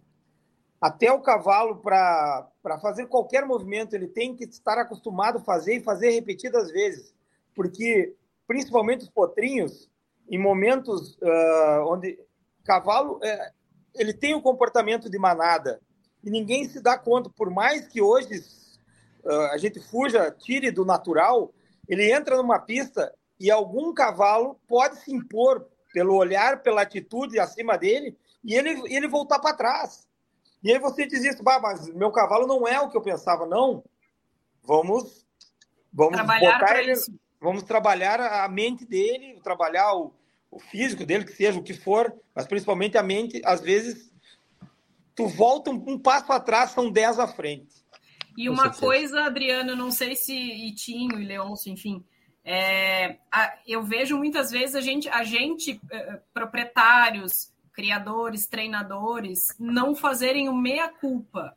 Até o cavalo, para fazer qualquer movimento, ele tem que estar acostumado a fazer e fazer repetidas vezes. Porque, principalmente os potrinhos, em momentos ah, onde cavalo é, ele tem o comportamento de manada e ninguém se dá conta, por mais que hoje a gente fuja, tire do natural, ele entra numa pista e algum cavalo pode se impor pelo olhar, pela atitude acima dele e ele, ele voltar para trás. E aí você diz isso, bah, mas meu cavalo não é o que eu pensava, não. Vamos, vamos Trabalhar botar ele, isso. vamos trabalhar a mente dele, trabalhar o, o físico dele, que seja o que for, mas principalmente a mente, às vezes tu volta um, um passo atrás, são dez à frente. E uma coisa, Adriano, não sei se Itinho e Leôncio, enfim, é, a- eu vejo muitas vezes a gente, a gente eh, proprietários, criadores, treinadores, não fazerem o meia-culpa.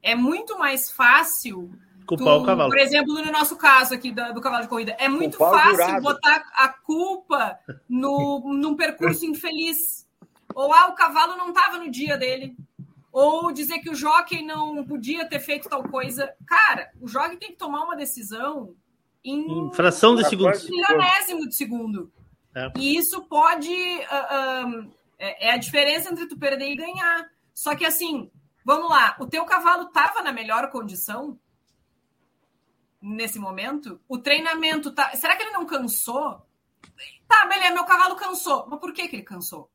É muito mais fácil. Culpar tu- o cavalo. Por exemplo, no nosso caso aqui da- do cavalo de corrida, é muito Culpar fácil botar a culpa no, num percurso infeliz. Ou ah, o cavalo não estava no dia dele. Ou dizer que o jockey não podia ter feito tal coisa. Cara, o jockey tem que tomar uma decisão em, Em fração de segundos. milionésimo de segundo. É. E isso pode. ah, é, é a diferença entre tu perder e ganhar. Só que assim, vamos lá, o teu cavalo estava na melhor condição nesse momento? O treinamento tá. Será que ele não cansou? Tá, beleza, meu cavalo cansou. Mas por que, que ele cansou?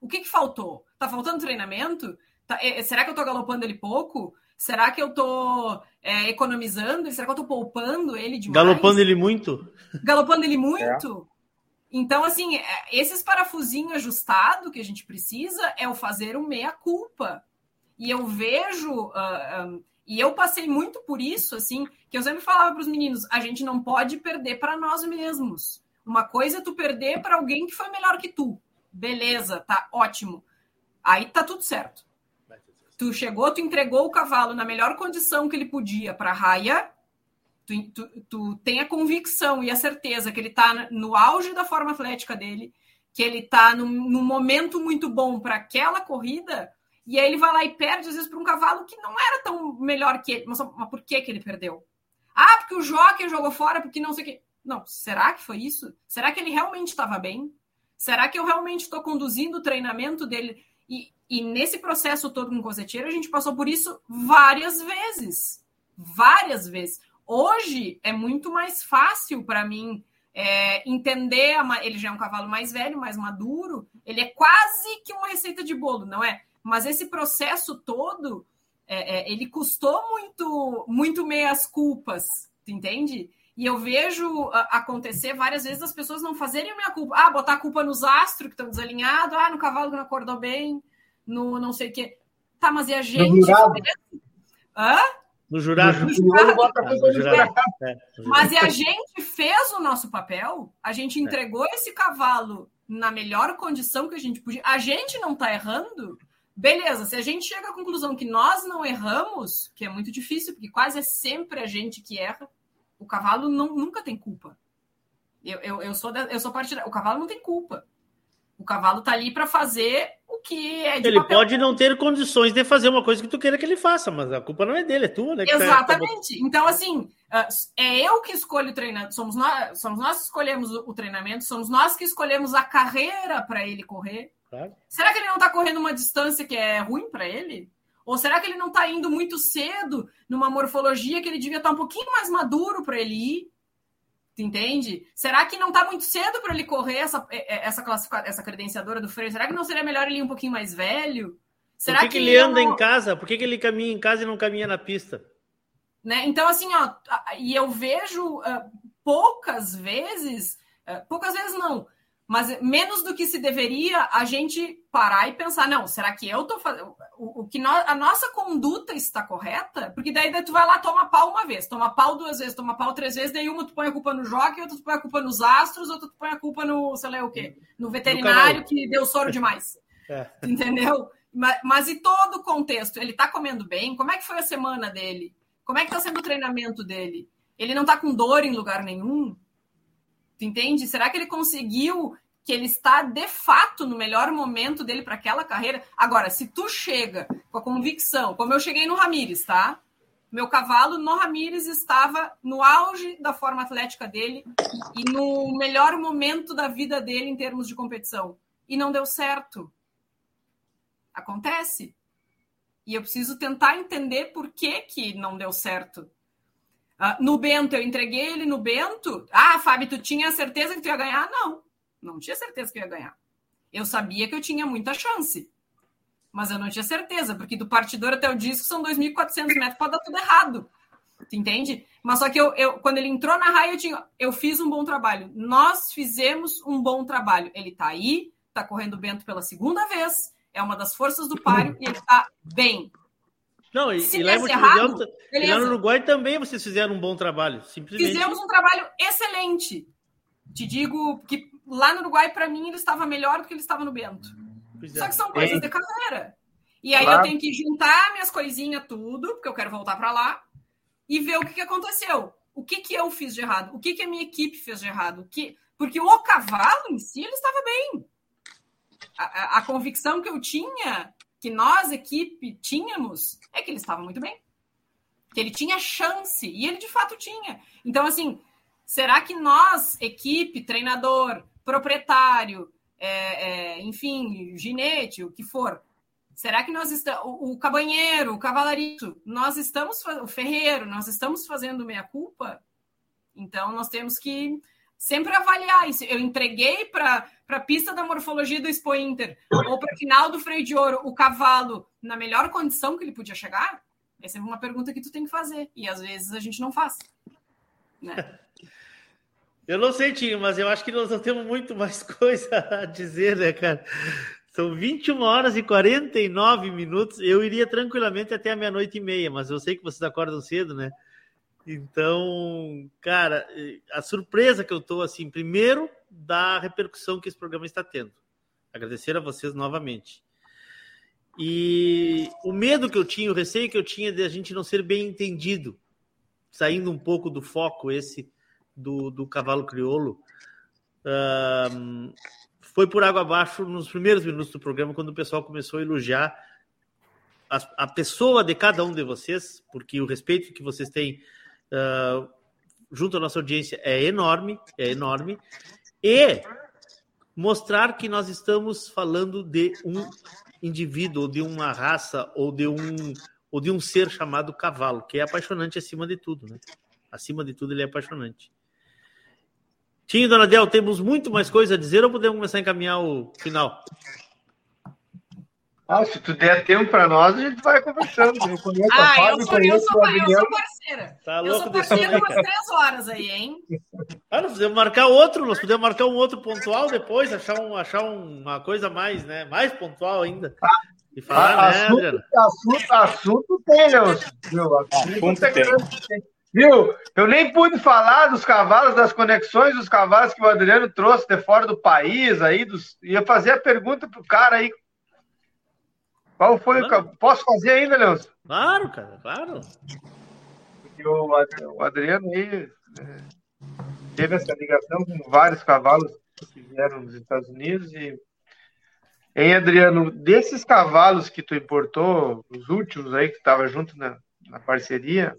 O que, que faltou? Tá faltando treinamento? Tá- é- será que eu tô galopando ele pouco? Será que eu tô é, economizando? Será que eu tô poupando ele demais? Galopando ele muito. galopando ele muito. Então, assim, é, esses parafusinhos ajustados que a gente precisa é o fazer o meia-culpa. E eu vejo, ah, ah, e eu passei muito por isso, assim, que eu sempre falava para os meninos: a gente não pode perder para nós mesmos. Uma coisa é tu perder para alguém que foi melhor que tu. Beleza, tá ótimo. Aí tá tudo certo. Tu chegou, tu entregou o cavalo na melhor condição que ele podia para a raia, tu, tu, tu tem a convicção e a certeza que ele está no auge da forma atlética dele, que ele está num, num momento muito bom para aquela corrida, e aí ele vai lá e perde, às vezes, para um cavalo que não era tão melhor que ele. Mas, mas por que, que ele perdeu? Ah, porque o jockey jogou fora, porque não sei o quê. Não, será que foi isso? Será que ele realmente estava bem? Será que eu realmente estou conduzindo o treinamento dele? E, e nesse processo todo com o coseteiro, a gente passou por isso várias vezes. Várias vezes. Hoje é muito mais fácil para mim é, entender. a ele já é um cavalo mais velho, mais maduro. Ele é quase que uma receita de bolo, não é? Mas esse processo todo, é, é, ele custou muito, muito meias culpas, tu entende? E eu vejo acontecer várias vezes as pessoas não fazerem a minha culpa. Ah, botar a culpa nos astros que estão desalinhados, ah, no cavalo que não acordou bem, no não sei o quê. Tá, mas e a gente? Hã? No jurado. No jurado. Ah, no jurado. É, Mas e a gente fez o nosso papel, a gente entregou esse cavalo na melhor condição que a gente podia. A gente não tá errando. Beleza, se a gente chega à conclusão que nós não erramos, que é muito difícil, porque quase é sempre a gente que erra, o cavalo não, nunca tem culpa. Eu, eu, eu sou, da, eu sou partidária. O cavalo não tem culpa. O cavalo tá ali para fazer o que é de Ele papel pode não ter condições de fazer uma coisa que tu queira que ele faça, mas a culpa não é dele, é tua, né? que tá- Exatamente. Então, assim, ah, é eu que escolho o treinamento, somos nós, somos nós que escolhemos o treinamento, somos nós que escolhemos a carreira para ele correr. Claro. Será que ele não está correndo uma distância que é ruim para ele? Ou será que ele não está indo muito cedo numa morfologia que ele devia estar um pouquinho mais maduro para ele ir? Tu entende? Será que não está muito cedo para ele correr essa, é, essa, classifica- essa credenciadora do freio? Será que não seria melhor ele ir um pouquinho mais velho? Será Por que, que ele anda em casa? Por que, que ele caminha em casa e não caminha na pista? né? Então, assim, ó, e eu vejo ah, poucas vezes, ah, poucas vezes não, mas menos do que se deveria a gente parar e pensar, não, será que eu tô fazendo o, o que nó- a nossa conduta está correta? Porque daí, daí tu vai lá toma pau uma vez, toma pau duas vezes, toma pau três vezes, daí uma tu põe a culpa no jockey, outra tu põe a culpa nos astros, outra tu põe a culpa no, sei lá o quê, no veterinário que deu soro demais. (laughs) É. (laughs) Entendeu? Mas, mas e todo o contexto? Ele tá comendo bem? Como é que foi a semana dele? Como é que tá sendo o treinamento dele? Ele não tá com dor em lugar nenhum? Tu entende? Será que ele conseguiu que ele está de fato no melhor momento dele para aquela carreira? Agora, se tu chega com a convicção, como eu cheguei no Ramires, tá? Meu cavalo no Ramires estava no auge da forma atlética dele e no melhor momento da vida dele em termos de competição. E não deu certo. Acontece. E eu preciso tentar entender por que, que não deu certo. Uh, no Bento, eu entreguei ele no Bento. Ah, Fábio, tu tinha certeza que tu ia ganhar? Não, não tinha certeza que eu ia ganhar. Eu sabia que eu tinha muita chance, mas eu não tinha certeza, porque do partidor até o disco são 2.400 metros, pode dar tudo errado. Tu entende? Mas só que eu, eu quando ele entrou na raia, eu, tinha, eu fiz um bom trabalho. Nós fizemos um bom trabalho. Ele tá aí, tá correndo o Bento pela segunda vez, é uma das forças do páreo e ele tá bem. Não, e, e lá, errado, e lá no Uruguai também vocês fizeram um bom trabalho. Simplesmente... Fizemos um trabalho excelente. Te digo que lá no Uruguai, para mim, ele estava melhor do que ele estava no Bento. É. Só que são coisas de carreira. E aí claro. eu tenho que juntar minhas coisinhas tudo, porque eu quero voltar para lá, e ver o que, que aconteceu. O que, que eu fiz de errado? O que, que a minha equipe fez de errado? O que... Porque o cavalo em si, ele estava bem. A, a, a convicção que eu tinha, que nós, equipe, tínhamos, é que ele estava muito bem. Que ele tinha chance, e ele de fato tinha. Então, assim, será que nós, equipe, treinador, proprietário, é, é, enfim, ginete, o que for, Será que nós estamos. O, o cabanheiro, o cavalarito, nós estamos. O ferreiro, nós estamos fazendo meia-culpa? Então, nós temos que sempre avaliar isso. Eu entreguei para a pista da morfologia do Expo Inter ou para a final do freio de ouro o cavalo na melhor condição que ele podia chegar? Essa é uma pergunta que tu tem que fazer. E às vezes a gente não faz. Né? (laughs) Eu não sei, Tinho, mas eu acho que nós não temos muito mais (laughs) coisa a dizer, né, cara? São 21 horas e 49 minutos. Eu iria tranquilamente até a meia-noite e meia, mas eu sei que vocês acordam cedo, né? Então, cara, a surpresa que eu tô, assim, primeiro, da repercussão que esse programa está tendo. Agradecer a vocês novamente. E o medo que eu tinha, o receio que eu tinha de a gente não ser bem entendido, saindo um pouco do foco esse do, do cavalo crioulo, uh, foi por água abaixo nos primeiros minutos do programa, quando o pessoal começou a elogiar a, a pessoa de cada um de vocês, porque o respeito que vocês têm uh, junto à nossa audiência é enorme, é enorme, e mostrar que nós estamos falando de um indivíduo, ou de uma raça, ou de um, ou de um ser chamado cavalo, que é apaixonante acima de tudo, né? Acima de tudo, ele é apaixonante. Tinho, Dona Del, temos muito mais coisa a dizer ou podemos começar a encaminhar o final? Ah, se tu der tempo para nós, a gente vai conversando. Eu conheço ah, a Fábio, eu, sou, eu, sou, eu sou parceira. Tá eu sou parceira umas três horas aí, hein? Ah, nós podemos marcar outro, nós podemos marcar um outro pontual depois, achar, um, achar uma coisa mais, né? Mais pontual ainda. Ah, e falar, ah, né, assunto, assunto, assunto tem, Leandro. Assunto tem. Viu? Eu nem pude falar dos cavalos, das conexões dos cavalos que o Adriano trouxe de fora do país aí. Dos... Ia fazer a pergunta pro cara aí. Qual foi claro. o. Posso fazer ainda, Leandro? Claro, cara, claro. Porque o Adriano aí é, teve essa ligação com vários cavalos que vieram dos Estados Unidos e. Hein, Adriano, desses cavalos que tu importou, os últimos aí que estavam junto na, na parceria,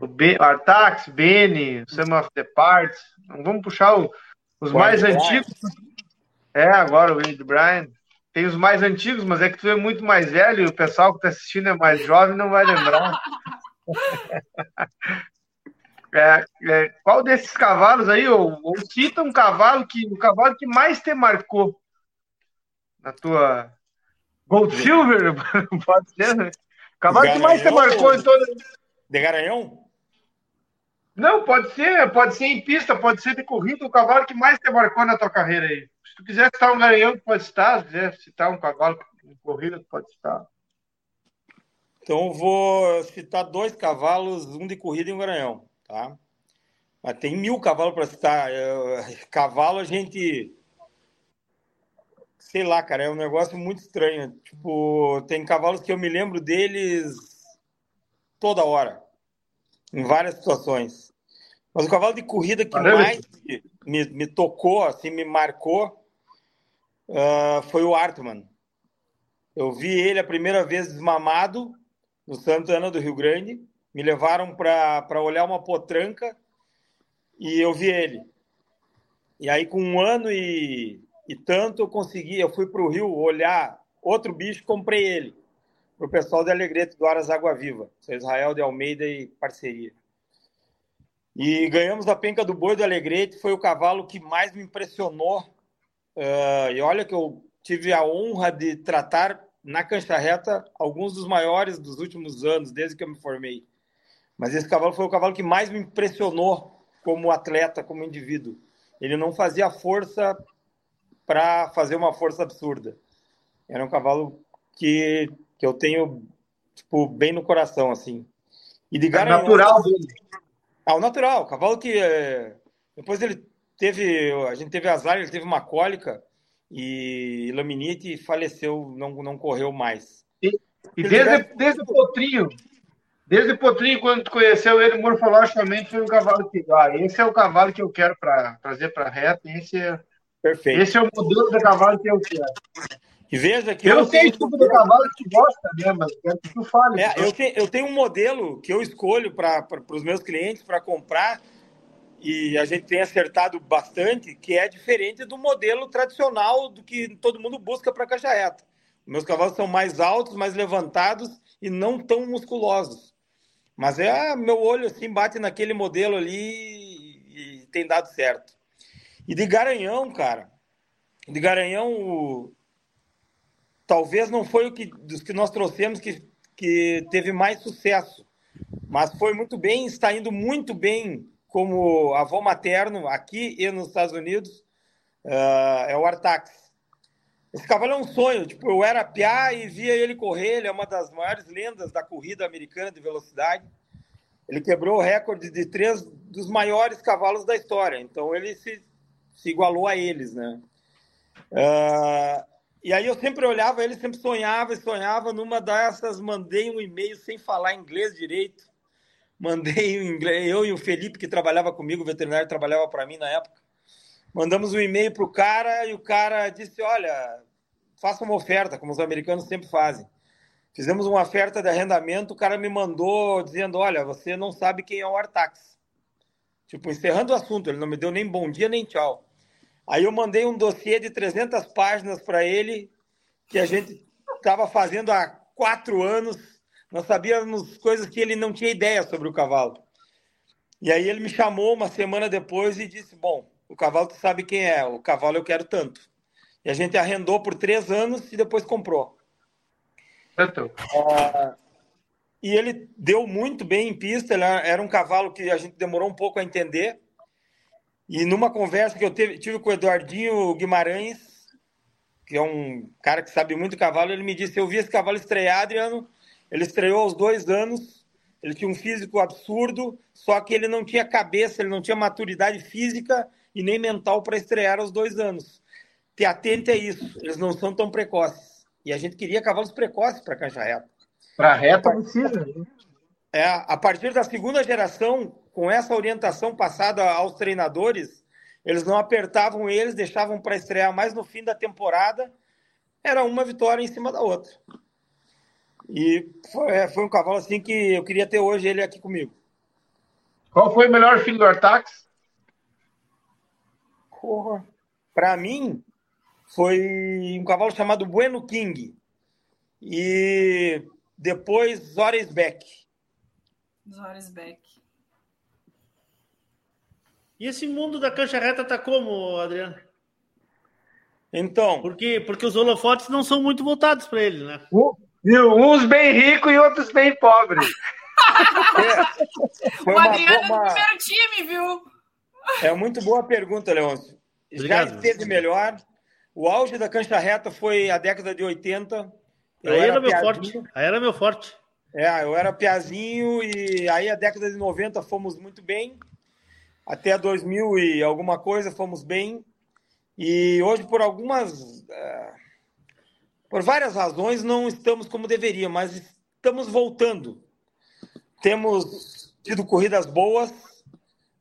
o B, Artax, Beni, Some of the Parts. Vamos puxar o, os mais antigos. É, agora o Wade Bryan. Tem os mais antigos, mas é que tu é muito mais velho e o pessoal que está assistindo é mais jovem não vai lembrar. (laughs) é, é, qual desses cavalos aí, ou, ou, cita um cavalo que o cavalo que mais te marcou na tua Gold Silver, (laughs) pode ser, né? O cavalo que mais te marcou em toda. De Garanhão? Não, pode ser, pode ser em pista, pode ser de corrida, o cavalo que mais te marcou na tua carreira aí. Se tu quiser citar um garanhão, pode citar, se quiser citar um cavalo em corrida, pode citar. Então vou citar dois cavalos, um de corrida e um garanhão, tá? Mas tem mil cavalos para citar. Cavalo a gente. Sei lá, cara, é um negócio muito estranho. Tipo, tem cavalos que eu me lembro deles toda hora em várias situações. Mas o cavalo de corrida que Caramba. mais me, me tocou, assim, me marcou, uh, foi o Artman. Eu vi ele a primeira vez desmamado no Santana do Rio Grande. Me levaram para olhar uma potranca e eu vi ele. E aí, com um ano e, e tanto, eu consegui. Eu fui para o Rio olhar outro bicho, comprei ele para o pessoal de Alegrete do Aras Água Viva, Israel de Almeida e parceria. E ganhamos a penca do boi do Alegrete, foi o cavalo que mais me impressionou. Uh, e olha que eu tive a honra de tratar na cancha reta alguns dos maiores dos últimos anos, desde que eu me formei. Mas esse cavalo foi o cavalo que mais me impressionou como atleta, como indivíduo. Ele não fazia força para fazer uma força absurda. Era um cavalo que, que eu tenho tipo, bem no coração, assim. E de é natural dele. Ah, o natural. O cavalo que... É... Depois ele teve... A gente teve azar, ele teve uma cólica e laminite e faleceu, não, não correu mais. E, e desde, desde o Potrinho, desde o Potrinho, quando tu conheceu ele morfologicamente, foi um cavalo que... Ah, esse é o cavalo que eu quero para trazer para reta, esse é... Perfeito. Esse é o modelo de cavalo que eu quero. E veja que eu, eu não sei tipo de cavalo que gosta, né? Mas quero que tu fale. É, eu, te, eu tenho um modelo que eu escolho para os meus clientes para comprar e a gente tem acertado bastante, que é diferente do modelo tradicional do que todo mundo busca para caixa reta. Meus cavalos são mais altos, mais levantados e não tão musculosos. Mas é meu olho assim bate naquele modelo ali e tem dado certo. E de Garanhão, cara, de Garanhão talvez não foi o que dos que nós trouxemos que, que teve mais sucesso, mas foi muito bem, está indo muito bem como avô materno aqui e nos Estados Unidos, uh, é o Artax. Esse cavalo é um sonho, tipo, eu era piá e via ele correr, ele é uma das maiores lendas da corrida americana de velocidade. Ele quebrou o recorde de três dos maiores cavalos da história, então ele se, se igualou a eles, né? Uh, e aí eu sempre olhava ele, sempre sonhava e sonhava. Numa dessas, mandei um e-mail sem falar inglês direito. Mandei inglês, eu e o Felipe, que trabalhava comigo, o veterinário trabalhava para mim na época. Mandamos um e-mail para o cara e o cara disse: Olha, faça uma oferta, como os americanos sempre fazem. Fizemos uma oferta de arrendamento, o cara me mandou dizendo: Olha, você não sabe quem é o Artax. Tipo, encerrando o assunto, ele não me deu nem bom dia nem tchau. Aí eu mandei um dossiê de 300 páginas para ele, que a gente estava fazendo há quatro anos. Nós sabíamos coisas que ele não tinha ideia sobre o cavalo. E aí ele me chamou uma semana depois e disse: Bom, o cavalo tu sabe quem é, o cavalo eu quero tanto. E a gente arrendou por três anos e depois comprou. Então. e ele deu muito bem em pista, ele era um cavalo que a gente demorou um pouco a entender, e numa conversa que eu teve, tive com o Eduardinho Guimarães, que é um cara que sabe muito cavalo, ele me disse: Eu vi esse cavalo estrear, Adriano. Ele estreou aos dois anos, ele tinha um físico absurdo, só que ele não tinha cabeça, ele não tinha maturidade física e nem mental para estrear aos dois anos. Te atente a isso, eles não são tão precoces. E a gente queria cavalos precoces para cancha reta. Para reta precisa. Né? É, a partir da segunda geração, com essa orientação passada aos treinadores, eles não apertavam eles, deixavam para estrear mais no fim da temporada. Era uma vitória em cima da outra. E foi, é, foi um cavalo assim que eu queria ter hoje ele aqui comigo. Qual foi o melhor filho do Artax? Para mim, foi um cavalo chamado Bueno King. E depois Zoresbeck. Zoresbeck. E esse mundo da cancha reta tá como, Adriano? Então. Porque, porque os holofotes não são muito voltados para ele, né? Uns bem ricos e outros bem pobres. é, o Adriano boa, é do primeiro time, viu? É muito boa pergunta, Leôncio. Já esteve melhor. O auge da cancha reta foi a década de 80. Eu aí era, era meu forte. Aí era meu forte. É, eu era piazinho e aí a década de 90 fomos muito bem. Até 2000 e alguma coisa fomos bem. E hoje, por algumas. Uh, por várias razões, não estamos como deveria, mas estamos voltando. Temos tido corridas boas.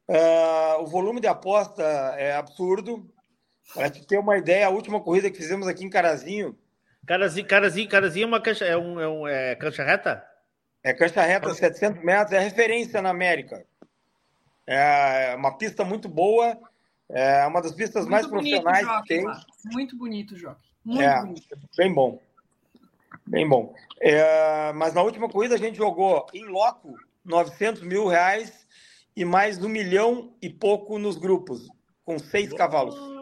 Uh, o volume de aposta é absurdo. Para te ter uma ideia, a última corrida que fizemos aqui em Carazinho. Carazinho, Carazinho, Carazinho é uma cancha, é um, é um é cancha reta? É cancha reta, 700 metros, é referência na América. É uma pista muito boa, é uma das pistas muito mais profissionais que tem. Muito bonito jogo. Muito é, bonito. Bem bom. Bem bom. É, mas na última corrida a gente jogou em loco 900 mil reais e mais um milhão e pouco nos grupos, com seis cavalos.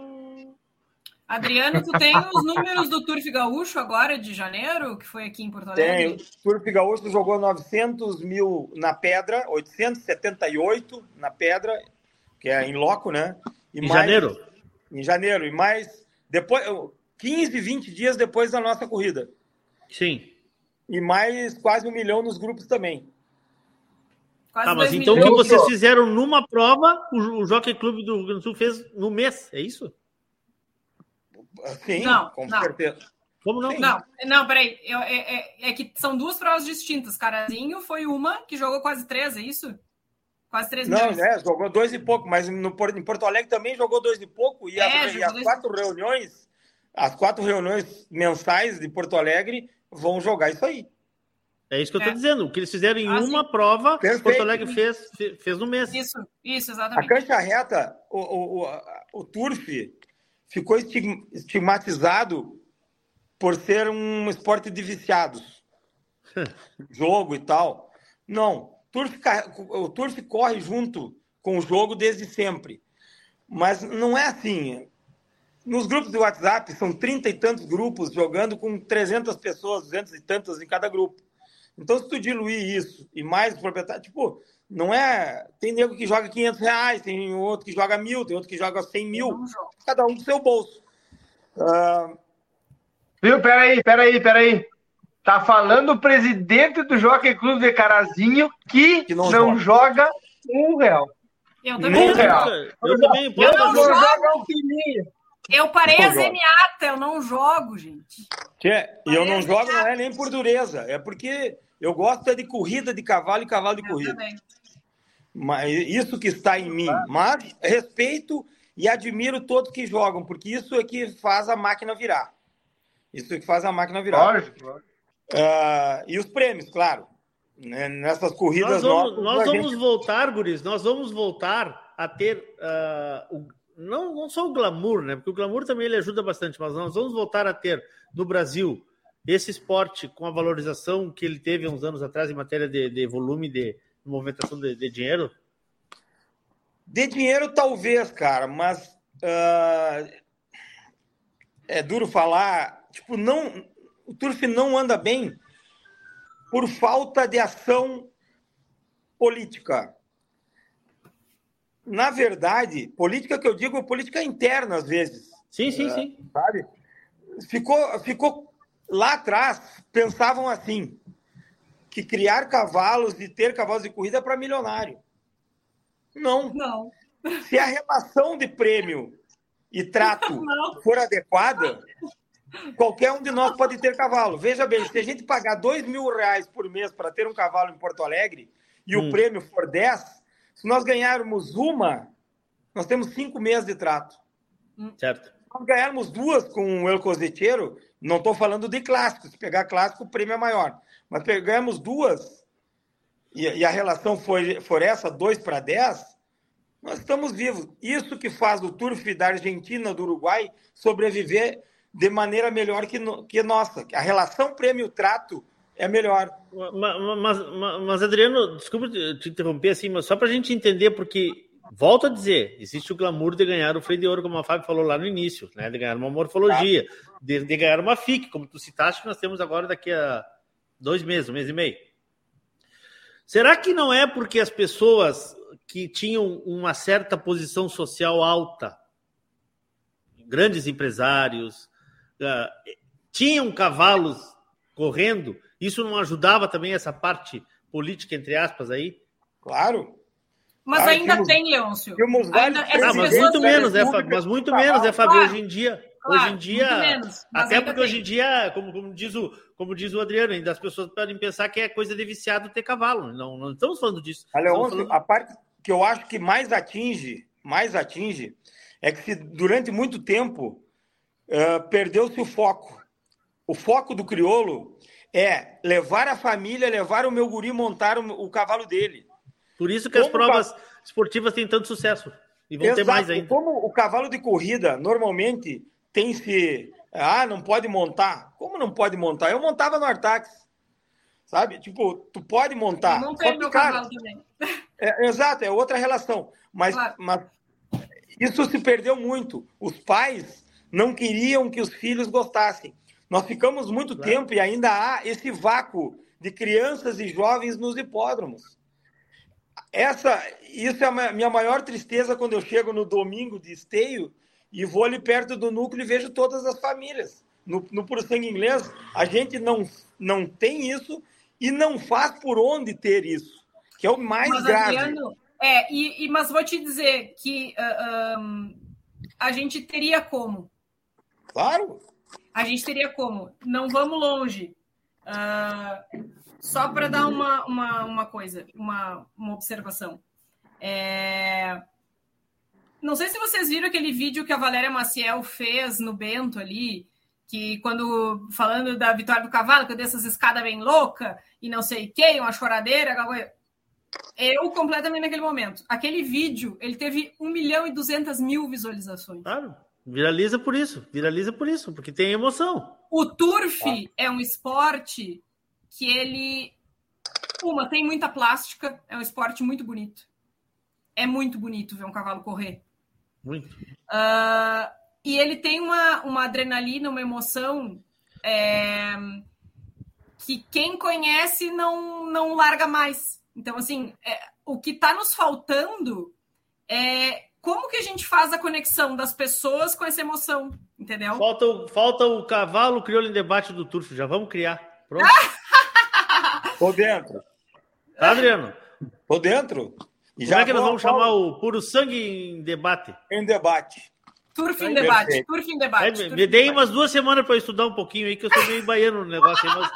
Adriano, tu tem os números do Turf Gaúcho agora de janeiro, que foi aqui em Porto Alegre? Tem. O Turf Gaúcho jogou 900 mil na pedra, 878 na pedra, que é em loco, né? E em mais, janeiro? Em janeiro. E mais, depois, 15, 20 dias depois da nossa corrida. Sim. E mais quase um milhão nos grupos também. Quase tá, mas então o que vocês fizeram numa prova, o, o Jockey Clube do Rio Grande do Sul fez no mês, é isso? Sim, não, com não. certeza. Como não? Não, não, peraí. Eu, é, é, é, que são duas provas distintas. Carazinho foi uma que jogou quase três, é isso? Quase três Não, milhões. é, jogou dois e pouco, mas no, em Porto Alegre também jogou dois e pouco. E, É, as, e as dois quatro reuniões, as quatro reuniões mensais de Porto Alegre vão jogar isso aí. É isso que eu estou É. dizendo. O que eles fizeram em Ah, uma sim. prova, Perfeito. Porto Alegre fez, fe- fez no mês. Isso, isso, A exatamente. cancha reta, o, o, o, a- o turf ficou estig- estigmatizado por ser um esporte de viciados. (laughs) jogo e tal. Não. Turf, o turf corre junto com o jogo desde sempre. Mas não é assim. Nos grupos de WhatsApp, são 30 e tantos grupos jogando com 300 pessoas, 200 e tantas em cada grupo. Então, se tu diluir isso e mais os proprietários, tipo, não é. Tem nego que joga 500 reais, tem outro que joga mil, tem outro que joga 100 mil, cada um do seu bolso. Ah, Viu? Peraí, peraí, peraí. Tá falando o presidente do Jockey Clube de Carazinho que, Que não não, joga um real. Eu Um também. real. Eu também Eu não jogo. joga um. Eu parei Não a joga. zenhata, eu não jogo, gente. Tchê, e eu não jogo, não é nem por dureza, é porque eu gosto é de corrida de cavalo e cavalo de Eu corrida. também. Mas isso que está em mim. Mas respeito e admiro todos que jogam, porque isso é que faz a máquina virar. Isso é que faz a máquina virar. Lógico, lógico. Ah, e os prêmios, claro. Né, Nessas corridas Nós vamos, nossas, nós vamos gente- voltar, Guris, nós vamos voltar a ter ah, o- não, não só o glamour, né? Porque o glamour também ele ajuda bastante, mas nós vamos voltar a ter no Brasil esse esporte com a valorização que ele teve uns anos atrás em matéria de, de volume de movimentação de, de dinheiro. De dinheiro, talvez, cara, mas ah, é duro falar. Tipo, não, o Turf não anda bem por falta de ação política. Na verdade, política que eu digo é política interna, às vezes. Sim, sim, sim. Sabe? Ficou, ficou lá atrás, pensavam assim: que criar cavalos e ter cavalos de corrida é para milionário. Não. Não. Se a relação de prêmio e trato (laughs) Não. for adequada, qualquer um de nós pode ter cavalo. Veja bem, se a gente pagar dois mil reais por mês para ter um cavalo em Porto Alegre e Hum. o prêmio for 10, se nós ganharmos uma, nós temos cinco meses de trato. Certo. Se nós ganharmos duas com o El Coseteiro, não estou falando de clássico, se pegar clássico, o prêmio é maior. Mas pegamos duas e, e a relação for, for essa, 2 para 10, nós estamos vivos. Isso que faz o Turf da Argentina, do Uruguai, sobreviver de maneira melhor que, no, que nossa. A relação prêmio-trato é melhor. Ma- Mas, mas, mas, Adriano, desculpa te te interromper assim, mas só para a gente entender, porque, volto a dizer, existe o glamour de ganhar o freio de ouro, como a Fábio falou lá no início, né? de ganhar uma morfologia, de, de ganhar uma FIC, como tu citaste, que nós temos agora daqui a dois meses, um mês e meio. Será que não é porque as pessoas que tinham uma certa posição social alta, grandes empresários, ah, tinham cavalos correndo, isso não ajudava também essa parte política, entre aspas, aí? Claro. Mas Ah, ainda tínhamos- tem, Leôncio. vários Ainda, Ah, mas muito menos, né, Fábio? República Mas muito menos, né, Fábio? Claro. Hoje em dia, Claro, hoje em dia, muito menos, até porque tem. hoje em dia, como, como diz o, como diz o Adriano, ainda as pessoas podem pensar que é coisa de viciado ter cavalo. Não, não estamos falando disso. A Leôncio, falando- a parte que eu acho que mais atinge, mais atinge, é que se durante muito tempo eh, perdeu-se o foco. O foco do crioulo é levar a família, levar o meu guri montar o, o cavalo dele. Por isso que as Como provas esportivas têm tanto sucesso. E vão ter Exato. mais ainda. Como o cavalo de corrida normalmente tem se. Ah, não pode montar. Como não pode montar? Eu montava no Artax. sabe? Tipo, tu pode montar. Eu montei só meu cara, cavalo também. é, exato, é outra relação. Mas, Claro. mas isso se perdeu muito. Os pais não queriam que os filhos gostassem. Nós ficamos muito tempo e ainda há esse vácuo de crianças e jovens nos hipódromos. Essa, isso é a minha maior tristeza quando eu chego no domingo de esteio e vou ali perto do núcleo e vejo todas as famílias. No, no Puro Sangue Inglês, a gente não, não tem isso e não faz por onde ter isso, que é o mais Mas, grave. Adriano, é, e, e- mas vou te dizer que ah, ahn, a gente teria como. Claro. A gente teria como. Não vamos longe. Ah, só para dar uma, uma, uma coisa, uma, uma observação. É, Não sei se vocês viram aquele vídeo que a Valéria Maciel fez no Bento ali, que quando falando da vitória do cavalo, que eu dei essas escadas bem louca e não sei o que, uma choradeira. Eu completamente naquele momento. Aquele vídeo, ele teve 1 milhão e 200 mil visualizações. Claro. Viraliza por isso. Viraliza por isso, porque tem emoção. O turf é um esporte que ele. Uma, tem muita plástica, é um esporte muito bonito. É muito bonito ver um cavalo correr. Muito. Ah, e ele tem uma, uma adrenalina, uma emoção é, que quem conhece não, não larga mais. Então, assim, é, o que está nos faltando é como que a gente faz a conexão das pessoas com essa emoção, entendeu? Falta, o- falta o cavalo crioulo em debate do Turf. Já vamos criar. Pronto. (laughs) Tô dentro. Tá, Adriano? Tô dentro. E Como é que nós vamos chamar o Puro Sangue em debate? Em debate. Turf em debate, turf em debate. É, me dei debate. umas duas semanas para estudar um pouquinho aí, que eu sou meio baiano no negócio aí, mas.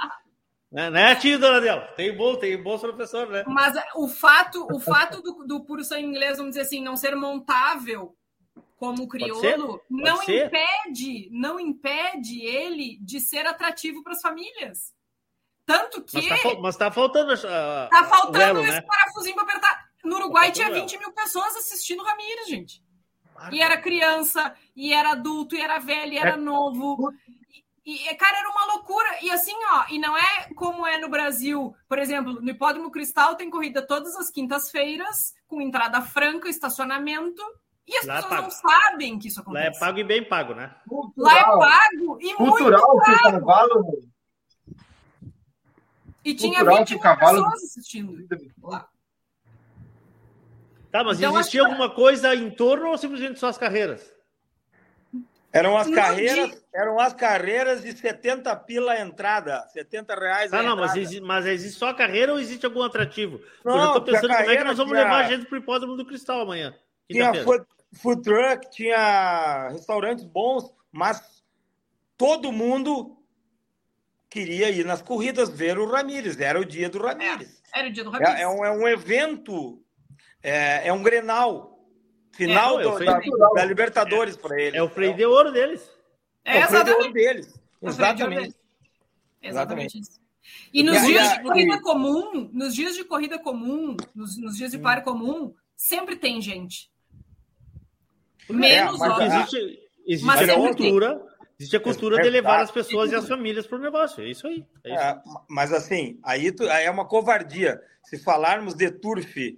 Né, né tio, dona Adel? Tem bom, tem bons professores, né? Mas o fato, o fato do, do puro sangue inglês, vamos dizer assim, não ser montável como crioulo, pode não ser. impede, não impede ele de ser atrativo para as famílias. Tanto que Mas tá, mas tá faltando a- tá faltando elo, esse né? parafusinho para apertar. No Uruguai Tá tinha faltando 20 mil pessoas assistindo o Ramírez, gente. E era criança, e era adulto, e era velho, e era É. novo. E, cara, era uma loucura. E assim, ó, e não é como é no Brasil. Por exemplo, no Hipódromo Cristal tem corrida todas as quintas-feiras, com entrada franca, estacionamento. E as Lá é pessoas não pago. sabem que isso Lá é acontece. pago e bem pago, né? Lá é pago e Cultural muito que o pago. cavalo. E tinha cultural 20 que o mil cavalo- pessoas assistindo. Lá. Tá, mas Então, existia alguma coisa em torno ou simplesmente só as carreiras? Eram as carreiras, eram as carreiras de 70 pila a entrada, 70 reais a Ah, não, mas, entrada. exi- mas existe só a carreira ou existe algum atrativo? Não, eu tô a pensando como é que carreira nós vamos tinha- levar a gente pro hipódromo do Cristal amanhã. Tinha food, food truck, tinha restaurantes bons, mas todo mundo queria ir nas corridas ver o Ramírez. Era o dia do Ramírez. Era o dia do Ramírez. É, é um, é um evento, é, é um Grenal. Final É, do- sei. da, da Libertadores para eles. É o freio de ouro deles. É, É o freio de ouro deles. É o Exatamente. deles. Exatamente Exatamente. isso. E nos E aí, dias de corrida comum, nos dias de corrida comum, nos, nos dias de pare comum, sempre tem gente. Menos mas Porque óbvio. existe, existe Mas a cultura, existe a cultura É de levar as pessoas e as famílias pro negócio. É isso aí. É isso. É, mas assim, aí, tu- aí é uma covardia. Se falarmos de turf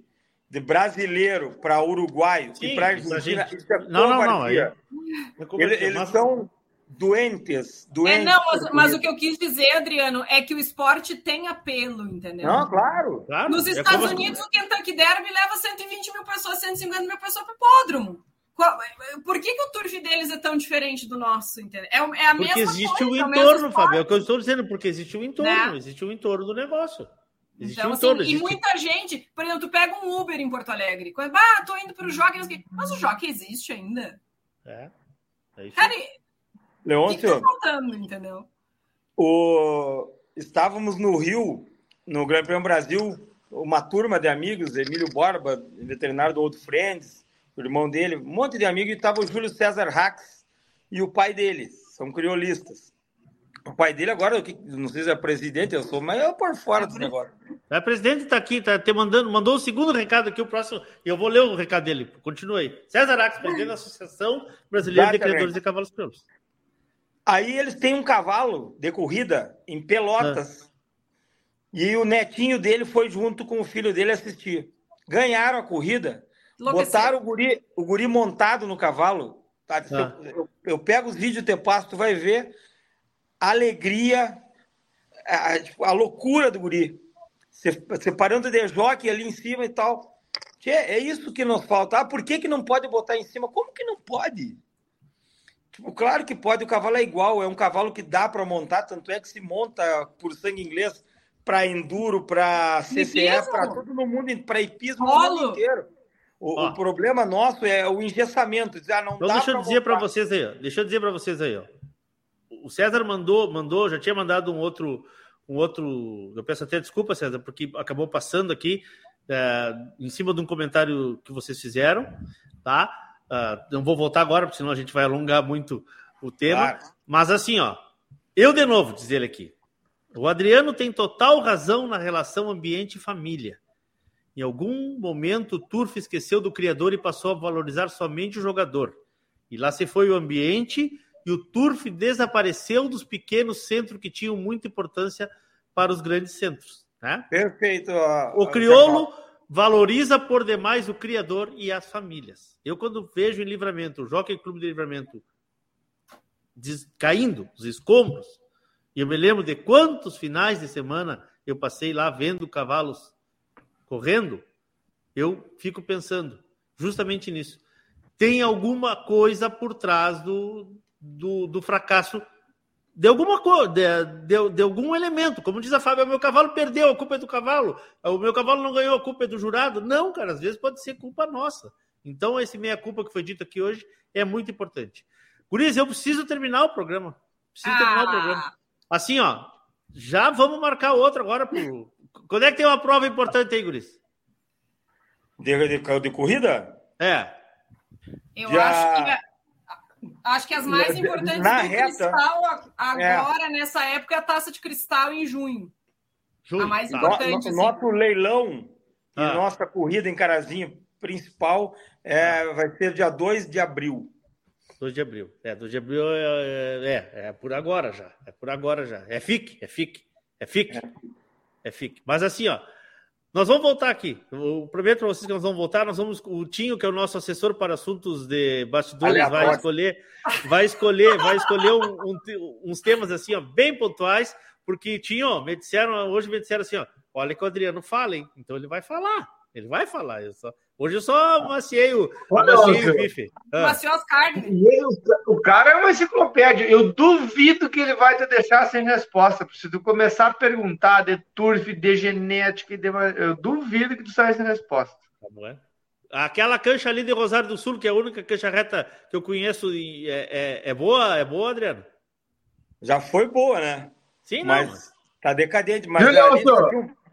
de brasileiro para uruguaio Sim, e para Argentina, gente- isso é Não, não, não. É é é? eles Mas- são doentes, É, doentes. não, mas, mas o que eu quis dizer, Adriano, é que o esporte tem apelo, entendeu? Não, claro. Claro, Nos é Estados como- Unidos, o Kentucky Derby leva 120 mil pessoas, 150 mil pessoas para o hipódromo. Qual- Por que, que o turf deles é tão diferente do nosso? Entendeu? É, é a Porque mesma existe coisa, o é o mesmo entorno. Fábio. É o que eu estou dizendo, porque existe o entorno, Né? existe o entorno do negócio. Então, assim, entorno. e muita gente, por exemplo, tu pega um Uber em Porto Alegre, ah, tô indo pro Jockey, mas o Jockey existe ainda. É, é isso. Cara, Leôncio, tá faltando, entendeu? o... estávamos no Rio, no Grande Prêmio Brasil, uma turma de amigos, Emílio Borba, veterinário do Old Friends, o irmão dele, um monte de amigos, e estava o Júlio César Rax e o pai dele, são criolistas. O pai dele agora, não sei se é presidente, eu sou, mas eu por fora desse negócio. A presidente está aqui, tá te mandando, mandou o segundo recado aqui, o próximo, e eu vou ler o recado dele. Continua aí. César Ax, presidente da Associação Brasileira de Exatamente. Criadores de Cavalos Crioulos. Aí eles têm um cavalo de corrida em Pelotas, E o netinho dele foi junto com o filho dele assistir. Ganharam a corrida, botaram o guri, o guri montado no cavalo. Tá? Ah. Eu, eu- eu pego os vídeos te passo, tu vai ver a alegria, a, a- tipo, a loucura do guri. Se- Separando de jockey ali em cima e tal. Tchê, é isso que nos falta. Ah, por que, que não pode botar em cima? Como que não pode? Tipo, claro que pode, o cavalo é igual, é um cavalo que dá para montar, tanto é que se monta por sangue inglês para enduro, para CCE, para todo mundo, para hipismo no mundo inteiro. O, o problema nosso é o engessamento, dizer, ah, não Então dá deixa eu dizer para vocês aí, ó. Deixa eu dizer para vocês aí, ó. O César mandou, mandou, já tinha mandado um outro, um outro. Eu peço até desculpa, César, porque acabou passando aqui é, em cima de um comentário que vocês fizeram, tá? Ah, não vou voltar agora, porque senão a gente vai alongar muito o tema. Claro. Mas assim, ó, eu de novo dizer ele aqui. O Adriano tem total razão na relação ambiente e família. Em algum momento, o Turf esqueceu do criador e passou a valorizar somente o jogador. E lá se foi o ambiente e o Turf desapareceu dos pequenos centros que tinham muita importância para os grandes centros. Né? Perfeito. O crioulo valoriza por demais o criador e as famílias. Eu, quando vejo em livramento, o Jockey Clube de Livramento des- caindo, os escombros, e eu me lembro de quantos finais de semana eu passei lá vendo cavalos correndo, eu fico pensando justamente nisso. Tem alguma coisa por trás do, do, do fracasso de alguma coisa, de, de, de algum elemento. Como diz a Fábio, o meu cavalo perdeu, a culpa é do cavalo. O meu cavalo não ganhou, a culpa é do jurado. Não, cara, às vezes pode ser culpa nossa. Então, esse meia-culpa que foi dito aqui hoje é muito importante. Guriz, eu preciso terminar o programa. Preciso terminar o Ah. programa. Assim, ó, já vamos marcar outro agora. Pro... (laughs) Quando é que tem uma prova importante aí, Guriz? De, de, de corrida? É. Eu Já- acho que. Acho que as mais importantes na do reta. cristal É. agora, nessa época, é a taça de cristal em junho. A mais importante. no- assim. nosso leilão Ah. e nossa corrida em Carazinho principal é, vai ser dia 2 de abril. 2 de abril. É, 2 de abril é, é, é por agora já. É por agora já. É FIC, é FIC, é FIC. É FIC. Mas assim, ó, nós vamos voltar aqui. Eu prometo para vocês que nós vamos voltar. Nós vamos. O Tinho, que é o nosso assessor para assuntos de bastidores, vai escolher, vai escolher, vai escolher um- um uns temas assim, ó, bem pontuais, porque Tinho, me disseram, hoje me disseram assim, ó, olha que o Adriano fala, hein? Então ele vai falar. Ele vai falar. Eu só, hoje eu só maciei o, Olha, amaciei o bife. Ah. Maciou as carnes. O cara é uma enciclopédia. Eu duvido que ele vai te deixar sem resposta. Se tu começar a perguntar de turf, de genética, e de... eu duvido que tu saia sem resposta. Bom, é? Aquela cancha ali de Rosário do Sul, que é a única cancha reta que eu conheço, e é, é, é boa? É boa, Adriano? Já foi boa, né? Sim, não. mas tá decadente. Mas Viu, ali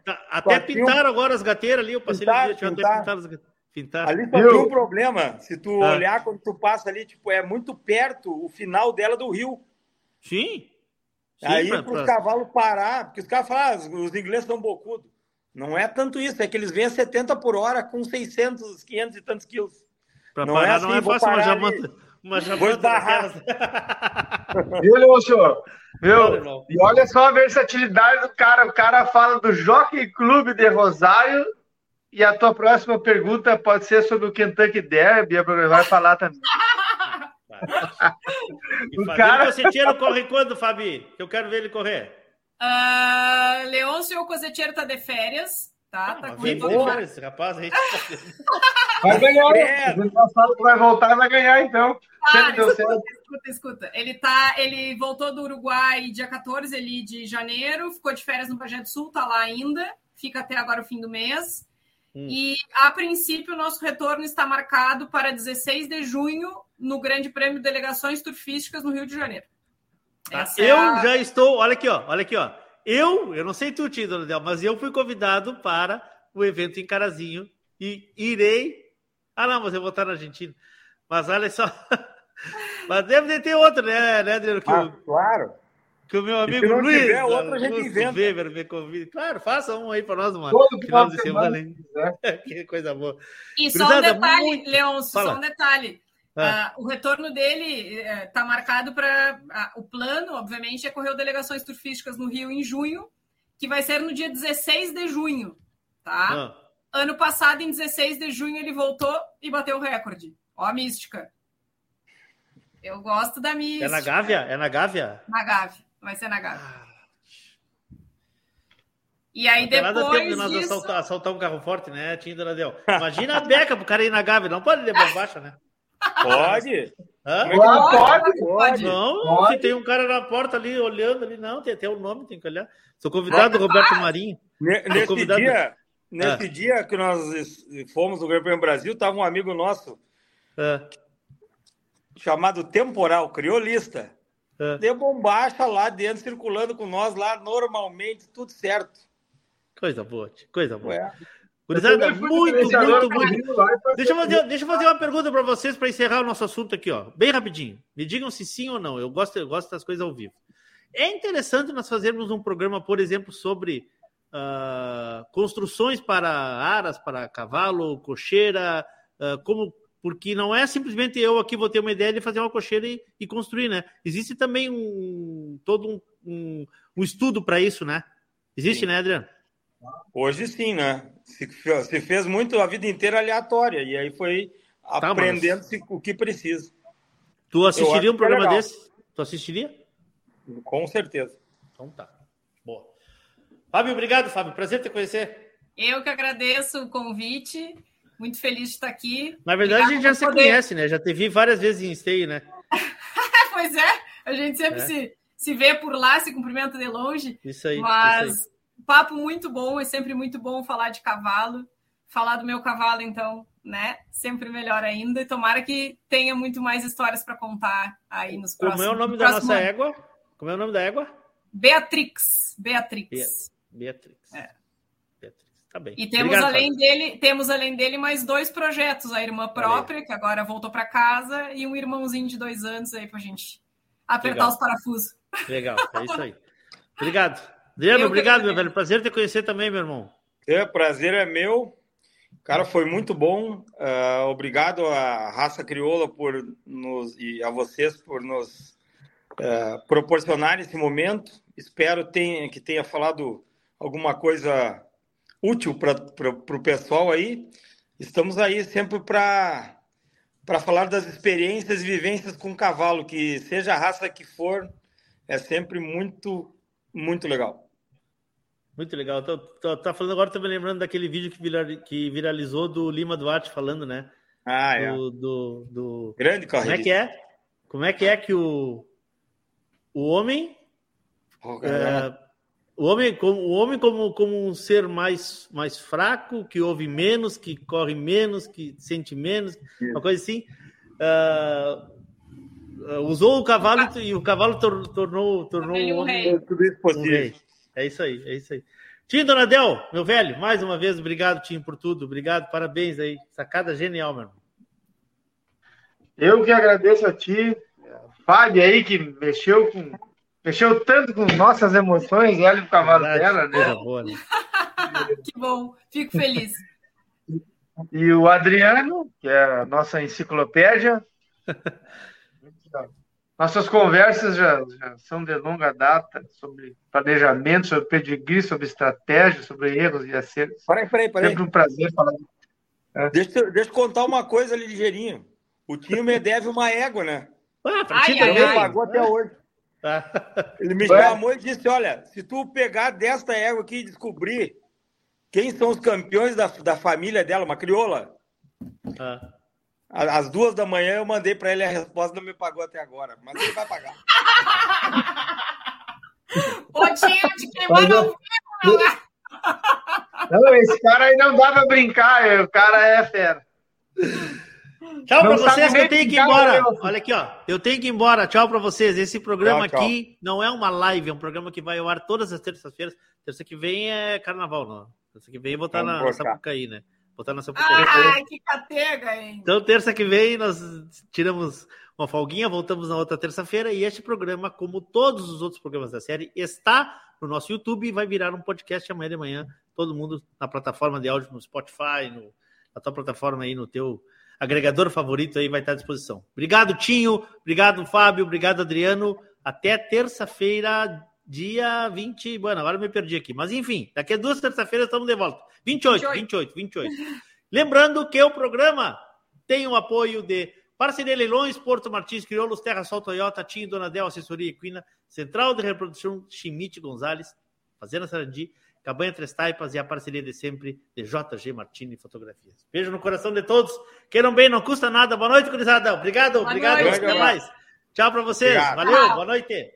Tá- até pintaram agora as gateiras ali, eu passei Pintar, dia, tinha até pintar. pintado as gateiras. Pintaram. ali só tem um problema. Se tu Ah. olhar quando tu passa ali, tipo, é muito perto o final dela do rio. Sim. Sim, Aí para os cavalos parar, porque os caras falam, ah, os, ingleses são bocudos. Não é tanto isso, é que eles vêm a 70 por hora com 600, 500 e tantos quilos. pra não parar é não assim, é vou fácil ali. jamanta. Uma Vou daquelas. (laughs) Viu, Lúcio? Claro, Viu? E olha só a versatilidade do cara. O cara fala do Jockey Clube de Rosário. E a tua próxima pergunta pode ser sobre o Kentucky Derby. Vai falar também. (laughs) O cara- o coceteiro corre quando, Fabi? Que eu quero ver ele correr. Ah, Leôncio, o coseteiro tá de férias, tá? Tá Mas com fora esse rapaz, a gente (laughs) Vai ganhar. É. O passado vai voltar e vai ganhar, então. Ah, escuta, escuta, escuta. Ele, tá, ele voltou do Uruguai dia 14 ali de janeiro, ficou de férias no Projeto Sul, tá lá ainda, fica até agora o fim do mês. Hum. E, a princípio, o nosso retorno está marcado para 16 de junho no Grande Prêmio de Delegações Turfísticas no Rio de Janeiro. Essa é Eu a- já estou, olha aqui, ó, olha aqui, ó. Eu, eu não sei tu, Tio, Dona Del, mas eu fui convidado para o evento em Carazinho e irei. Ah, não, mas eu vou estar na Argentina. Mas olha só. (laughs) mas deve de ter outro, né, né Adriano? Que, Ah, o, claro. que o meu se amigo não Luiz. tiver outro, a gente inventa. Weber me convida. Claro, faça um aí para nós, mano. Todo Final de semana, hein? (laughs) que coisa boa. E só um detalhe, muito- Leôncio, só um detalhe. Ah. Ah, o retorno dele está marcado para. o plano, obviamente, é correr o delegações turfísticas no Rio em junho. que vai ser no dia 16 de junho, tá? Ah. Ano passado, em 16 de junho, ele voltou e bateu o recorde. Ó a mística. Eu gosto da mística. É na Gávea? É na Gávea? Na Gávea. Vai ser na Gávea. Ah. E aí depois. Nada tempo de nós disso... assaltar, assaltar, um carro forte, né, Tinho Donadel? Imagina a beca pro cara ir na Gávea. Não pode levar (laughs) baixa, né? Pode. Hã? Pode, pode, pode. Não, pode. se tem um cara na porta ali olhando ali, não, tem até o nome, tem que olhar. Sou convidado do Roberto Marinho. Nesse convidado... dia, nesse ah. dia que nós fomos no Grande Brasil, estava um amigo nosso ah. chamado Temporal, criolista. Ah. Deu bombacha lá dentro, circulando com nós lá normalmente, tudo certo. Coisa boa, coisa boa. É. Gurizada, muito, muito, muito. Deixa eu, fazer, deixa eu fazer uma pergunta para vocês para encerrar o nosso assunto aqui, ó. Bem rapidinho. Me digam se sim ou não. Eu gosto, eu gosto das coisas ao vivo. É interessante nós fazermos um programa, por exemplo, sobre uh, construções para aras, para cavalo, cocheira, uh, como porque não é simplesmente eu aqui vou ter uma ideia de fazer uma cocheira e, e construir, né? Existe também um todo um, um, um estudo para isso, né? Existe, sim. né, Adriano? Hoje sim, né? Se, se, fez muito a vida inteira aleatória, e aí foi tá, aprendendo mas... o que precisa. Tu assistiria um é programa é desse? Tu assistiria? Com certeza. Então tá. Boa. Fábio, obrigado, Fábio. Prazer te conhecer. Eu que agradeço o convite. Muito feliz de estar aqui. Na verdade, Obrigado a gente já se poder. conhece, né? Já te vi várias vezes em esteio, né? (laughs) pois é, a gente sempre é. se, se vê por lá, se cumprimenta de longe. Isso aí. Mas isso aí papo muito bom, é sempre muito bom falar de cavalo. Falar do meu cavalo, então, né? Sempre melhor ainda. E tomara que tenha muito mais histórias para contar aí nos próximos Como é o nome da nossa ano. égua? Como é o nome da égua? Beatrix. Beatrix. Beatrix. É. Beatrix. Tá bem. E temos Obrigado, além dele, temos além dele mais dois projetos, a irmã própria, que agora voltou para casa, e um irmãozinho de dois anos aí pra gente apertar Legal. os parafusos. Legal, é isso aí. (laughs) Obrigado. Adriano, obrigado, meu velho. Prazer te conhecer também, meu irmão. É, prazer é meu. Cara, foi muito bom. Uh, obrigado à raça crioula por nos e a vocês por nos uh, proporcionar esse momento. Espero tenha, que tenha falado alguma coisa útil para o pessoal aí. Estamos aí sempre para para falar das experiências e vivências com cavalo, que seja a raça que for, é sempre muito, muito legal. Muito legal. Tô, tô, tá falando agora, tô me lembrando daquele vídeo que, virar, que viralizou do Lima Duarte falando, né? Ah, é. Do, do, do... Grande corrida. Como é que é? Como é que é que o, o homem. Oh, é, o homem, como, o homem como, como um ser mais, mais fraco, que ouve menos, que corre menos, que sente menos, uma coisa assim. Uh, usou o cavalo e o cavalo tor, tornou, tornou o homem. Tudo isso possível. É isso aí, é isso aí. Tim Donadel, meu velho, mais uma vez, obrigado, Tim, por tudo. Obrigado, parabéns aí. Sacada genial, meu irmão. Eu que agradeço a ti, Fábio aí, que mexeu com. Mexeu tanto com nossas emoções, olha o cavalo Verdade, dela, né? Boa, né? (laughs) que bom, fico feliz. E o Adriano, que é a nossa enciclopédia. (laughs) Nossas conversas já, já, são de longa data sobre planejamento, sobre pedigree, sobre estratégia, sobre erros e acertos. Peraí, peraí, peraí. Sempre um prazer falar. É. Deixa, deixa eu contar uma coisa ali ligeirinho. O Tio me deve uma égua, né? Ah, pra ai, ai, ai. pagou até hoje. Ele me chamou e disse: Olha, se tu pegar desta égua aqui e descobrir quem são os campeões da, da família dela, uma crioula, ah. Às duas da manhã eu mandei para ele a resposta, não me pagou até agora, mas ele vai pagar. (laughs) Potinho de queimar no Não, esse cara aí não dá para brincar, o cara é fera. Tchau para vocês, que eu tenho que ir embora. Olha aqui, ó. Eu tenho que ir embora. Tchau para vocês. Esse programa tchau, tchau. aqui não é uma live, é um programa que vai ao ar todas as terças-feiras. Terça que vem é carnaval, não. Terça que vem eu vou estar na Sapucaí, né? Botar nossa Ah, que catega, hein? Então, terça que vem, nós tiramos uma folguinha, voltamos na outra terça-feira e este programa, como todos os outros programas da série, está no nosso YouTube e vai virar um podcast amanhã de manhã. Todo mundo na plataforma de áudio, no Spotify, no, na tua plataforma aí, no teu agregador favorito aí vai estar à disposição. Obrigado, Tinho. Obrigado, Fábio. Obrigado, Adriano. Até terça-feira, dia 20. Bueno, agora eu me perdi aqui. Mas enfim, daqui a duas terça-feiras estamos de volta. 28, 28, 28, 28. Lembrando que o programa tem o apoio de Parceria Leilões, Porto Martins, Crioulos, Terra Sol Toyota, Tinho, Donadel, Assessoria Equina, Central de Reprodução Chimite Gonzalez, Fazenda Sarandi, Cabanha Três Taipas e a parceria de sempre de JG Martini Fotografias. Beijo no coração de todos. Queiram bem, não custa nada. Boa noite, Curizada. Obrigado, boa obrigado. Noite, até mais. Tchau para vocês. Obrigado. Valeu, boa noite.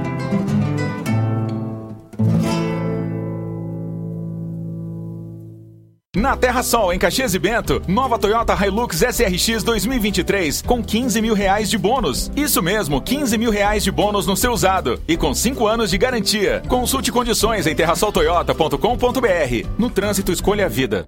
Na Terra Sol, em Caxias e Bento, nova Toyota Hilux SRX 2023 com 15 mil reais de bônus. Isso mesmo, 15 mil reais de bônus no seu usado e com 5 anos de garantia. Consulte condições em terrasoltoyota.com.br. No trânsito, escolha a vida.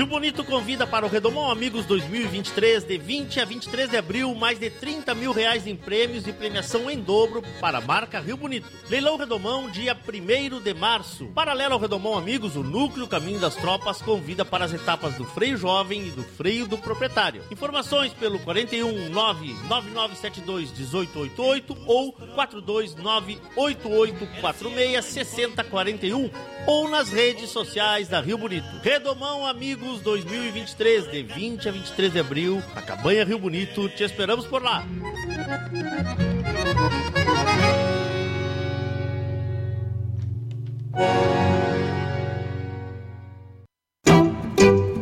Rio Bonito convida para o Redomão Amigos 2023, de 20 a 23 de abril, mais de 30 mil reais em prêmios e premiação em dobro para a marca Rio Bonito. Leilão Redomão, dia 1 de março. Paralelo ao Redomão Amigos, o Núcleo Caminho das Tropas convida para as etapas do freio jovem e do freio do proprietário. Informações pelo 41 99972 1888 ou 429 8846 6041 ou nas redes sociais da Rio Bonito. Redomão Amigos 2023, de 20 a 23 de abril, na Cabanha Rio Bonito. Te esperamos por lá.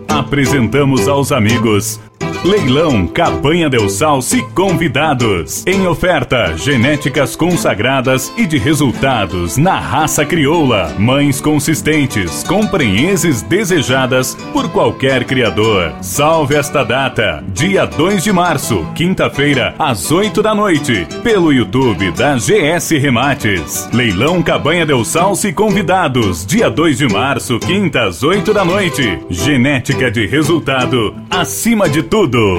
Apresentamos aos amigos Leilão Cabanha Del Salce convidados. Em oferta, genéticas consagradas e de resultados na raça crioula. Mães consistentes, com prenheses desejadas por qualquer criador. Salve esta data, dia 2 de março, quinta-feira, às 8 da noite, pelo YouTube da GS Remates. Leilão Cabanha Del Salce convidados, dia 2 de março, quinta, às 8 da noite. Genética de resultado acima de tudo.